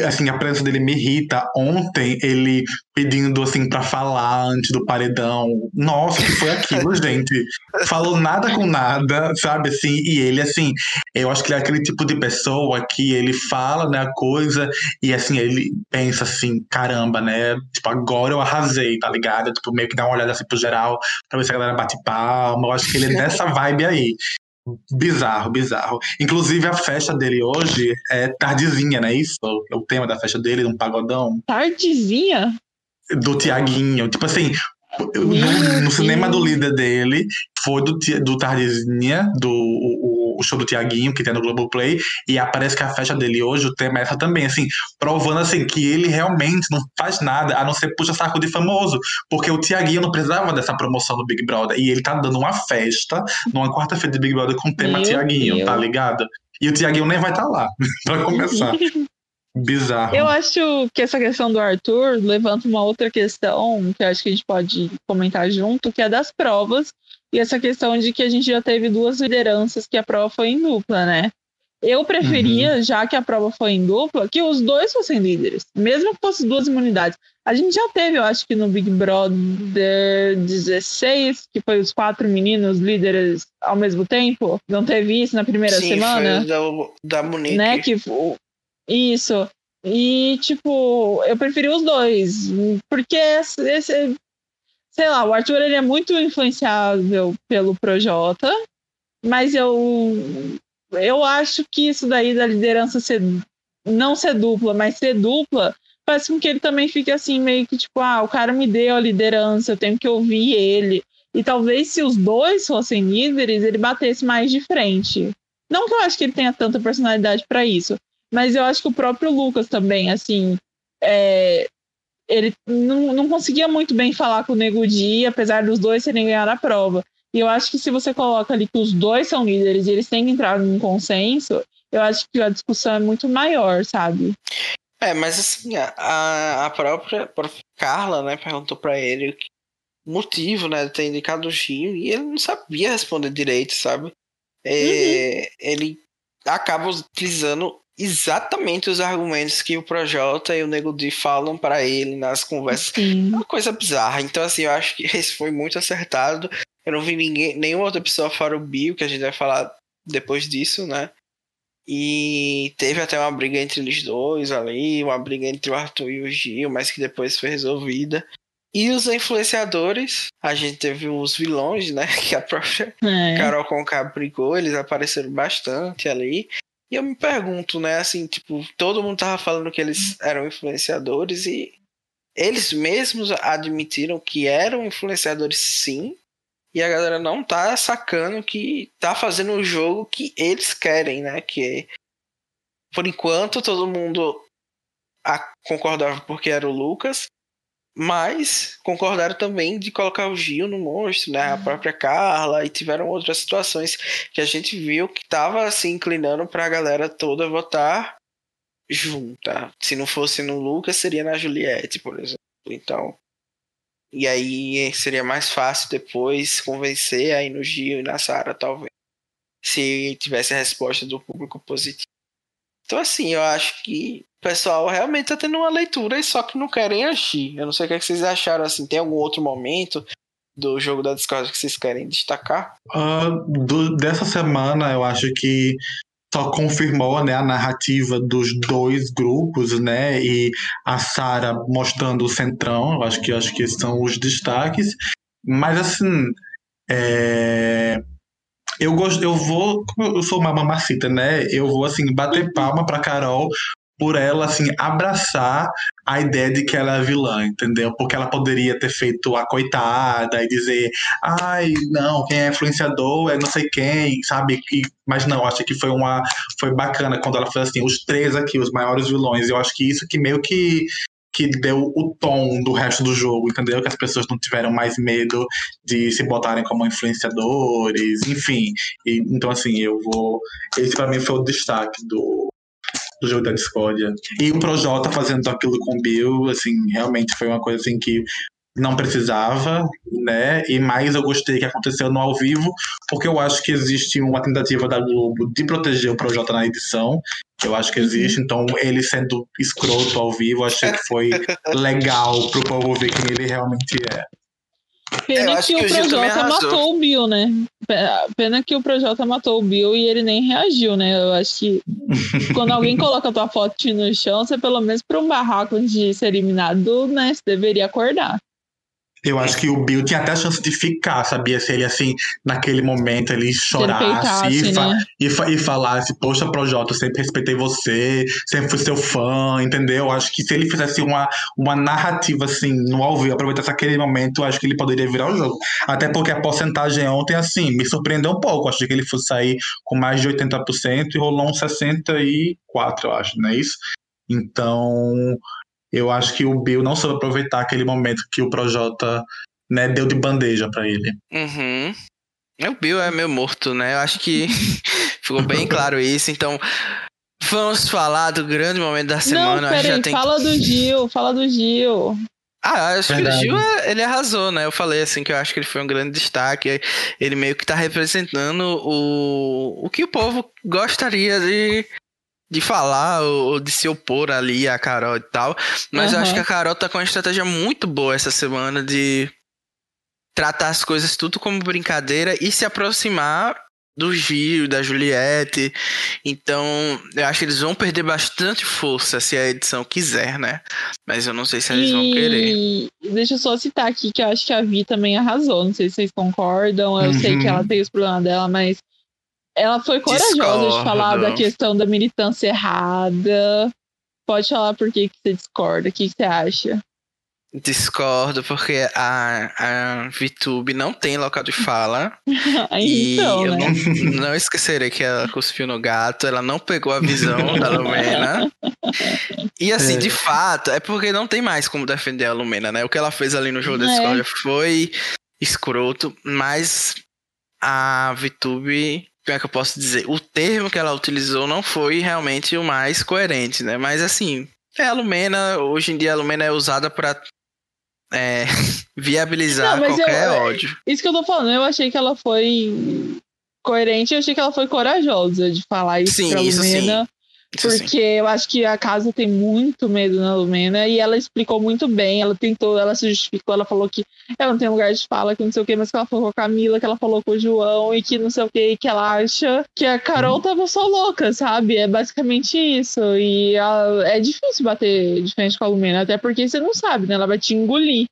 assim, a presença dele me irrita. Ontem, ele pedindo, assim, pra falar antes do paredão. Nossa, que foi aquilo, *laughs* gente? Falou nada com nada, sabe, assim? E ele, assim, eu acho que ele é aquele tipo de pessoa que ele fala, né, a coisa e, assim, ele pensa assim, caramba, né? Tipo, agora eu arrasei, tá ligado? Tipo, meio que dá uma olhada, assim, pro geral, pra ver se a galera bate palma. Eu acho que ele é dessa *laughs* vibe aí. Bizarro, bizarro. Inclusive, a festa dele hoje é tardezinha, não é isso? É o tema da festa dele, um pagodão. Tardezinha? Do Tiaguinho. Tipo assim, no, no, cinema do líder dele, foi do, do Tardezinha, do o, o show do Tiaguinho, que tem no Globoplay, e aparece que a festa dele hoje, o tema é essa também, assim, provando assim que ele realmente não faz nada a não ser puxa-saco de famoso. Porque o Tiaguinho não precisava dessa promoção do Big Brother. E ele tá dando uma festa numa quarta-feira de Big Brother com o tema Meu Tiaguinho, Deus. tá ligado? E o Tiaguinho nem vai estar tá lá, *laughs* pra começar. Bizarro. Eu acho que essa questão do Arthur levanta uma outra questão que eu acho que a gente pode comentar junto, que é das provas e essa questão de que a gente já teve duas lideranças que a prova foi em dupla, né? Eu preferia, uhum. já que a prova foi em dupla, que os dois fossem líderes, mesmo que fossem duas imunidades. A gente já teve, eu acho que no Big Brother 16, que foi os quatro meninos líderes ao mesmo tempo. Não teve isso na primeira Sim, semana? Foi da, da Monique. Né? Que, isso. E, tipo, eu preferi os dois. Porque esse, esse sei lá, o Arthur ele é muito influenciável pelo Projota, mas eu eu acho que isso daí da liderança ser não ser dupla, mas ser dupla, faz com que ele também fique assim meio que tipo, ah, o cara me deu a liderança, eu tenho que ouvir ele. E talvez se os dois fossem líderes, ele batesse mais de frente. Não que eu acho que ele tenha tanta personalidade para isso, mas eu acho que o próprio Lucas também, assim, é, ele não, não conseguia muito bem falar com o Nego Di, apesar dos dois terem ganhado a prova. E eu acho que se você coloca ali que os dois são líderes e eles têm que entrar num consenso, eu acho que a discussão é muito maior, sabe? É, mas assim, a, a própria, a própria Carla, né, perguntou para ele o motivo, né, de ter indicado o Gil e ele não sabia responder direito, sabe? É, uhum. Ele acaba utilizando exatamente os argumentos que o Projota e o Nego Di falam para ele nas conversas. Sim. É uma coisa bizarra. Então, assim, eu acho que *laughs* esse foi muito acertado. Eu não vi ninguém, nenhuma outra pessoa fora o Bill, que a gente vai falar depois disso, né? E teve até uma briga entre eles dois ali, uma briga entre o Arthur e o Gil, mas que depois foi resolvida. E os influenciadores, a gente teve os vilões, né? *laughs* Que a própria é. Carol Conká brigou, eles apareceram bastante ali. E eu me pergunto, né, assim, tipo, todo mundo tava falando que eles eram influenciadores e eles mesmos admitiram que eram influenciadores sim, e a galera não tá sacando que tá fazendo o jogo que eles querem, né, que por enquanto todo mundo concordava porque era o Lucas, mas concordaram também de colocar o Gil no monstro, né? A uhum. própria Carla, e tiveram outras situações que a gente viu que estava se inclinando para a galera toda votar junta. Se não fosse no Lucas, seria na Juliette, por exemplo. Então. E aí seria mais fácil depois convencer aí no Gil e na Sara, talvez. Se tivesse a resposta do público positivo. Então, assim, eu acho que pessoal realmente tá tendo uma leitura e só que não querem agir. Eu não sei o que, é que vocês acharam, assim, tem algum outro momento do jogo da Discord que vocês querem destacar? Uh, do, dessa semana, eu acho que só confirmou né, a narrativa dos dois grupos, né? E a Sara mostrando o centrão, eu acho que, acho que são os destaques. Mas assim, é, eu gosto, eu vou, eu sou uma mamacita, né? Eu vou assim bater palma para Carol por ela assim abraçar a ideia de que ela é vilã, entendeu? Porque ela poderia ter feito a coitada e dizer, ai, não, quem é influenciador é não sei quem, sabe? E, mas não, acho que foi uma foi bacana quando ela fez assim, os três aqui, os maiores vilões. Eu acho que isso que meio que que deu o tom do resto do jogo, entendeu? Que as pessoas não tiveram mais medo de se botarem como influenciadores, enfim. E, então, assim, eu vou. Esse para mim foi o destaque do, do jogo da discórdia. E o Projota fazendo aquilo com o Bill, assim, realmente foi uma coisa assim que não precisava, né? E mais eu gostei que aconteceu no ao vivo, porque eu acho que existe uma tentativa da Globo de proteger o Projota na edição. Eu acho que existe, então ele sendo escroto ao vivo, achei que foi *laughs* legal pro povo ver quem ele realmente é. Pena que, que, o Projota matou o Bill, né? Pena que o Projota matou o Bill e ele nem reagiu, né? Eu acho que *laughs* quando alguém coloca a tua foto no chão, você pelo menos para um barraco de ser eliminado, né? Você deveria acordar. Eu acho que o Bill tinha até a chance de ficar, sabia? Se ele, assim, naquele momento, ele chorasse peitasse, e, fa né? e, e falasse: Poxa, Projota, eu sempre respeitei você, sempre fui seu fã, entendeu? Eu acho que se ele fizesse uma, uma narrativa, assim, no ao vivo, aproveitasse aquele momento, eu acho que ele poderia virar o jogo. Até porque a porcentagem ontem, assim, me surpreendeu um pouco. Achei que ele fosse sair com mais de 80% e rolou uns 64%, eu acho, não é isso? Então, eu acho que o Bill não soube aproveitar aquele momento que o Projota né, deu de bandeja pra ele. Uhum. O Bill é meio morto, né? Eu acho que *laughs* ficou bem claro isso. Então, vamos falar do grande momento da semana. Não, peraí, já tem... fala do Gil, fala do Gil. Ah, acho Verdade. que o Gil, é- ele arrasou, né? Eu falei assim que eu acho que ele foi um grande destaque. Ele meio que tá representando o, o que o povo gostaria de, de falar ou de se opor ali a Carol e tal. Mas eu Aham. acho que a Carol tá com uma estratégia muito boa essa semana de tratar as coisas tudo como brincadeira e se aproximar do Gil, da Juliette. Então, eu acho que eles vão perder bastante força se a edição quiser, né? Mas eu não sei se eles vão querer. E deixa eu só citar aqui que eu acho que a Vi também arrasou. Não sei se vocês concordam. Eu sei Uhum. que ela tem os problemas dela, mas ela foi corajosa de Discordo. falar da questão da militância errada. Pode falar por que, que você discorda. O que, que você acha? Discordo, porque a, a VTube não tem local de fala. *laughs* e então, eu né? não, não esquecerei que ela cuspiu no gato, ela não pegou a visão da Lumena. E assim, É. de fato, é porque não tem mais como defender a Lumena, né? O que ela fez ali no jogo da É. Discord foi escroto, mas a VTube, como é que eu posso dizer? O termo que ela utilizou não foi realmente o mais coerente, né? Mas assim, é a Lumena, hoje em dia a Lumena é usada pra é, *laughs* viabilizar Não, mas eu- qualquer ódio. Isso que eu tô falando, eu achei que ela foi coerente, eu achei que ela foi corajosa de falar isso Sim, pra isso sim. Isso sim. Porque eu acho que a casa tem muito medo na Lumena e ela explicou muito bem. Ela tentou, ela se justificou, ela falou que ela não tem lugar de fala, que não sei o que, mas que ela falou com a Camila, que ela falou com o João e que não sei o que, que ela acha que a Carol tava só louca, sabe? É basicamente isso. E ela- é difícil bater de frente com a Lumena, até porque você não sabe, né? Ela vai te engolir.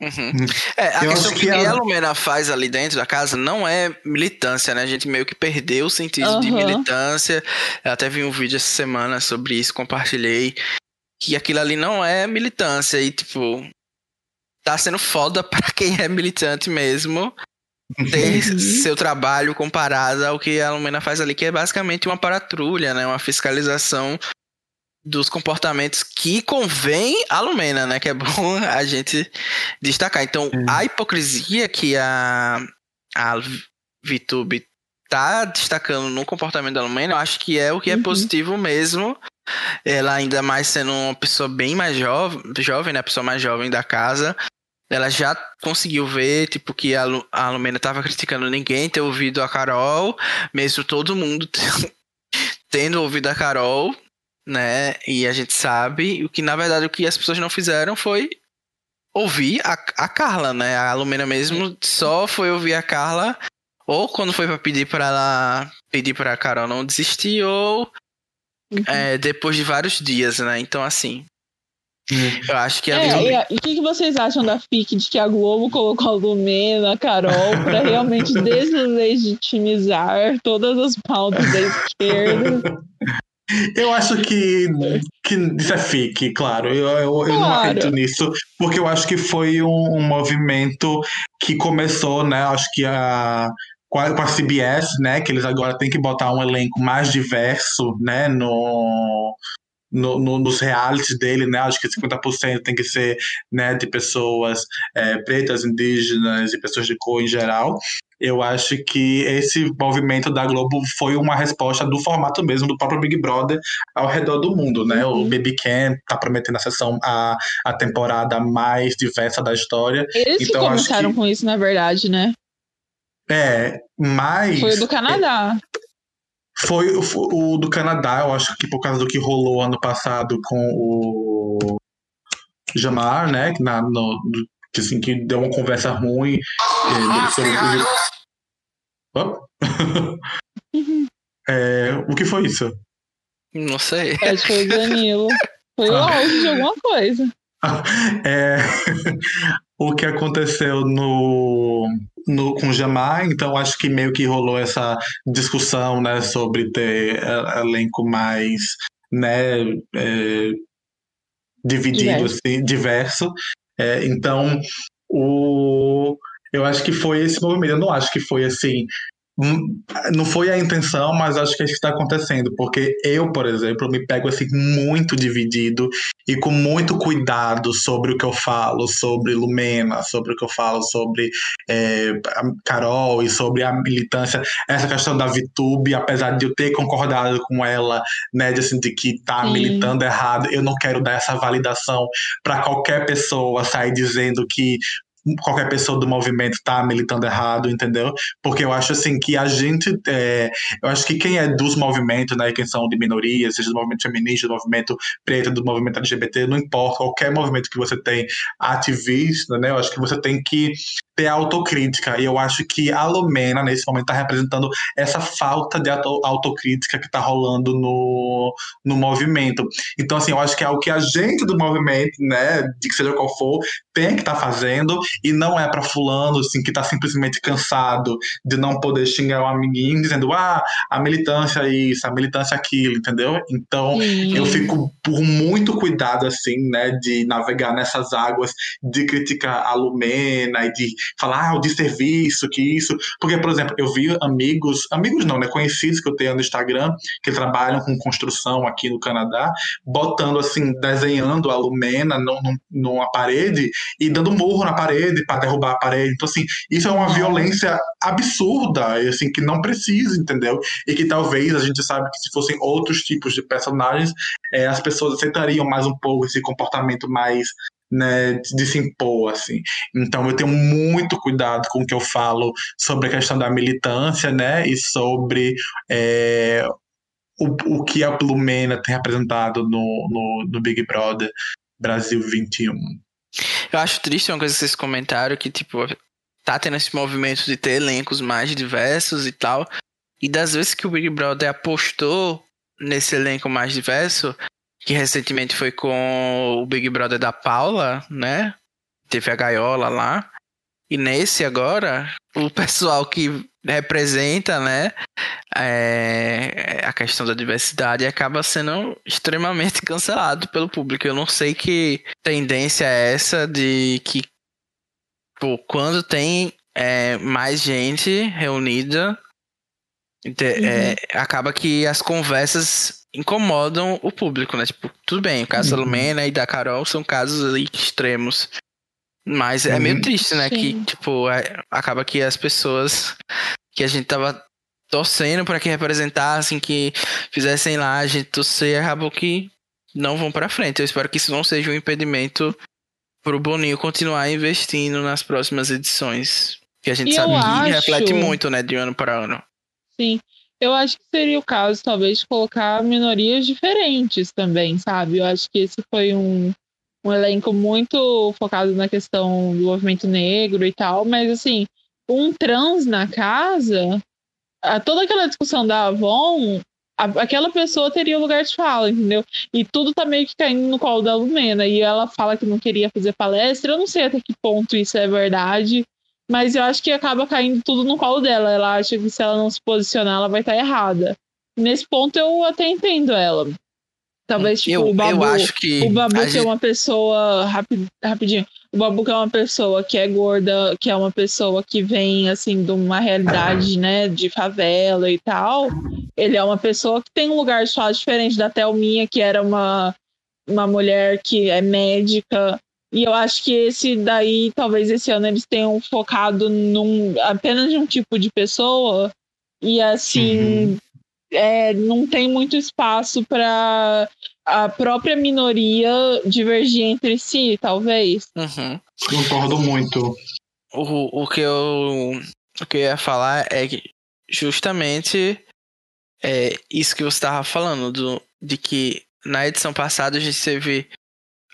Uhum. É, a Eu questão que, que a ela- Lumena faz ali dentro da casa não é militância, né? A gente meio que perdeu o sentido de Aham. militância. Eu até vi um vídeo essa semana sobre isso, compartilhei. Que aquilo ali não é militância. E, tipo, tá sendo foda *laughs* pra quem é militante mesmo ter Uhum. seu trabalho comparado ao que a Lumena faz ali, que é basicamente uma patrulha, né? Uma fiscalização dos comportamentos que convém à Lumena, né? Que é bom a gente destacar. Então, Sim. a hipocrisia que a, a VTube tá destacando no comportamento da Lumena, eu acho que é o que é Uhum. positivo mesmo. Ela ainda mais sendo uma pessoa bem mais jovem, jovem, né? A pessoa mais jovem da casa. Ela já conseguiu ver, tipo, que a, Lu- a Lumena tava criticando ninguém, ter ouvido a Carol, mesmo todo mundo *laughs* tendo ouvido a Carol, né? E a gente sabe o que, na verdade, o que as pessoas não fizeram foi ouvir a, a Carla, né? A Lumena mesmo só foi ouvir a Carla, ou quando foi pra pedir pra ela pedir pra Carol não desistir, ou Uhum. é, depois de vários dias, né? Então, assim, eu acho que a É, Lumena- e a- e o que, que vocês acham da FIC de que a Globo colocou a Lumena, a Carol, pra realmente *laughs* deslegitimizar todas as pautas da *laughs* esquerda? Eu acho que, que isso é fique, claro. Eu, eu, eu não Claro. acredito nisso, porque eu acho que foi um, um movimento que começou, né? Acho que a, com a, com a CBS, né? Que eles agora têm que botar um elenco mais diverso, né? No, no, no- nos realities dele, né? Acho que 50% tem que ser né, de pessoas é, pretas, indígenas e pessoas de cor em geral. Eu acho que esse movimento da Globo foi uma resposta do formato mesmo do próprio Big Brother ao redor do mundo, né? O. Baby Cam tá prometendo a sessão a, a temporada mais diversa da história. Eles que Então, acho começaram que- com isso, na verdade, né? É, mas Foi o do Canadá. foi o, o do Canadá, eu acho que por causa do que rolou ano passado com o Jamar, né? que Na, no, que, assim, que deu uma conversa ruim. eh, sobre. *laughs* É, o que foi isso? não sei. Acho que foi o Danilo. Foi o Ah. auge de alguma coisa. *laughs* É, o que aconteceu no, no, com o Jamar, então acho que meio que rolou essa discussão né, sobre ter elenco mais né, é, dividido, diverso. Assim, diverso. É, então, o, eu acho que foi esse movimento. Eu não acho que foi assim não foi a intenção, mas acho que é isso está acontecendo, porque eu, por exemplo, me pego assim muito dividido e com muito cuidado sobre o que eu falo sobre Lumena, sobre o que eu falo sobre é, Carol e sobre a militância, essa questão da VTube, apesar de eu ter concordado com ela, né, de, assim, de que tá Sim. militando errado, eu não quero dar essa validação para qualquer pessoa sair dizendo que qualquer pessoa do movimento tá militando errado, entendeu? Porque eu acho assim que a gente, é, eu acho que quem é dos movimentos, né, quem são de minorias, seja do movimento feminista, do movimento preto, do movimento LGBT, não importa, qualquer movimento que você tem ativista, né, eu acho que você tem que ter autocrítica. E eu acho que a Lumena, nesse momento, está representando essa falta de autocrítica que está rolando no, no movimento. Então, assim, eu acho que é o que a gente do movimento, né, de que seja qual for, tem que estar tá fazendo e não é para fulano, assim, que está simplesmente cansado de não poder xingar o um amiguinho dizendo, ah, a militância é isso, a militância é aquilo, entendeu? Então, Sim. eu fico por muito cuidado, assim, né, de navegar nessas águas, de criticar a Lumena e de falar, ah, o desserviço, que isso. Porque, por exemplo, eu vi amigos, amigos não, né, conhecidos que eu tenho no Instagram, que trabalham com construção aqui no Canadá, botando, assim, desenhando a Lumena no, no, numa parede e dando murro na parede para derrubar a parede. Então, assim, isso é uma violência absurda, assim, que não precisa, entendeu? E que talvez a gente sabe que se fossem outros tipos de personagens, é, as pessoas aceitariam mais um pouco esse comportamento mais né, de se impor, assim. Então eu tenho muito cuidado com o que eu falo sobre a questão da militância, né, e sobre é, o, o que a Blumena tem representado no, no, no Big Brother Brasil 21. Eu acho triste uma coisa que vocês comentaram, que, tipo, tá tendo esse movimento de ter elencos mais diversos e tal. E das vezes que o Big Brother apostou nesse elenco mais diverso, que recentemente foi com o Big Brother da Paula, né? Teve a gaiola lá. E nesse agora, o *laughs* pessoal que representa, né, é, a questão da diversidade acaba sendo extremamente *laughs* cancelado pelo público. Eu não sei que tendência é essa de que pô, quando tem é, mais gente reunida, é, uhum. acaba que as conversas incomodam o público, né? Tipo, tudo bem, o caso uhum. da Lumena e da Carol são casos aí extremos. Mas é meio uhum. triste, né? Sim. Que, tipo, é, acaba que as pessoas que a gente tava torcendo para que representassem, que fizessem lá a gente torcer, acabou que não vão para frente. Eu espero que isso não seja um impedimento pro Boninho continuar investindo nas próximas edições. Que a gente e sabe que acho... reflete muito, né, de ano para ano. Sim. Eu acho que seria o caso, talvez, de colocar minorias diferentes também, sabe? Eu acho que esse foi um, um elenco muito focado na questão do movimento negro e tal, mas assim, um trans na casa, a, toda aquela discussão da Avon, a, aquela pessoa teria lugar de fala, entendeu? E tudo tá meio que caindo no colo da Lumena, e ela fala que não queria fazer palestra, eu não sei até que ponto isso é verdade, mas eu acho que acaba caindo tudo no colo dela. Ela acha que se ela não se posicionar, ela vai estar errada. Nesse ponto eu até entendo ela. Talvez, tipo, eu, o Babu. Eu acho que o Babu que gente... é uma pessoa. Rapid, rapidinho. O Babu que é uma pessoa que é gorda, que é uma pessoa que vem, assim, de uma realidade, né, de favela e tal. Ele é uma pessoa que tem um lugar só diferente da Thelminha, que era uma, uma mulher que é médica. E eu acho que esse daí, talvez esse ano eles tenham focado num apenas um tipo de pessoa. E assim, uhum. é, não tem muito espaço para a própria minoria divergir entre si, talvez. Uhum. Concordo muito. O, o, que eu, o que eu ia falar é que justamente é isso que você estava falando, do, de que na edição passada a gente teve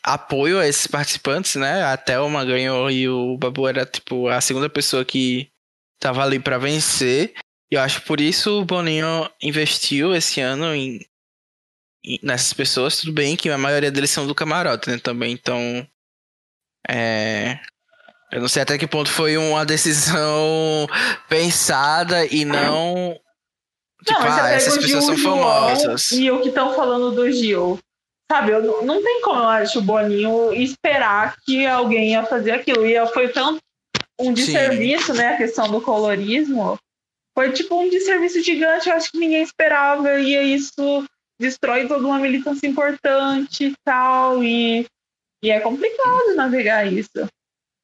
apoio a esses participantes, né? A Thelma ganhou e o Babu era, tipo, a segunda pessoa que tava ali para vencer. E eu acho por isso o Boninho investiu esse ano em, em, nessas pessoas. Tudo bem que a maioria deles são do camarote, né? Também, então. É. Eu não sei até que ponto foi uma decisão pensada e não. Tipo, não, ah, essas pessoas são famosas. E o que estão falando do Gil. Sabe, eu, não tem como eu acho o Boninho esperar que alguém ia fazer aquilo. E foi tão um desserviço, Sim. né? A questão do colorismo. Foi tipo um desserviço gigante, eu acho que ninguém esperava. E isso destrói toda uma militância importante e tal. E, e é complicado navegar isso.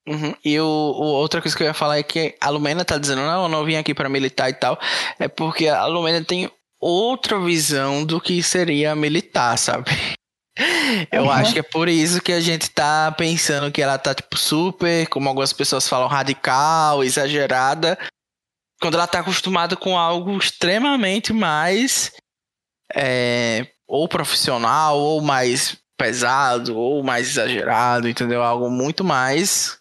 Uhum. E o, o, outra coisa que eu ia falar é que a Lumena tá dizendo, não, eu não vim aqui para militar e tal. É porque a Lumena tem outra visão do que seria militar, sabe? Eu uhum. acho que é por isso que a gente tá pensando que ela tá, tipo, super, como algumas pessoas falam, radical, exagerada. Quando ela tá acostumada com algo extremamente mais. É, ou profissional, ou mais pesado, ou mais exagerado, entendeu? Algo muito mais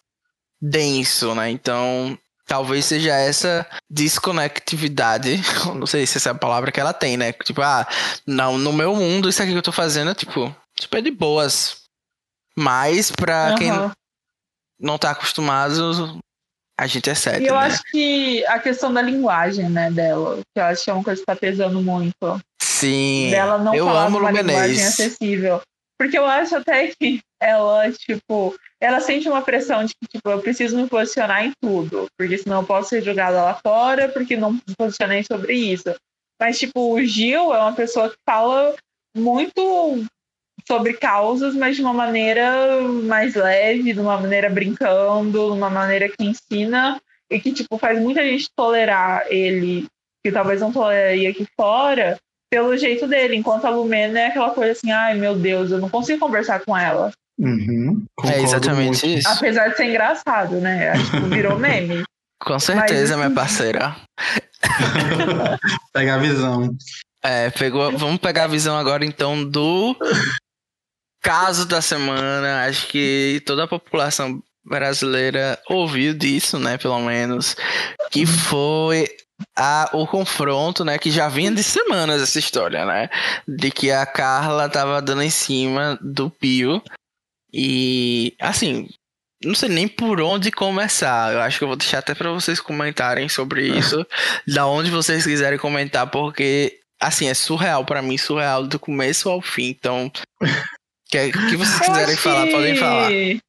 denso, né? Então, talvez seja essa desconectividade, *laughs* não sei se essa é a palavra que ela tem, né? Tipo, ah, não, no meu mundo, isso aqui que eu tô fazendo é, tipo, super de boas. Mas pra uhum. quem não tá acostumado, a gente é certo. E eu né? acho que a questão da linguagem, né, dela, que eu acho que é uma coisa que tá pesando muito. Sim. Dela não eu falar amo uma linguagem acessível. Porque eu acho até que ela, tipo, ela sente uma pressão de que, tipo, eu preciso me posicionar em tudo, porque senão eu posso ser jogada lá fora, porque não me posicionei sobre isso. Mas, tipo, o Gil é uma pessoa que fala muito sobre causas, mas de uma maneira mais leve, de uma maneira brincando, de uma maneira que ensina e que, tipo, faz muita gente tolerar ele, que talvez não toleraria aqui fora, pelo jeito dele. Enquanto a Lumena é aquela coisa assim, ai meu Deus, eu não consigo conversar com ela. Uhum, é exatamente muito. isso. Apesar de ser engraçado, né? Acho que virou meme. *laughs* Com certeza, Mas, minha parceira. *laughs* Pega a visão. É, pegou. Vamos pegar a visão agora então do caso da semana. Acho que toda a população brasileira ouviu disso, né? Pelo menos. Que foi a, o confronto, né? Que já vinha de semanas essa história, né? De que a Carla tava dando em cima do Pio. E, assim, não sei nem por onde começar. Eu acho que eu vou deixar até para vocês comentarem sobre *laughs* isso, da onde vocês quiserem comentar, porque assim é surreal para mim, surreal do começo ao fim. Então, *laughs* que, que vocês quiserem falar, podem falar. Eu,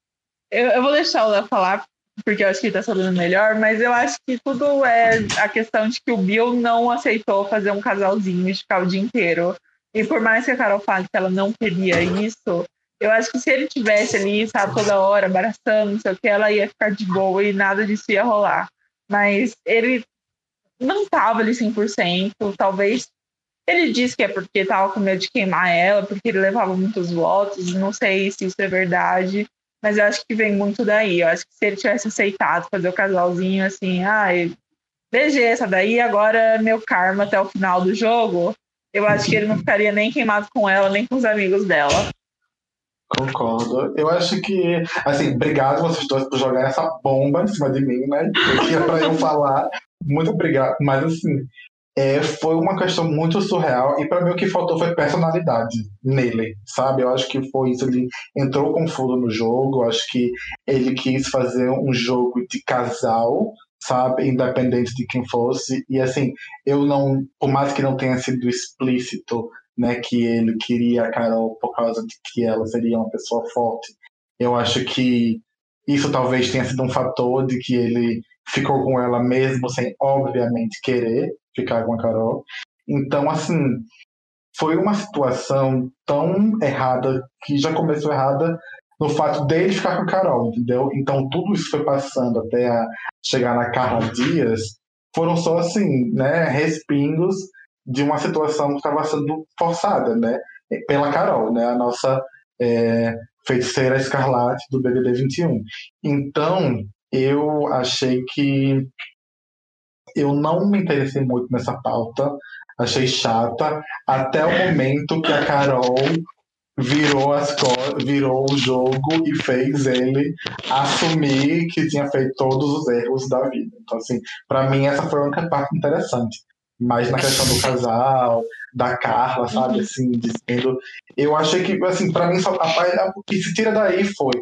eu vou deixar o Léo falar porque eu acho que ele tá sabendo melhor, mas eu acho que tudo é a questão de que o Bill não aceitou fazer um casalzinho e ficar o dia inteiro. E por mais que a Carol fale que ela não queria isso, eu acho que se ele tivesse ali, sabe, toda hora, abraçando, não sei o que, ela ia ficar de boa e nada disso ia rolar. Mas ele não tava ali 100%, talvez ele disse que é porque tava com medo de queimar ela, porque ele levava muitos votos, não sei se isso é verdade, mas eu acho que vem muito daí. Eu acho que se ele tivesse aceitado fazer o casalzinho assim, ai, beijei essa daí, agora é meu karma até o final do jogo, eu acho que ele não ficaria nem queimado com ela, nem com os amigos dela. Concordo. Eu acho que, assim, obrigado vocês dois por jogar essa bomba em cima de mim, né? Que é pra eu falar. Muito obrigado. Mas, assim, é, foi uma questão muito surreal. E para mim o que faltou foi personalidade nele, sabe? Eu acho que foi isso. Ele entrou com fundo no jogo. Eu acho que ele quis fazer um jogo de casal, sabe? Independente de quem fosse. E, assim, eu não, por mais que não tenha sido explícito né, que ele queria a Carol por causa de que ela seria uma pessoa forte. Eu acho que isso talvez tenha sido um fator de que ele ficou com ela mesmo sem, obviamente, querer ficar com a Carol. Então, assim, foi uma situação tão errada que já começou errada no fato dele ficar com a Carol, entendeu? Então, tudo isso foi passando até a chegar na Carla Dias, foram só assim, né, respingos de uma situação que estava sendo forçada, né? Pela Carol, né? A nossa é, feiticeira escarlate do BBB 21. Então, eu achei que eu não me interessei muito nessa pauta, achei chata, até o momento que a Carol virou, as virou o jogo e fez ele assumir que tinha feito todos os erros da vida. Então, assim, para mim essa foi a única parte interessante mais na questão do *laughs* casal, da Carla, sabe, uhum. assim, dizendo. Eu achei que, assim, pra mim, só, a, o que se tira daí foi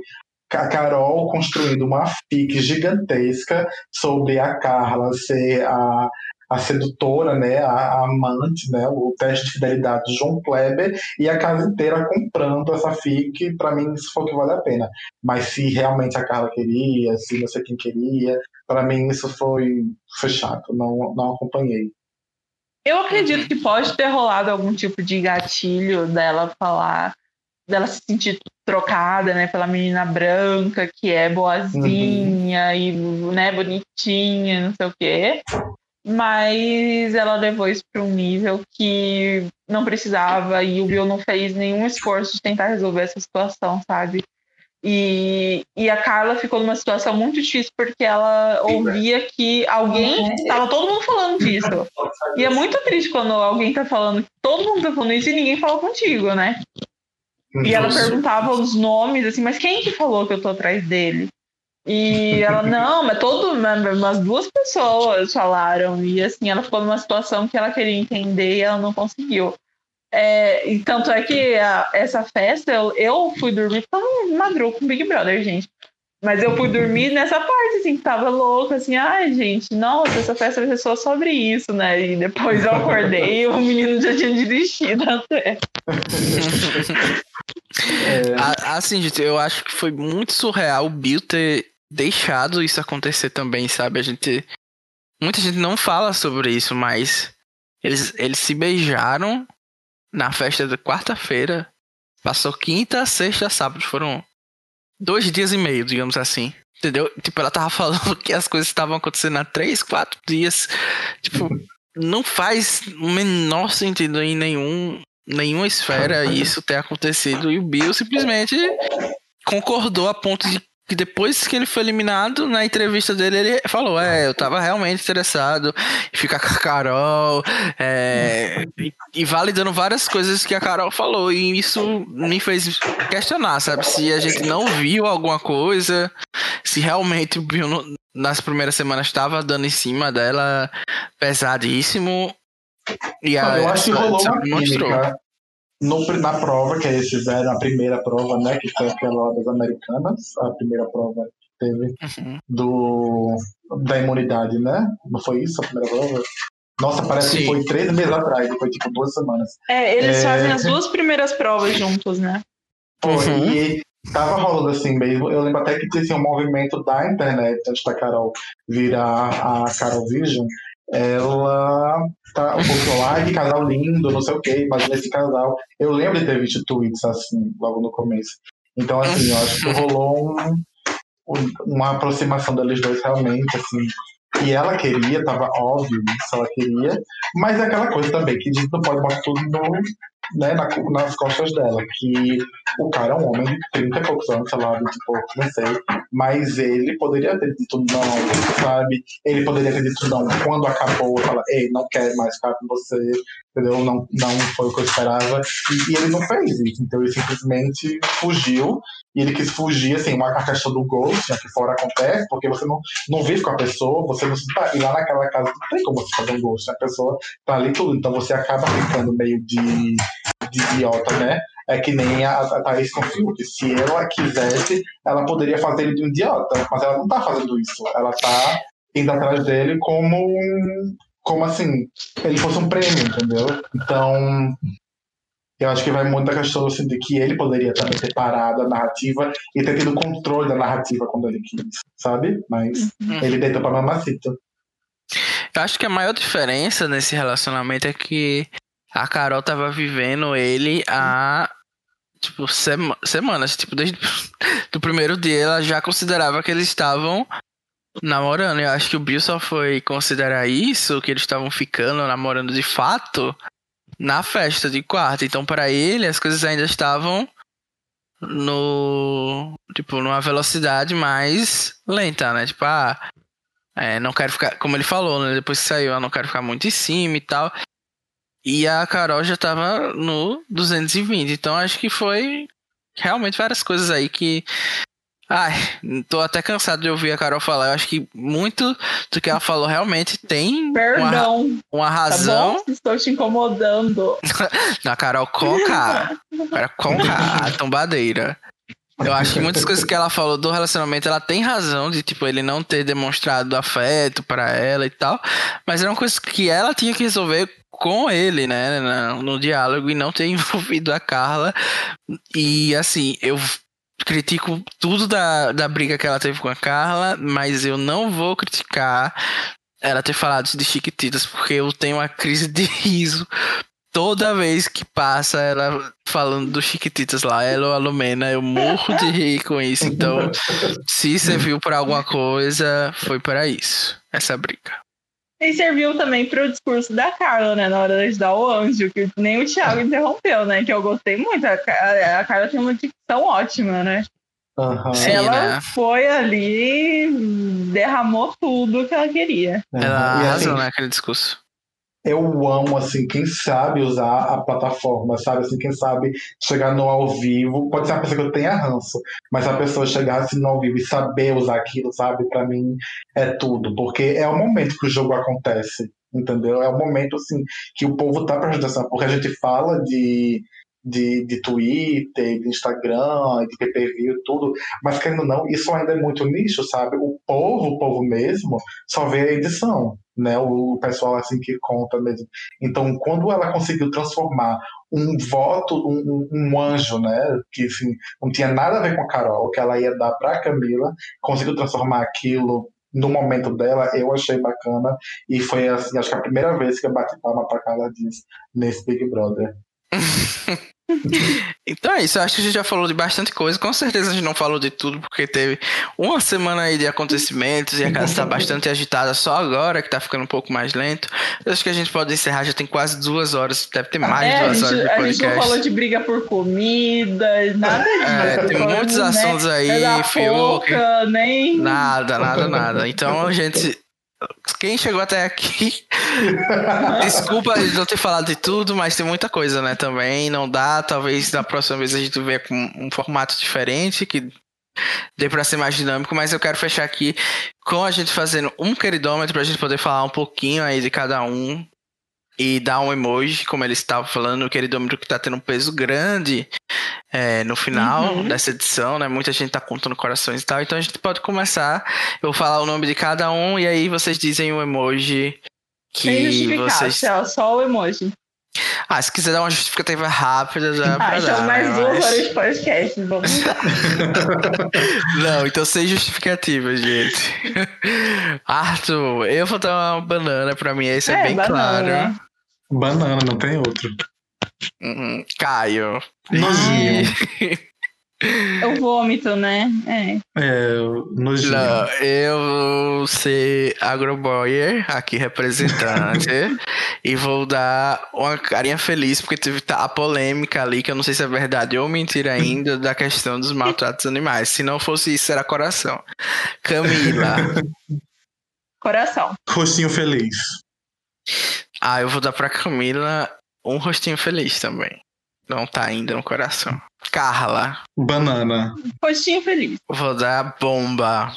a Carol construindo uma fic gigantesca sobre a Carla ser a, a sedutora, né, a, a, amante, né, o teste de fidelidade de João Kleber e a casa inteira comprando essa fic, para mim isso foi o que vale a pena. Mas se realmente a Carla queria, se não sei quem queria, para mim isso foi, foi chato, não, não acompanhei. Eu acredito que pode ter rolado algum tipo de gatilho dela falar, dela se sentir trocada, né, pela menina branca que é boazinha uhum. e, né, bonitinha, não sei o quê. Mas ela levou isso para um nível que não precisava e o Bill não fez nenhum esforço de tentar resolver essa situação, sabe? E, e a Carla ficou numa situação muito difícil porque ela ouvia que alguém. Estava todo mundo falando disso. E é muito triste quando alguém tá falando, todo mundo tá falando isso e ninguém fala contigo, né? E ela perguntava os nomes, assim, mas quem que falou que eu tô atrás dele? E ela, *laughs* não, mas todo, umas duas pessoas falaram. E assim, ela ficou numa situação que ela queria entender e ela não conseguiu. É, e tanto é que a, essa festa, eu, eu fui dormir, tava madruga com Big Brother, gente. Mas eu fui dormir nessa parte, assim, que tava louca, assim, ai, gente, nossa, essa festa vai ser só sobre isso, né? E depois eu acordei e o menino já tinha desistido até. *laughs* é. Assim, gente, eu acho que foi muito surreal o Bill ter deixado isso acontecer também, sabe? A gente. Muita gente não fala sobre isso, mas eles, eles se beijaram na festa de quarta-feira. Passou quinta, sexta, sábado. Foram dois dias e meio, digamos assim. Entendeu? Tipo, ela tava *laughs* falando que as coisas estavam acontecendo há três, quatro dias. Tipo, não faz o menor sentido em nenhum, nenhuma esfera *laughs* isso ter acontecido. E o Bill simplesmente concordou a ponto de que depois que ele foi eliminado, na entrevista dele, ele falou: É, eu tava realmente interessado em ficar com a Carol, é, e, validando várias coisas que a Carol falou, e isso me fez questionar, sabe? Se a gente não viu alguma coisa, se realmente o Bill nas primeiras semanas estava dando em cima dela pesadíssimo. E a, eu acho que rolou uma química no, na prova que eles fizeram, a primeira prova, né, que foi aquela das americanas, a primeira prova que teve uhum. do, da imunidade, né? Não foi isso a primeira prova? Nossa, parece Sim. que foi três meses atrás, foi tipo duas semanas. É, eles é... fazem as duas primeiras provas juntos, né? Foi, uhum. e tava rolando assim mesmo. Eu lembro até que tinha assim, um movimento da internet antes da Carol virar a Carol Vision, ela tá postou lá, que casal lindo, não sei o que, imagina esse casal. Eu lembro de ter visto tweets assim, logo no começo. Então, assim, eu acho que rolou um, uma aproximação deles dois realmente, assim. E ela queria, tava óbvio isso, ela queria, mas é aquela coisa também, que gente não pode botar tudo no, né, na, nas costas dela, que o cara é um homem de 30 e poucos anos, sei lá, tipo, não sei, mas ele poderia ter dito não, sabe? Ele poderia ter dito não quando acabou, falar, ei, não quero mais ficar com você, entendeu? Não, não foi o que eu esperava, e, e ele não fez isso, então ele simplesmente fugiu, e ele quis fugir, assim, uma, a questão do ghost, aqui fora acontece, porque você não, não vive com a pessoa, você não tá, e lá naquela casa não tem como você fazer um ghost, a pessoa tá ali tudo, então você acaba ficando meio de de idiota, né? É que nem a, a Thaís confirmou que se ela quisesse, ela poderia fazer ele de um idiota, mas ela não tá fazendo isso. Ela tá indo atrás dele como um. Como assim, ele fosse um prêmio, entendeu? Então, eu acho que vai muito da questão assim, de que ele poderia também ter parado a narrativa e ter tido controle da narrativa quando ele quis, sabe? Mas uhum. ele deitou pra mamacita. Eu acho que a maior diferença nesse relacionamento é que a Carol tava vivendo ele há tipo sema semanas, tipo desde *laughs* o primeiro dia ela já considerava que eles estavam namorando. Eu acho que o Bill só foi considerar isso, que eles estavam ficando namorando de fato na festa de quarto. Então para ele as coisas ainda estavam no tipo numa velocidade mais lenta, né? Tipo, ah, é, não quero ficar, como ele falou, né? Depois que saiu, eu não quero ficar muito em cima e tal. E a Carol já tava no 220. Então acho que foi realmente várias coisas aí que. Ai, tô até cansado de ouvir a Carol falar. Eu acho que muito do que ela falou realmente tem Perdão. uma, uma razão. Tá? Estou te incomodando. *laughs* Na Carol K. Cara, com K, a *laughs* tombadeira. Eu acho que muitas coisas que ela falou do relacionamento, ela tem razão de, tipo, ele não ter demonstrado afeto para ela e tal. Mas eram coisas que ela tinha que resolver com ele, né, no, no diálogo e não ter *laughs* envolvido a Carla. E assim, eu critico tudo da, da briga que ela teve com a Carla, mas eu não vou criticar ela ter falado de Chiquititas, porque eu tenho uma crise de riso toda vez que passa ela falando do Chiquititas lá, ela ou a Lumena, eu morro de rir com isso. Então, se serviu para alguma coisa, foi para isso, essa briga. E serviu também para o discurso da Carla, né? Na hora de dar o anjo, que nem o Thiago interrompeu, né? Que eu gostei muito. A, Carla tem uma dicção ótima, né? Uhum. Sim, ela né? foi ali, derramou tudo que ela queria. Ela arrasou assim, naquele discurso eu amo, assim, quem sabe usar a plataforma, sabe? Assim, quem sabe chegar no ao vivo. Pode ser uma pessoa que eu tenha ranço, mas a pessoa chegar assim no ao vivo e saber usar aquilo, sabe? Para mim é tudo, porque é o momento que o jogo acontece, entendeu? É o momento, assim, que o povo tá prestando atenção, porque a gente fala de de, de Twitter, de Instagram, de PPV, tudo, mas querendo ou não, isso ainda é muito nicho, sabe? O povo, o povo mesmo, só vê a edição, né? O pessoal assim que conta mesmo. Então, quando ela conseguiu transformar um voto, um, um anjo, né? Que assim, não tinha nada a ver com a Carol, que ela ia dar para Camila, conseguiu transformar aquilo no momento dela, eu achei bacana e foi assim, acho que a primeira vez que eu bati palma para Carla diz nesse Big Brother. *laughs* *laughs* então é isso, acho que a gente já falou de bastante coisa. Com certeza a gente não falou de tudo, porque teve uma semana aí de acontecimentos e a casa está bastante agitada só agora, que está ficando um pouco mais lento. Eu acho que a gente pode encerrar, já tem quase duas horas, deve ter mais é, de duas horas de podcast. A gente não falou de briga por comida, nada disso. É, tem muitos né? assuntos aí, Fiuk. Nem... Nada, nada, *laughs* nada. Então, gente, quem chegou até aqui, *laughs* desculpa de não ter falado de tudo, mas tem muita coisa, né? Também não dá. Talvez da próxima vez a gente venha com um formato diferente que dê para ser mais dinâmico. Mas eu quero fechar aqui com a gente fazendo um queridômetro para a gente poder falar um pouquinho aí de cada um e dar um emoji, como ele estava falando, o queridômetro que está tendo um peso grande é, no final uhum. dessa edição, né? Muita gente tá contando corações e tal. Então a gente pode começar. Eu vou falar o nome de cada um e aí vocês dizem o emoji que Sem justificar, vocês. Só o emoji. Ah, se quiser dar uma justificativa rápida, já ah, então dar, mais duas horas de podcast, vamos *laughs* Não, então sem justificativa, gente. *laughs* Arthur, eu vou dar uma banana pra mim, esse é, é bem banana. claro. Banana, não tem outro. Uhum. Caio. Nojinho. *laughs* É o vômito, né? É. É, nojinho. Não, eu vou ser agroboyer, aqui representante, *laughs* e vou dar uma carinha feliz, porque teve a polêmica ali, que eu não sei se é verdade ou mentira ainda, da questão dos maltratos animais. Se não fosse isso, era coração. Camila. Coração. Rostinho feliz. Ah, eu vou dar pra Camila um rostinho feliz também. Não tá ainda no coração. Carla. Banana. Rostinho feliz. Vou dar bomba.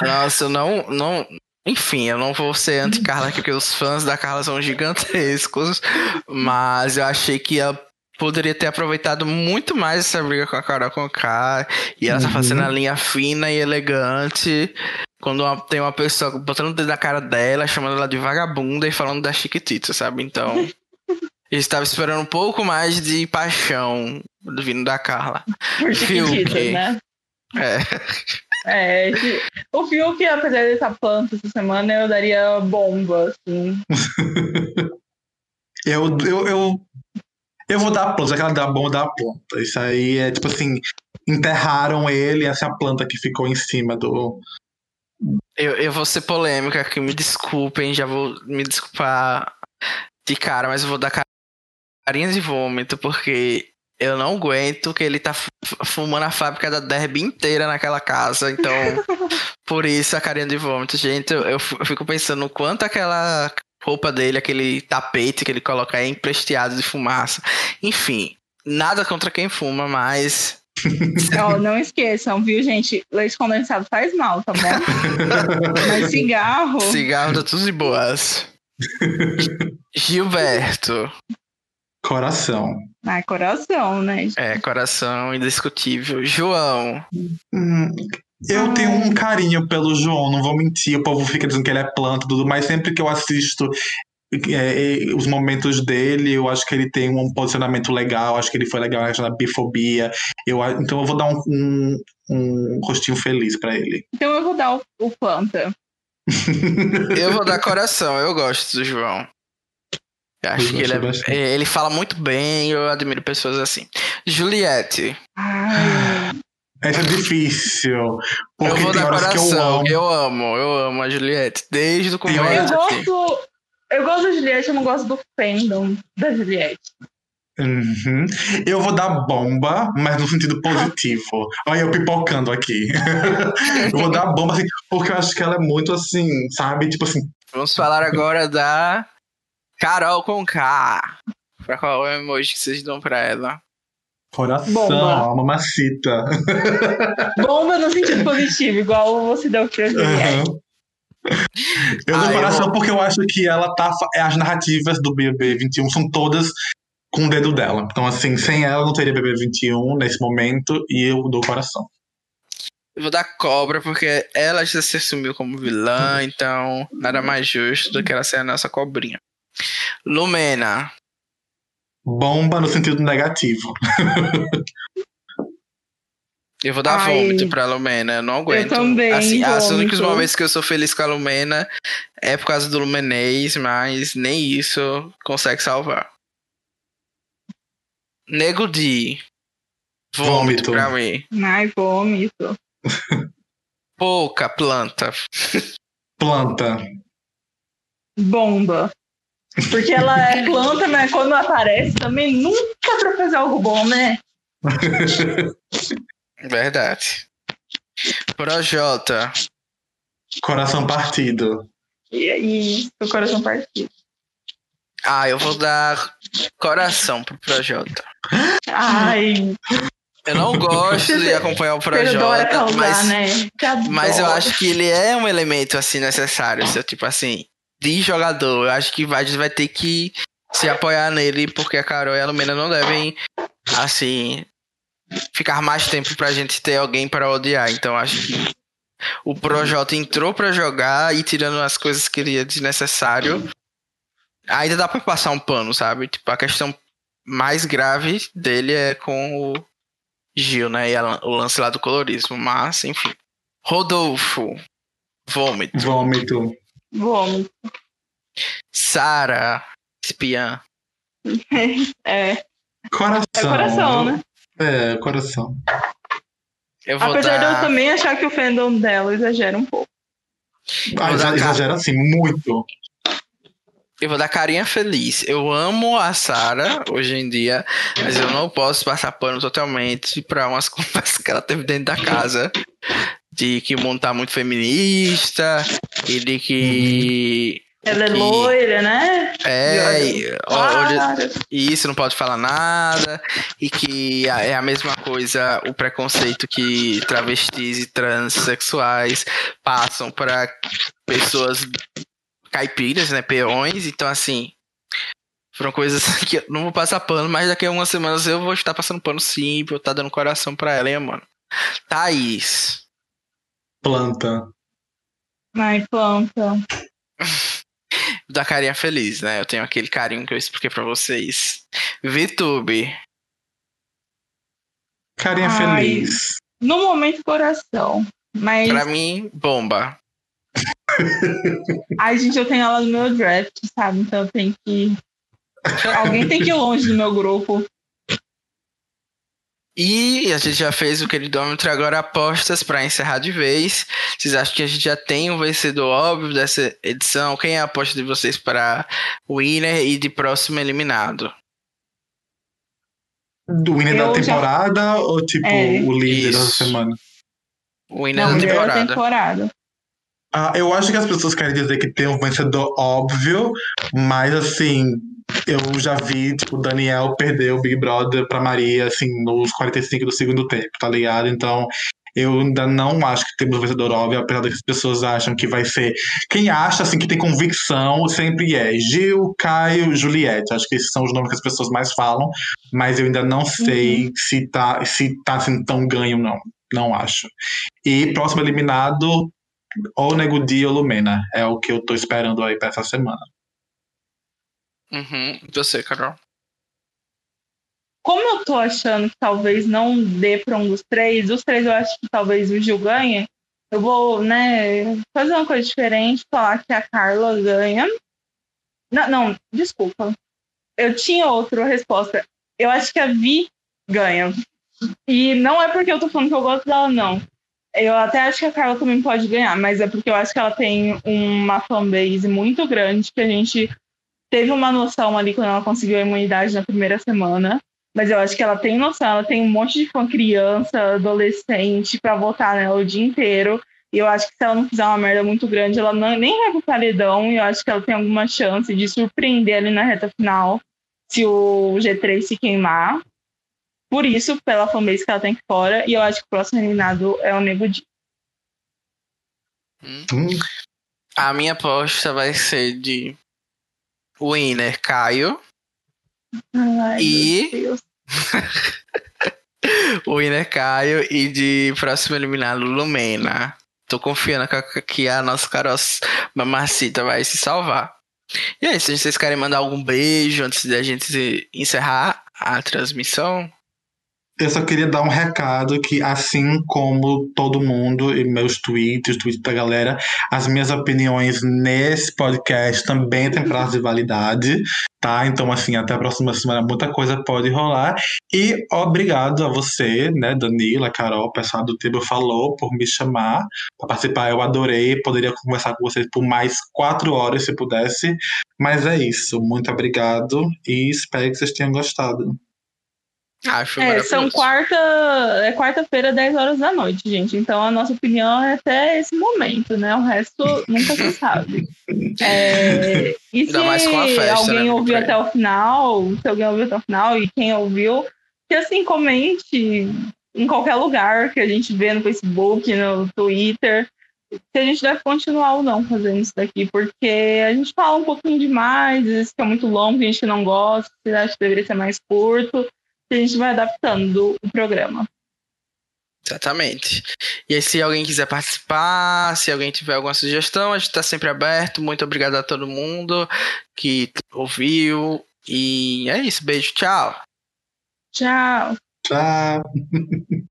Nossa, eu não, não. Enfim, eu não vou ser anti-Carla aqui, porque os fãs da Carla são gigantescos. Mas eu achei que ela poderia ter aproveitado muito mais essa briga com a Carol com K. E ela tá uhum. tá fazendo a linha fina e elegante. Quando uma, tem uma pessoa botando o dedo na cara dela, chamando ela de vagabunda e falando da Chiquitita, sabe? Então. *laughs* Eu estava esperando um pouco mais de paixão vindo da Carla. Por Chiquitita, né? É. É, o Fiuk, apesar de estar planta essa semana, eu daria bomba, assim. *laughs* eu, eu, eu, eu vou dar a planta, aquela da bomba da planta. Isso aí é tipo assim, enterraram ele, essa é a planta que ficou em cima do, eu, eu vou ser polêmica aqui, me desculpem, já vou me desculpar de cara, mas eu vou dar carinha de vômito, porque eu não aguento que ele tá fumando a fábrica da Derby inteira naquela casa, então *laughs* por isso a carinha de vômito. Gente, eu, eu fico pensando o quanto aquela roupa dele, aquele tapete que ele coloca é empresteado de fumaça. Enfim, nada contra quem fuma, mas Oh, não esqueçam, viu, gente? Leite condensado faz mal, tá bom? *laughs* Mas cigarro. Cigarro tá tudo de boas. Gilberto. Coração. Ah, coração, né? É, coração indiscutível. João. Hum, eu tenho um carinho pelo João, não vou mentir. O povo fica dizendo que ele é planta, tudo, mas sempre que eu assisto é, é, os momentos dele, eu acho que ele tem um posicionamento legal, acho que ele foi legal na questão da bifobia. Eu, então eu vou dar um, um, um rostinho feliz para ele. Então eu vou dar o, o planta. *laughs* eu vou dar *laughs* coração, eu gosto do João. Eu acho eu que ele, é, ele fala muito bem, eu admiro pessoas assim. Juliette. É difícil. Porque eu vou tem dar horas coração, que eu amo. eu amo, eu amo a Juliette. Desde o começo. Eu gosto, eu gosto da Juliette, eu não gosto do fandom da Juliette. Uhum. Eu vou dar bomba, mas no sentido positivo. Olha eu pipocando aqui. *laughs* eu vou dar bomba, assim, porque eu acho que ela é muito assim, sabe? Tipo assim. Vamos falar agora da Carol com K. Pra qual é o emoji que vocês dão pra ela? Coração, Bomba. mamacita. *laughs* Bomba no sentido positivo, igual você deu pra Juliette. Uhum. *laughs* Eu dou ah, coração eu... porque eu acho que ela tá. As narrativas do BBB 21 são todas com o dedo dela. Então, assim, sem ela não teria BBB 21 nesse momento e eu dou coração. Eu vou dar cobra porque ela já se assumiu como vilã, então nada mais justo do que ela ser a nossa cobrinha. Lumena. Bomba no sentido negativo. *laughs* Eu vou dar Ai, vômito pra Lumena, eu não aguento. Eu também. Assim, as únicos momentos que eu sou feliz com a Lumena é por causa do Lumenês, mas nem isso consegue salvar. Nego de vômito, vômito. pra mim. Ai, vômito. *laughs* Pouca planta. Planta. Bomba. Porque ela é planta, mas quando aparece também nunca pra fazer algo bom, né? *laughs* Verdade. Projota. Coração partido. E aí, o coração partido. Ah, eu vou dar coração pro Projota. Ai. Eu não gosto de acompanhar o Projota, causar, mas, né? mas eu acho que ele é um elemento assim necessário, seu tipo assim, de jogador. Eu acho que vai vai ter que se apoiar nele porque a Carol e a Lumena não devem assim ficar mais tempo pra gente ter alguém para odiar. Então acho que o Projota entrou para jogar e tirando as coisas que ele ia desnecessário. Ainda dá para passar um pano, sabe? Tipo, a questão mais grave dele é com o Gil, né? E a, o lance lá do colorismo. Mas, enfim. Rodolfo. Vômito. Vômito. Vômito. Sara. Espiã. *laughs* É. Coração. É coração, né? É, coração. Apesar dar... de eu também achar que o fandom dela exagera um pouco. Ah, exagera assim, muito. Eu vou dar carinha feliz. Eu amo a Sara hoje em dia, mas eu não posso passar pano totalmente para umas *laughs* conversas que ela teve dentro da casa. De que o mundo tá muito feminista e de que ela é loira, né? É, olha, isso, não pode falar nada. E que é a mesma coisa o preconceito que travestis e transexuais passam para pessoas caipiras, né? Peões. Então, assim, foram coisas *laughs* que eu não vou passar pano, mas daqui a umas semanas eu vou estar passando pano sim, vou estar dando coração pra ela, hein, mano. Thaís. Planta. Ai, planta. *laughs* da carinha feliz, né? Eu tenho aquele carinho que eu expliquei para vocês. VTube. Carinha Ai, feliz. No momento, coração. Mas. Pra mim, bomba. *laughs* Ai, gente, eu tenho ela no meu draft, sabe? Então eu tenho que. Alguém tem que ir longe do meu grupo. E a gente já fez o queridômetro, agora apostas para encerrar de vez. Vocês acham que a gente já tem um vencedor óbvio dessa edição? Quem é a aposta de vocês para o winner e de próximo eliminado? Do winner Eu da temporada já... ou tipo é. o líder Isso. da semana? O winner Não, da temporada. Da temporada. Ah, eu acho que as pessoas querem dizer que tem um vencedor óbvio, mas assim, eu já vi, tipo, o Daniel perder o Big Brother pra Maria, assim, nos 45 do segundo tempo, tá ligado? Então, Eu ainda não acho que temos vencedor óbvio, apesar das pessoas acham que vai ser. Quem acha assim que tem convicção sempre é Gil, Caio, Juliette. Acho que esses são os nomes que as pessoas mais falam, mas eu ainda não sei uhum. se tá, se tá sendo tão ganho, não. Não acho. E próximo eliminado, ou Nego Di ou Lumena. É o que eu tô esperando aí pra essa semana. Uhum. Você, Carol? Como eu tô achando que talvez não dê para um dos três, dos três eu acho que talvez o Gil ganhe, eu vou, né, fazer uma coisa diferente, falar que a Carla ganha. Não, não, desculpa. Eu tinha outra resposta. Eu acho que a Vi ganha. E não é porque eu tô falando que eu gosto dela, não. Eu até acho que a Carla também pode ganhar, mas é porque eu acho que ela tem uma fanbase muito grande, que a gente teve uma noção ali quando ela conseguiu a imunidade na primeira semana. Mas eu acho que ela tem noção, ela tem um monte de fã criança, adolescente, para votar nela o dia inteiro. E eu acho que se ela não fizer uma merda muito grande, ela não, nem vai pro paredão. E eu acho que ela tem alguma chance de surpreender ali na reta final se o G3 se queimar. Por isso, pela fanbase que ela tem aqui fora. E eu acho que o próximo eliminado é o Nego Di. Hum. A minha aposta vai ser de winner Caio. Ai, e o winner Caio *laughs* e de próximo eliminado Lumena. Tô confiando que a nossa Carol Mamacita vai se salvar. E é isso, vocês querem mandar algum beijo antes de a gente encerrar a transmissão? Eu só queria dar um recado que, assim como todo mundo e meus tweets, tweets da galera, as minhas opiniões nesse podcast também têm prazo de validade, tá? Então, assim, até a próxima semana muita coisa pode rolar. E obrigado a você, né, Danila, Carol, o pessoal do Tibo falou por me chamar para participar. Eu adorei, poderia conversar com vocês por mais quatro horas se pudesse. Mas é isso, muito obrigado e espero que vocês tenham gostado. Acho é, são quarta, é quarta-feira, 10 horas da noite, gente. Então a nossa opinião é até esse momento, né? O resto nunca se sabe. É, e se festa, alguém né, ouviu até o final, se alguém ouviu até o final e quem ouviu, que assim comente em qualquer lugar que a gente vê no Facebook, no Twitter, se a gente deve continuar ou não fazendo isso daqui, porque a gente fala um pouquinho demais, às vezes fica muito longo, a gente não gosta, se acha que deveria ser mais curto a gente vai adaptando o programa. Exatamente. E aí, se alguém quiser participar, se alguém tiver alguma sugestão, a gente está sempre aberto. Muito obrigado a todo mundo que ouviu. E é isso. Beijo. Tchau. Tchau. Tchau. *laughs*